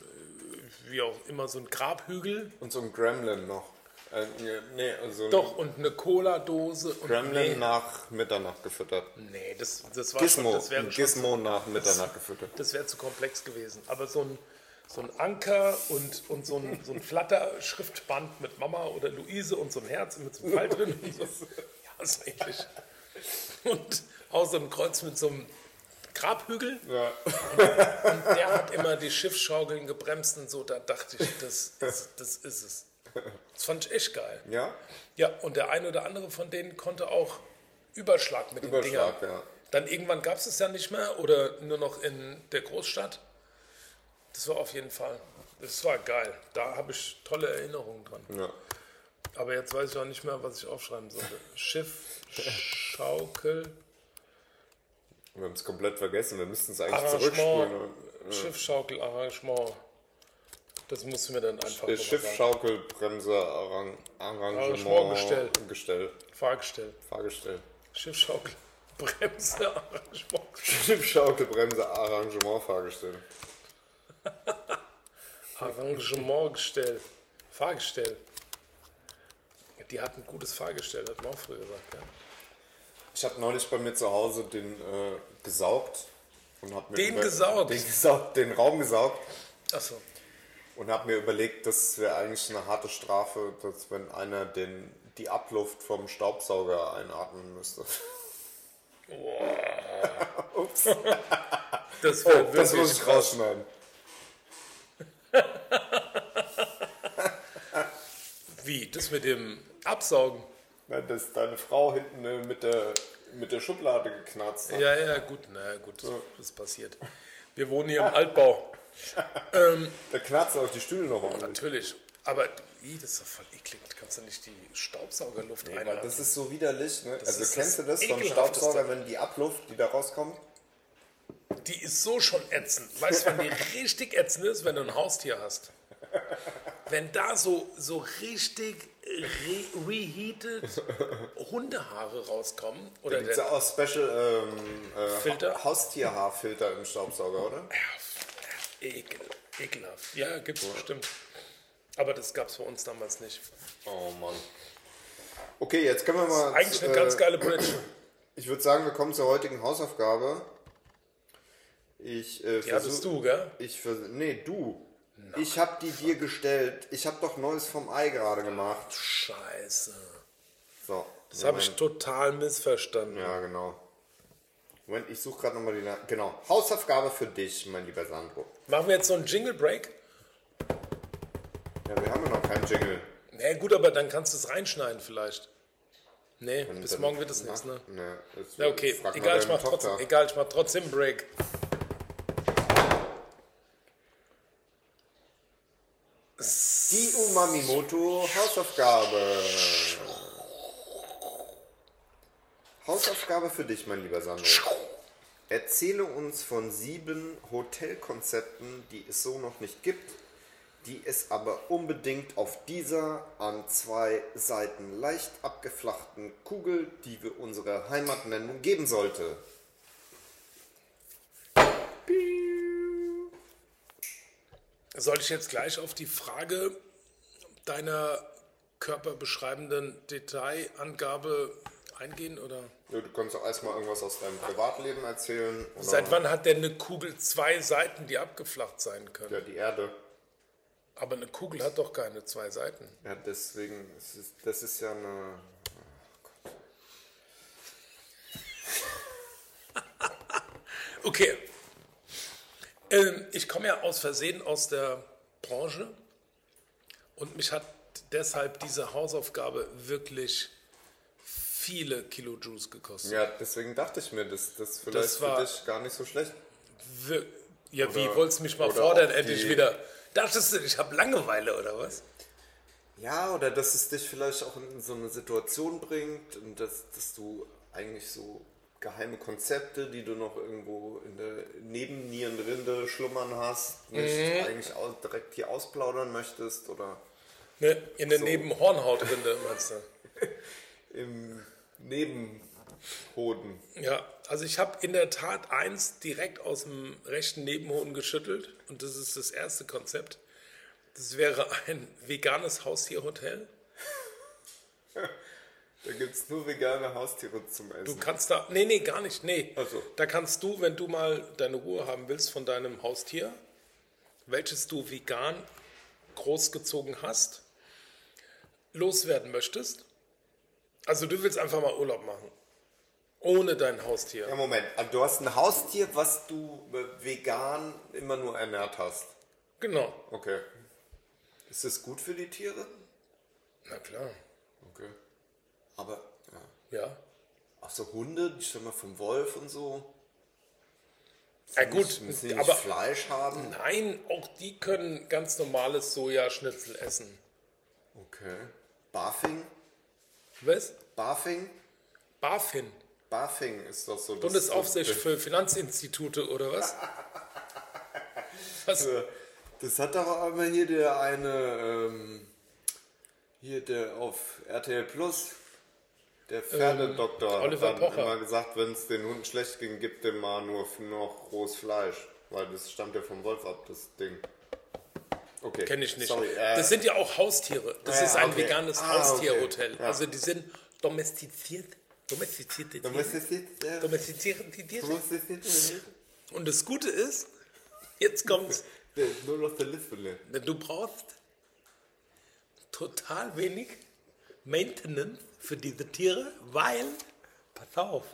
wie auch immer, so ein Grabhügel. Und so ein Gremlin noch. Äh, nee, so ein Doch, und eine Cola-Dose. und Gremlin nee, nach Mitternacht gefüttert. nee, das, das war Gizmo, schon, das wäre schon Gizmo nach Mitternacht gefüttert. Das wäre zu komplex gewesen. Aber so ein, so ein Anker und, und so ein, so ein Flatter-Schriftband mit Mama oder Luise und so ein Herz mit so einem Pfeil drin. Und so. Ja, ist eigentlich. Und auch so ein Kreuz mit so einem Grabhügel. Ja. Und der hat immer die Schiffsschaukeln gebremst und so. Da dachte ich, das, das, das ist es. Das fand ich echt geil. ja? Ja, und der eine oder andere von denen konnte auch Überschlag mit den Überschlag, Dingern. ja. Dann irgendwann gab es es ja nicht mehr oder nur noch in der Großstadt. Das war auf jeden Fall, das war geil. Da habe ich tolle Erinnerungen dran. Ja. Aber jetzt weiß ich auch nicht mehr, was ich aufschreiben sollte. Schiff, Schaukel, Wir haben es komplett vergessen. Wir müssten es eigentlich Arrangement, zurückspulen. Schiffschaukel, Arrangement. Das musst du mir dann einfach. Schiffschaukelbremser Arrang Arrangement Gestell. Gestell. Fahrgestell. Fahrgestell. Schiffschaukel, Bremse, Arrangement. Schiffschaukelbremser Arrangement Fahrgestell. Arrangementgestell. Fahrgestell. Die hatten ein gutes Fahrgestell, hat man auch früher gesagt. Ja. Ich habe neulich bei mir zu Hause den äh, gesaugt. Und hab mir Den gesaugt? Den gesaugt, den Raum gesaugt. Achso. Und habe mir überlegt, das wäre eigentlich eine harte Strafe, dass wenn einer den, die Abluft vom Staubsauger einatmen müsste. Ups. Das Oh, das muss ich rausschneiden. Wie? Das mit dem Absaugen? Na, dass deine Frau hinten äh, mit der, mit der Schublade geknarzt hat. Ja, ja, gut, na gut, das passiert. Wir wohnen hier im Altbau. Da knarzt auch die Stühle noch um. Natürlich. Aber, ih, das ist doch voll eklig. Du kannst ja nicht die Staubsaugerluft Nee, einatmen. das ist so widerlich, ne? also kennst du das vom. Staubsauger, wenn die Abluft, die da rauskommt? Die ist so schon ätzend. Weißt du, wenn die richtig ätzend ist, wenn du ein Haustier hast? Wenn da so, so richtig re reheated Hundehaare rauskommen, Da oder gibt es ja auch Special ähm, äh, Filter? Ha- Haustierhaarfilter im Staubsauger, oder? Ekel, ekelhaft. Ja, gibt's bestimmt. Aber das gab's bei uns damals nicht. Oh Mann. Okay, jetzt können wir mal. Eigentlich eine äh, ganz geile Bridge. Ich würde sagen, wir kommen zur heutigen Hausaufgabe. Ich äh, Die hattest du, gell? Ich vers nee, du. Ich habe die dir gestellt. Ich habe doch Neues vom Ei gerade gemacht. Scheiße. So. Das habe ich total missverstanden. Ja, genau. Moment, ich suche gerade nochmal die. Na genau. Hausaufgabe für dich, mein lieber Sandro. Machen wir jetzt so einen Jingle Break? Ja, wir haben ja noch keinen Jingle. Na gut, aber dann kannst du es reinschneiden vielleicht. Nee, bis Dann- morgen wird es nichts, ne? Nee, Ja, okay. Egal, ich mach trotzdem, egal, ich mach trotzdem einen Break. Die Umamimoto Hausaufgabe. Hausaufgabe für dich, mein lieber Sandro. Erzähle uns von sieben Hotelkonzepten, die es so noch nicht gibt, die es aber unbedingt auf dieser an zwei Seiten leicht abgeflachten Kugel, die wir unsere Heimat nennen, geben sollte. Soll ich jetzt gleich auf die Frage deiner körperbeschreibenden Detailangabe eingehen? Oder? Ja, du kannst auch erstmal irgendwas aus deinem Privatleben erzählen. Seit wann hat denn eine Kugel zwei Seiten, die abgeflacht sein können? Ja, die Erde. Aber eine Kugel hat doch keine zwei Seiten. Ja, deswegen, es ist, das ist ja eine. Okay. Ähm, ich komme ja aus Versehen aus der Branche und mich hat deshalb diese Hausaufgabe wirklich viele Kilo Juice gekostet. Ja, deswegen dachte ich mir, dass das vielleicht Das war- für dich gar nicht so schlecht. Ja, wie Oder- wolltest du mich mal fordern, endlich wieder? Dachtest du, ich habe Langeweile oder was? Ja, oder dass es dich vielleicht auch in so eine Situation bringt und dass, dass du eigentlich so geheime Konzepte, die du noch irgendwo in der Nebennierenrinde schlummern hast, nicht Mhm. eigentlich direkt hier ausplaudern möchtest oder Ne, in der So. Nebenhornhautrinde, meinst du? im Nebenhoden. Ja, also ich habe in der Tat eins direkt aus dem rechten Nebenhoden geschüttelt und das ist das erste Konzept. Das wäre ein veganes Haustierhotel. Da gibt es nur vegane Haustiere zum Essen. Du kannst da, nee, nee, gar nicht, nee. Ach so. Da kannst du, wenn du mal deine Ruhe haben willst von deinem Haustier, welches du vegan großgezogen hast, loswerden möchtest. Also du willst einfach mal Urlaub machen. Ohne dein Haustier. ja, Moment, also du hast ein Haustier, was du äh, vegan immer nur ernährt hast. Genau. Okay. Ist das gut für die Tiere? Na klar. Okay. Aber, ja. Ja. Auch so Hunde, die stammen vom Wolf und so. Ja gut, Müssen die nicht aber Fleisch haben? nein, auch die können ganz normales Sojaschnitzel essen. Okay. Bafing? Was? Bafing? BaFin, Bafing ist doch so das. Bundesaufsicht für Finanzinstitute oder was? Was? Das hat doch auch immer hier der eine, ähm, hier der auf RTL Plus, der Pferdedoktor, Ähm, Oliver hat dann Pocher. immer gesagt, wenn es den Hunden schlecht ging, gibt dem mal nur noch rohes Fleisch. Weil das stammt ja vom Wolf ab, das Ding. Okay. Kenne ich nicht. Sorry, äh, das sind ja auch Haustiere. Das Ah, ist ein okay. veganes Ah, Haustierhotel. okay. Ja. Also die sind domestiziert. Domestizierte Tiere. äh, Domestizierte Und das Gute ist, jetzt kommt's, äh, nur noch der Lispele. du brauchst total wenig Maintenance für diese Tiere, weil, pass auf,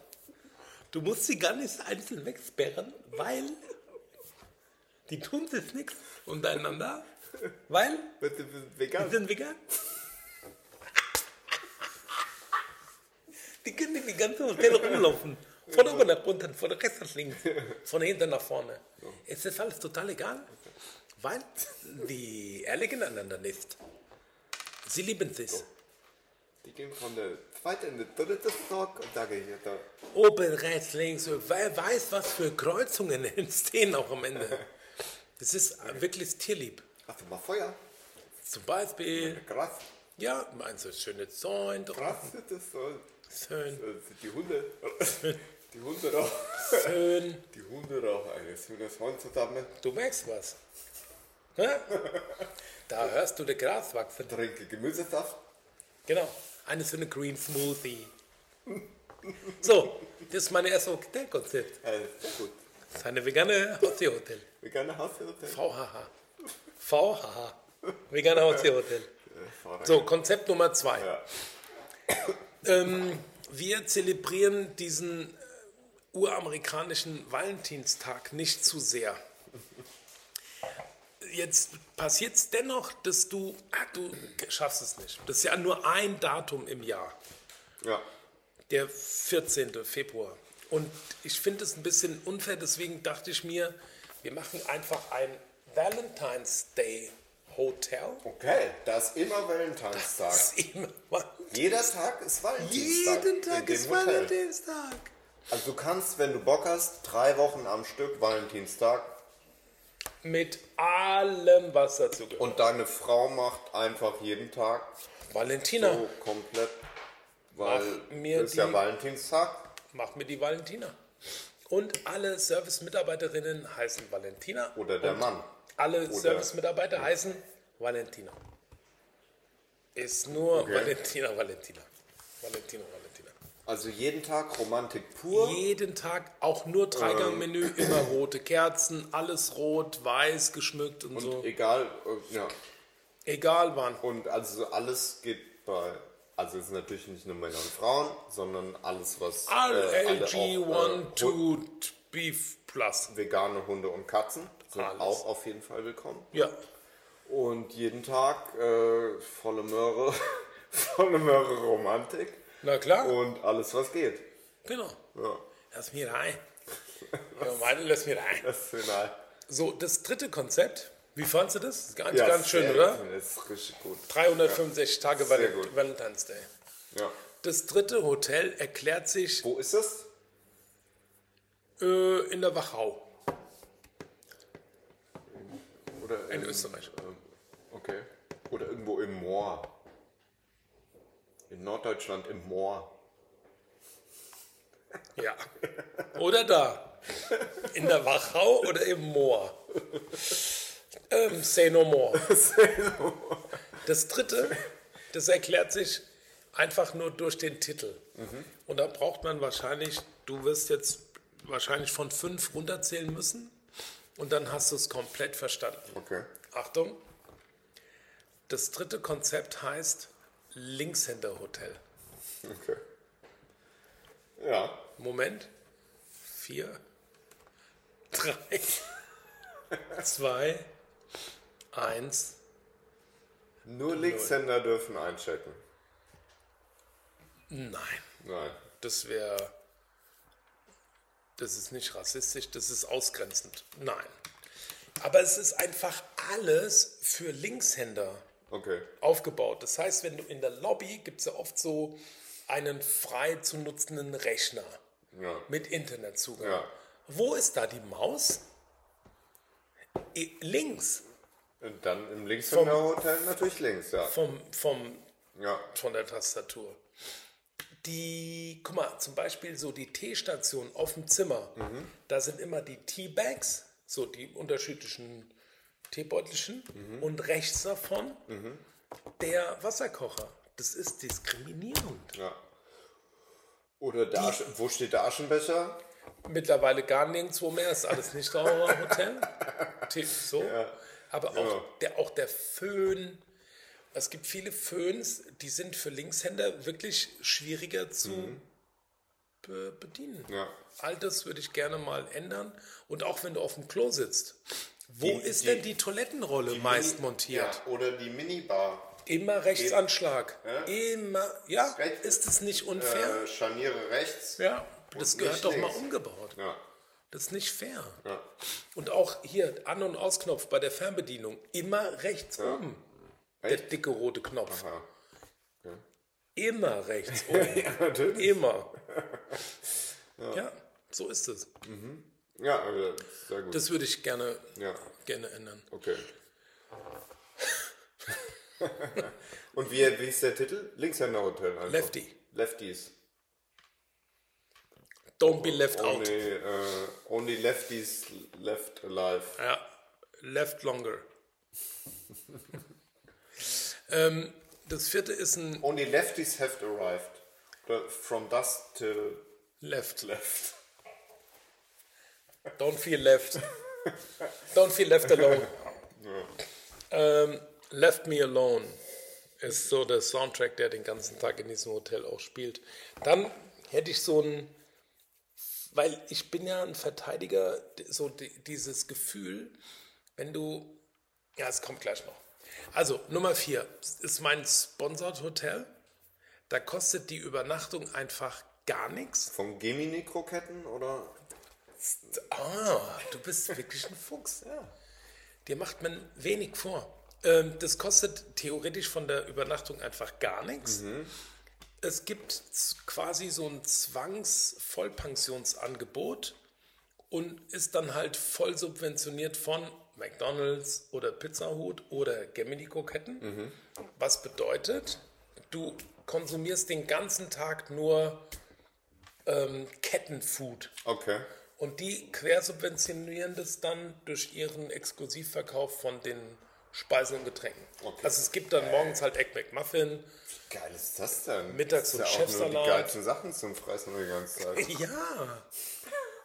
du musst sie gar nicht einzeln wegsperren, weil die tun sich nichts untereinander, weil Bitte, bitte, die vegan. sind vegan. Die können in die ganze Hotel rumlaufen. Von oben nach unten, von rechts nach links, von hinten nach vorne. Es ist alles total egal, weil die ehrlich aneinander nicht. Sie lieben sich. Die gehen von der zweiten in den dritten Stock und da gehe ich da. Oben, rechts, links. Wer weiß, was für Kreuzungen entstehen auch am Ende. Das ist wirklich tierlieb. Hast du mal Feuer? Zum Beispiel, Krass. ja, meinst du, schöne Zäune Krass, draußen. das ist so. Schön, Das sind die Hunde. Die Hunde rauchen. schön. Die Hunde rauchen eines schönes Horn zusammen. Du merkst was. Hä? Da hörst du das Gras wachsen. Trinke Gemüsesaft. Genau. Eine so eine Green Smoothie. So, das ist mein erstes Hotelkonzept. Äh, sehr gut. Das ist eine vegane Haustierhotel. Vegane Haustierhotel. VHH. VHH. Vegane Haustierhotel. So, Konzept Nummer zwei. Ja. Ähm, wir zelebrieren diesen äh, uramerikanischen Valentinstag nicht zu sehr. Jetzt passiert es dennoch, dass du, ah, du schaffst es nicht. Das ist ja nur ein Datum im Jahr, Ja. der 14. Februar. Und ich finde es ein bisschen unfair, deswegen dachte ich mir, wir machen einfach ein Valentine's Day Hotel. Okay, da ist immer Valentinstag. Das ist immer Jeder Tag ist Valentinstag. Jeden Tag ist Hotel. Valentinstag. Also du kannst, wenn du Bock hast, drei Wochen am Stück Valentinstag Mit allem, was dazu gehört. und deine Frau macht einfach jeden Tag Valentina, so komplett, weil Mach mir ist ja die- Valentinstag. mach mir die Valentina. Und alle Service-Mitarbeiterinnen heißen Valentina. Oder der Mann. Alle Service-Mitarbeiter heißen Valentina. Ist nur Okay. Valentina, Valentina. Valentino, Valentina. Also jeden Tag Romantik pur. Jeden Tag auch nur Dreigangmenü, immer rote Kerzen, alles rot, weiß geschmückt und, und so. egal, äh, ja. Egal wann. Und also alles geht bei, also es ist natürlich nicht nur Männer und Frauen, sondern alles, was äh, alle RLG auch, 1, 2 Beef Plus. äh, vegane Hunde und Katzen sind Alles. auch auf jeden Fall willkommen. Ja. Und jeden Tag äh, volle Möhre, volle Möhre Romantik Na klar. und alles, was geht. Genau. Ja, Lass mir rein. Ja, meine, lass mir rein. das ist final. So, das dritte Konzept. Wie fandst du das? Ganz, Ja, ganz schön, oder? Das ist richtig gut. 365 Tage Sehr Val gut. Valentine's Day. Ja. Das dritte Hotel erklärt sich Wo ist das? äh, in der Wachau Oder in Österreich. ähm, Okay. Oder irgendwo im Moor. In Norddeutschland im Moor. Ja. Oder da. In der Wachau oder im Moor. Ähm, say no more. Das dritte, das erklärt sich einfach nur durch den Titel. Und da braucht man wahrscheinlich, du wirst jetzt wahrscheinlich von fünf runterzählen müssen und dann hast du es komplett verstanden. Okay. Achtung, das dritte Konzept heißt Linkshänder-Hotel. Okay. Ja. Moment. Vier, drei, zwei, eins. Nur Linkshänder dürfen einchecken. Nein, Nein. das wäre. Das ist nicht rassistisch, das ist ausgrenzend. Nein. Aber es ist einfach alles für Linkshänder Okay. aufgebaut. Das heißt, wenn du in der Lobby gibt es ja oft so einen frei zu nutzenden Rechner Ja. mit Internetzugang. Ja. Wo ist da die Maus? Links Und dann im Linkshänder-Hotel natürlich links, ja. vom, vom Ja. von der Tastatur. Die, guck mal, zum Beispiel so die Teestation auf dem Zimmer, da sind immer die Teabags, so die unterschiedlichen Teebeutelchen und rechts davon der Wasserkocher. Das ist diskriminierend. ja. Oder der Asche, wo steht der Aschenbecher? Mittlerweile gar nirgendwo mehr, ist alles nicht Dauer Hotel. So. Aber auch, Ja. der, auch der Föhn. Es gibt viele Föhns, die sind für Linkshänder wirklich schwieriger zu be bedienen. Mhm. Ja. All das würde ich gerne mal ändern. Und auch wenn du auf dem Klo sitzt. Wo Die- ist die- denn die Toilettenrolle meist Mini- montiert? Ja, oder die Minibar. Immer Rechtsanschlag. Ja. Immer. Ja, Rechts- ist es nicht unfair? Äh, Scharniere rechts. ja, das gehört doch mal links. umgebaut. Ja. Das ist nicht fair. Ja. Und auch hier An- und Ausknopf bei der Fernbedienung immer rechts oben. Der dicke rote Knopf. Aha. Immer rechts oben. Natürlich. immer. Ja. so ist es. Ja, also, sehr gut. Das würde ich gerne, ja, gerne ändern. okay. Und wie, wie ist der Titel? Linkshänder-Hotel einfach. Lefty. Lefties. Don't be left out. Only, äh, only lefties left alive. Ja, left longer. ähm, das vierte ist ein Only lefties have arrived. From dusk till left. left. Don't feel left. Don't feel left alone. Ähm, left Me Alone ist so der Soundtrack, der den ganzen Tag in diesem Hotel auch spielt. Dann hätte ich so ein, weil ich bin ja ein Verteidiger, so di- dieses Gefühl, wenn du, ja, es kommt gleich noch. Also Nummer vier ist mein Sponsored Hotel. Da kostet die Übernachtung einfach gar nichts. Von Gemini-Kroketten oder? Ah, du bist wirklich ein Fuchs. Ja. Dir macht man wenig vor. Ähm, das kostet theoretisch von der Übernachtung einfach gar nichts. Es gibt quasi so ein Zwangs-Vollpensionsangebot und ist dann halt voll subventioniert von McDonalds oder Pizza Hut oder Gemini-Kroketten. Was bedeutet, du konsumierst den ganzen Tag nur ähm, Kettenfood. Okay. Und die quersubventionieren das dann durch ihren Exklusivverkauf von den Speisen und Getränken. Okay. Also es gibt dann morgens halt Egg McMuffin. Wie geil ist das denn? Mittags ist so ja nur Chefsalat. die geilsten Sachen zum Fressen die ganze Zeit. Ja.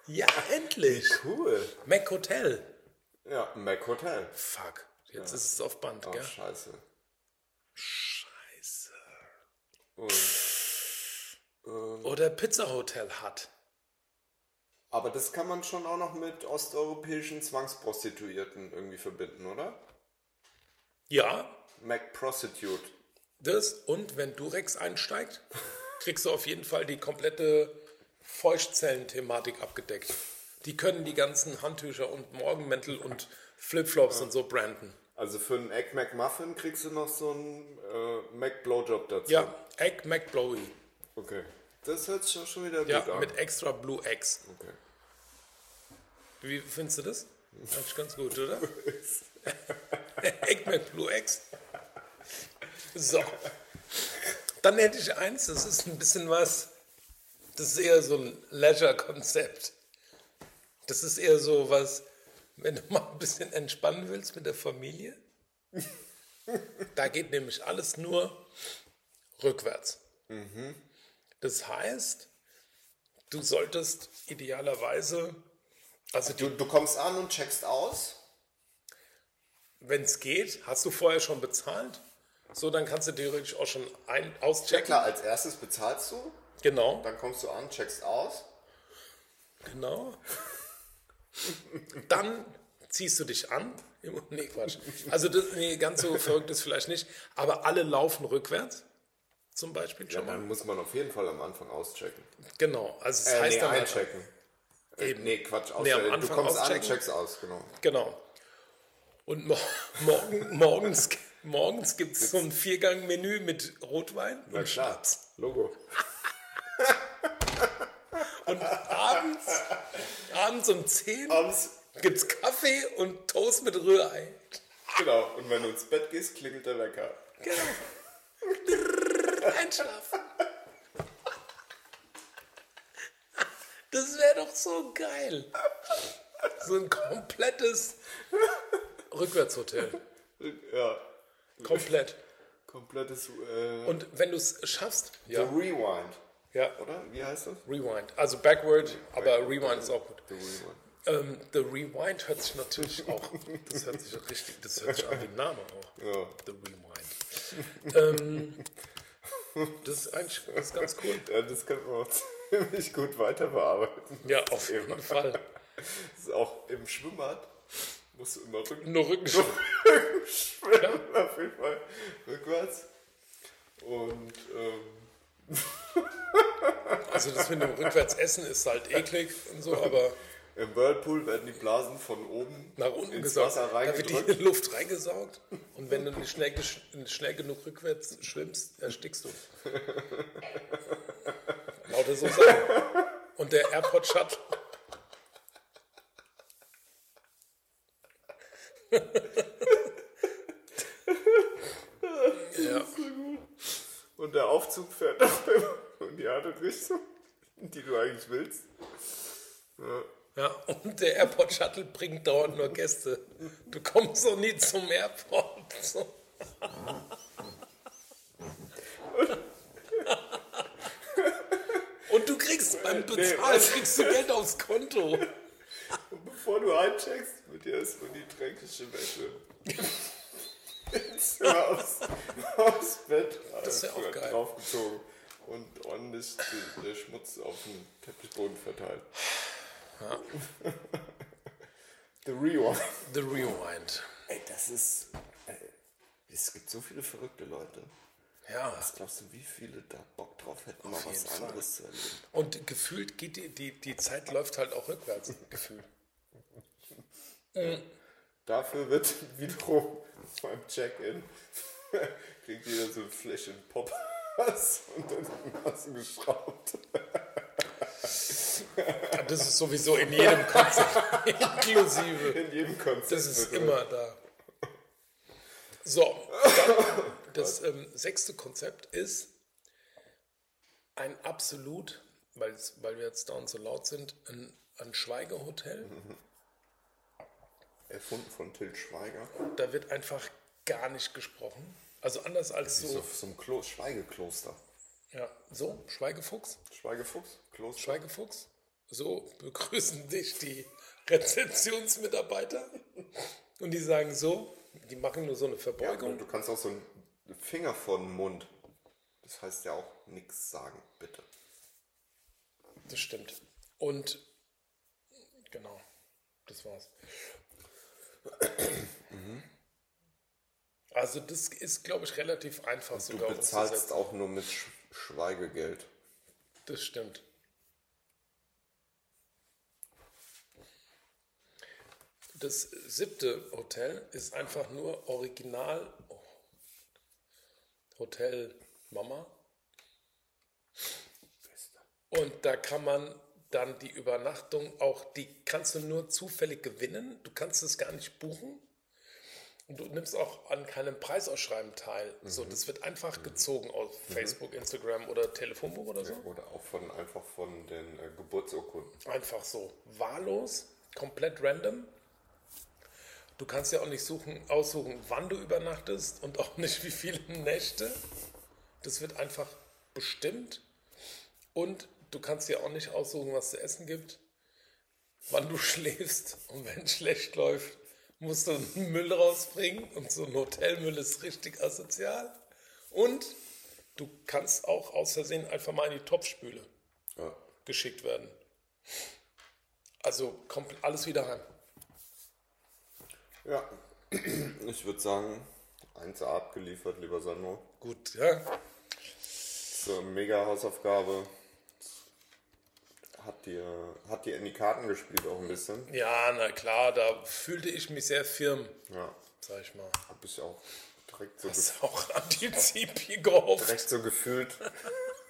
Ja, endlich. Cool. Mac Hotel. Ja, Mac Hotel. Fuck. Jetzt ist es auf Band, Oh, gell? scheiße. Scheiße. Und, Oder Pizza Hotel hat. aber das kann man schon auch noch mit osteuropäischen Zwangsprostituierten irgendwie verbinden, oder? Ja, Mac Prostitute. das. Und wenn Durex einsteigt, kriegst du auf jeden Fall die komplette Feuchtzellenthematik abgedeckt. Die können die ganzen Handtücher und Morgenmäntel und Flipflops und so branden. Also für einen Egg McMuffin kriegst du noch so einen äh, Mac Blowjob dazu. Ja, Egg McBlowy. Okay. Das hört sich doch schon wieder gut Ja, an. mit extra Blue Eggs. okay. Wie findest du das? Eigentlich ganz gut, oder? Egg McBlue Eggs. So. Dann hätte ich eins, das ist ein bisschen was, das ist eher so ein Leisure-Konzept. Das ist eher so was, wenn du mal ein bisschen entspannen willst mit der Familie. Da geht nämlich alles nur rückwärts. Das heißt, du solltest idealerweise, also Du, du kommst an und checkst aus. Wenn es geht, hast du vorher schon bezahlt. So, dann kannst du theoretisch auch schon ein Ja auschecken. klar, als erstes bezahlst du, Genau, dann kommst du an, checkst aus. genau. Dann ziehst du dich an. Nee, Quatsch. Also, das, nee, ganz so verrückt ist vielleicht nicht. Aber alle laufen rückwärts. Zum Beispiel Ja, schon mal. dann muss man auf jeden Fall am Anfang auschecken. Genau. Also, es Äh, heißt nee, dann. einchecken. Äh, Eben. nee, Quatsch, Nee, am auschecken. du Anfang kommst an auschecken. checkst aus, genau. Genau. Und mo morgen, morgens, morgens gibt es so ein Viergang-Menü mit Rotwein Na und klar, Schnaps. Logo. Und abends, abends um 10 Abends, gibt es Kaffee und Toast mit Rührei. genau. Und wenn du ins Bett gehst, klingelt der Wecker. Genau. Einschlafen. Das wäre doch so geil. So ein komplettes Rückwärtshotel. Ja, Komplett. komplettes äh, Und wenn du es schaffst, ja, Rewind, ja, oder? Wie heißt das? Rewind. Also Backward, aber Rewind ist auch gut. The Rewind. Ähm, The Rewind hört sich natürlich auch, das hört sich richtig, das hört sich an wie ein Name auch. Ja. The Rewind. ähm, das ist eigentlich das ist ganz cool. Ja, das kann man auch ziemlich gut weiter bearbeiten. Ja, auf jeden Fall. Das ist auch im Schwimmbad. Musst du immer Rücken Nur Rücken schwimmen, auf jeden Fall. Rückwärts. Und ähm, Also das mit dem Rückwärtsessen ist halt eklig und so, aber im Whirlpool werden die Blasen von oben nach unten ins gesaugt. Wasser Da wird die reingedrückt. Luft reingesaugt und wenn du nicht schnell, schnell genug rückwärts schwimmst, erstickst du. Lauter so Sachen. Und der Airport Shuttle. ja. Und der Aufzug fährt auch immer in die andere Richtung, die du eigentlich willst. Ja, und der Airport Shuttle bringt dauernd nur Gäste. Du kommst doch nie zum Airport. So. Und du kriegst beim Bezahlen kriegst du Geld aufs Konto. Und bevor du eincheckst, wird dir erstmal die dreckige Wäsche Zimmer aufs, aufs Bett Das wär auch geil. draufgezogen und ordentlich die, der Schmutz auf den Teppichboden verteilt. The Rewind. The Rewind. Ey, das ist. Ey, es gibt so viele verrückte Leute. Ja. Was glaubst du, wie viele da Bock drauf hätten, mal Auf was jeden Fall. anderes zu erleben? Und gefühlt geht die, die, die Zeit läuft halt auch rückwärts. Gefühlt. Dafür wird wiederum beim Check-in kriegt jeder so ein Fläschchen Pop und dann du geschraubt. Das ist sowieso in jedem Konzept inklusive. In jedem Konzept. Das ist immer da. So, das ähm, sechste Konzept ist ein absolut, weil, weil wir jetzt da und so laut sind, ein, ein Schweigehotel. Erfunden von Til Schweiger. Da wird einfach gar nicht gesprochen. Also anders als so, so, ein Klo Schweigekloster. ja, so, Schweigefuchs, Schweigefuchs? Kloster? Schweigefuchs. So begrüßen dich die Rezeptionsmitarbeiter. Und die sagen so, die machen nur so eine Ja, Verbeugung. du kannst auch so einen Finger vor den Mund. Das heißt ja auch nichts sagen, bitte. Das stimmt. Und genau, das war's. Also das ist, glaube ich, relativ einfach Du sogar bezahlst umzusetzen. auch nur mit Sch Schweigegeld. Das stimmt. Das siebte Hotel ist einfach nur Original oh, Hotel Mama. Und da kann man dann die Übernachtung auch, die kannst du nur zufällig gewinnen. Du kannst es gar nicht buchen. Und du nimmst auch an keinem Preisausschreiben teil. So, das wird einfach gezogen auf Facebook, Instagram oder Telefonbuch oder so. Oder auch von einfach von den äh, Geburtsurkunden. Einfach so. Wahllos, komplett random. Du kannst ja auch nicht suchen, aussuchen, wann du übernachtest und auch nicht wie viele Nächte. Das wird einfach bestimmt. Und du kannst dir auch nicht aussuchen, was zu essen gibt, wann du schläfst. Und wenn es schlecht läuft, musst du einen Müll rausbringen. Und so ein Hotelmüll ist richtig asozial. Und du kannst auch aus Versehen einfach mal in die Topfspüle Ja. geschickt werden. Also kommt alles wieder heim. ja. Ich würde sagen, 1A abgeliefert, lieber Sandro. Gut, ja. So, mega Hausaufgabe. Hat dir, hat dir in die Karten gespielt auch ein bisschen. Ja, na klar, da fühlte ich mich sehr firm, Ja, sag ich mal. hab ich auch direkt so, ist auch an die Zipi gehofft. direkt so gefühlt.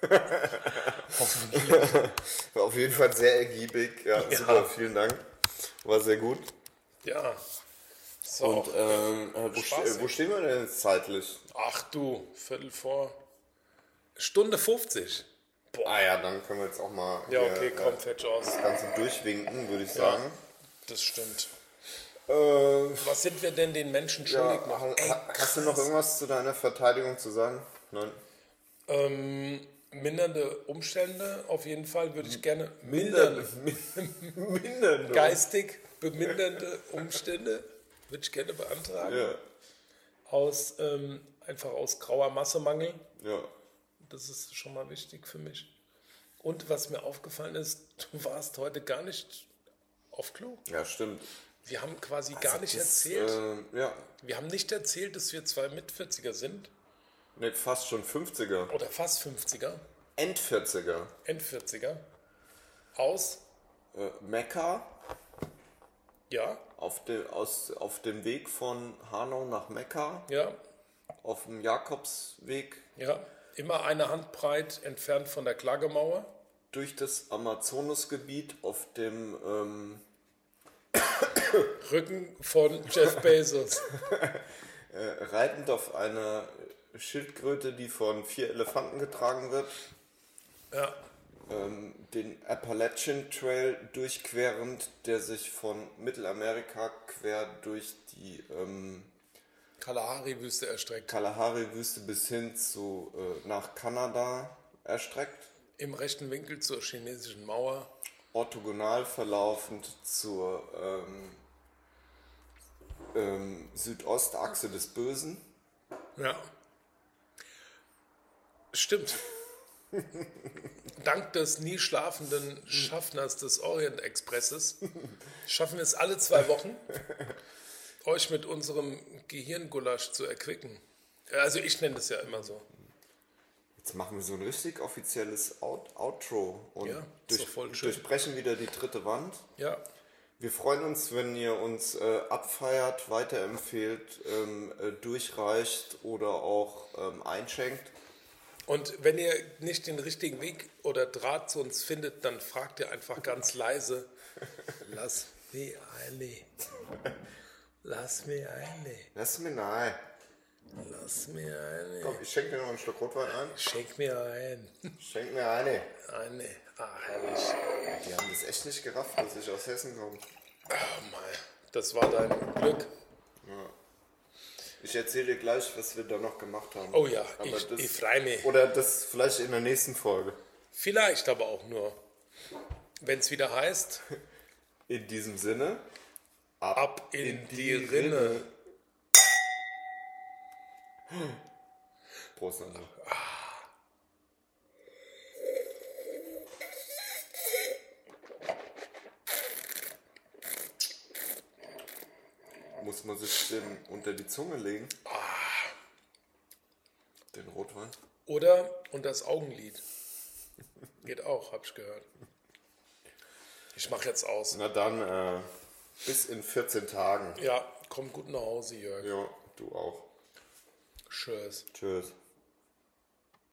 War auf jeden Fall sehr ergiebig. Ja, Ja. super, vielen Dank. War sehr gut. Ja. So. Und ähm, äh, wo, ste wo stehen wir denn jetzt zeitlich? Ach du, Viertel vor. Stunde 50. Boah. Ah ja, dann können wir jetzt auch mal Ja, hier, okay, äh, komm, aus. das Ganze durchwinken, würde ich sagen. Das stimmt. Äh, Was sind wir denn den Menschen schuldig ja, ha, hast du noch irgendwas zu deiner Verteidigung zu sagen? Nein. ähm, mindernde Umstände, auf jeden Fall würde ich gerne mindern. Mindern. Geistig bemindernde Umstände würde ich gerne beantragen. Ja, Aus, ähm, einfach aus grauer Massemangel. ja. Das ist schon mal wichtig für mich. Und was mir aufgefallen ist, du warst heute gar nicht auf Klo. Ja, stimmt. Wir haben quasi gar nicht Das, erzählt. Äh, ja, Wir haben nicht erzählt, dass wir zwei Mit-40er sind. ne, fast schon 50er. Oder fast 50er. End-40er. End-40er. Aus, Äh, Mekka ja, auf, de, aus, auf dem Weg von Hanau nach Mekka, ja, auf dem Jakobsweg ja. Immer eine Handbreit entfernt von der Klagemauer. durch das Amazonasgebiet auf dem ähm, Rücken von Jeff Bezos. äh, reitend auf einer Schildkröte, die von vier Elefanten getragen wird, Ja, ähm, den Appalachian Trail durchquerend, der sich von Mittelamerika quer durch die ähm, Kalahari-Wüste erstreckt. Kalahari-Wüste bis hin zu äh, nach Kanada erstreckt, Im rechten Winkel zur chinesischen Mauer. orthogonal verlaufend zur ähm, ähm, Südostachse des Bösen. Ja. Stimmt. Dank des nie schlafenden Schaffners des Orient Expresses schaffen wir es alle zwei Wochen, euch mit unserem Gehirngulasch zu erquicken. Also ich nenne das ja immer so. Jetzt machen wir so ein richtig offizielles Out Outro und Ja, durch, durchbrechen wieder die dritte Wand. Ja, Wir freuen uns, wenn ihr uns äh, abfeiert, weiterempfehlt, ähm, äh, durchreicht oder auch ähm, einschenkt. und wenn ihr nicht den richtigen Weg oder Draht zu uns findet, dann fragt ihr einfach ganz leise, lass mich eine. Lass mich eine. Lass mir nahe. Lass mir eine. Komm, ich schenke dir noch einen Schluck Rotwein ein. Schenk mir ein. Schenk mir eine. Eine. Ah, herrlich. Die haben das echt nicht gerafft, dass ich aus Hessen komme. Oh mein, das war dein Glück. Ich erzähle dir gleich, was wir da noch gemacht haben. Oh ja, Aber ich, das- ich freue mich. Oder das vielleicht in der nächsten Folge. Vielleicht aber auch nur, wenn es wieder heißt, In diesem Sinne, ab in, die Rinne. Prost, Sandro. Muss man sich den unter die Zunge legen? Den Rotwein? Oder und das Augenlid. Geht auch, hab ich gehört. Ich mache jetzt aus. Na dann, äh, bis in 14 Tagen. Ja, komm gut nach Hause, Jörg. Ja, du auch. Tschüss. Tschüss.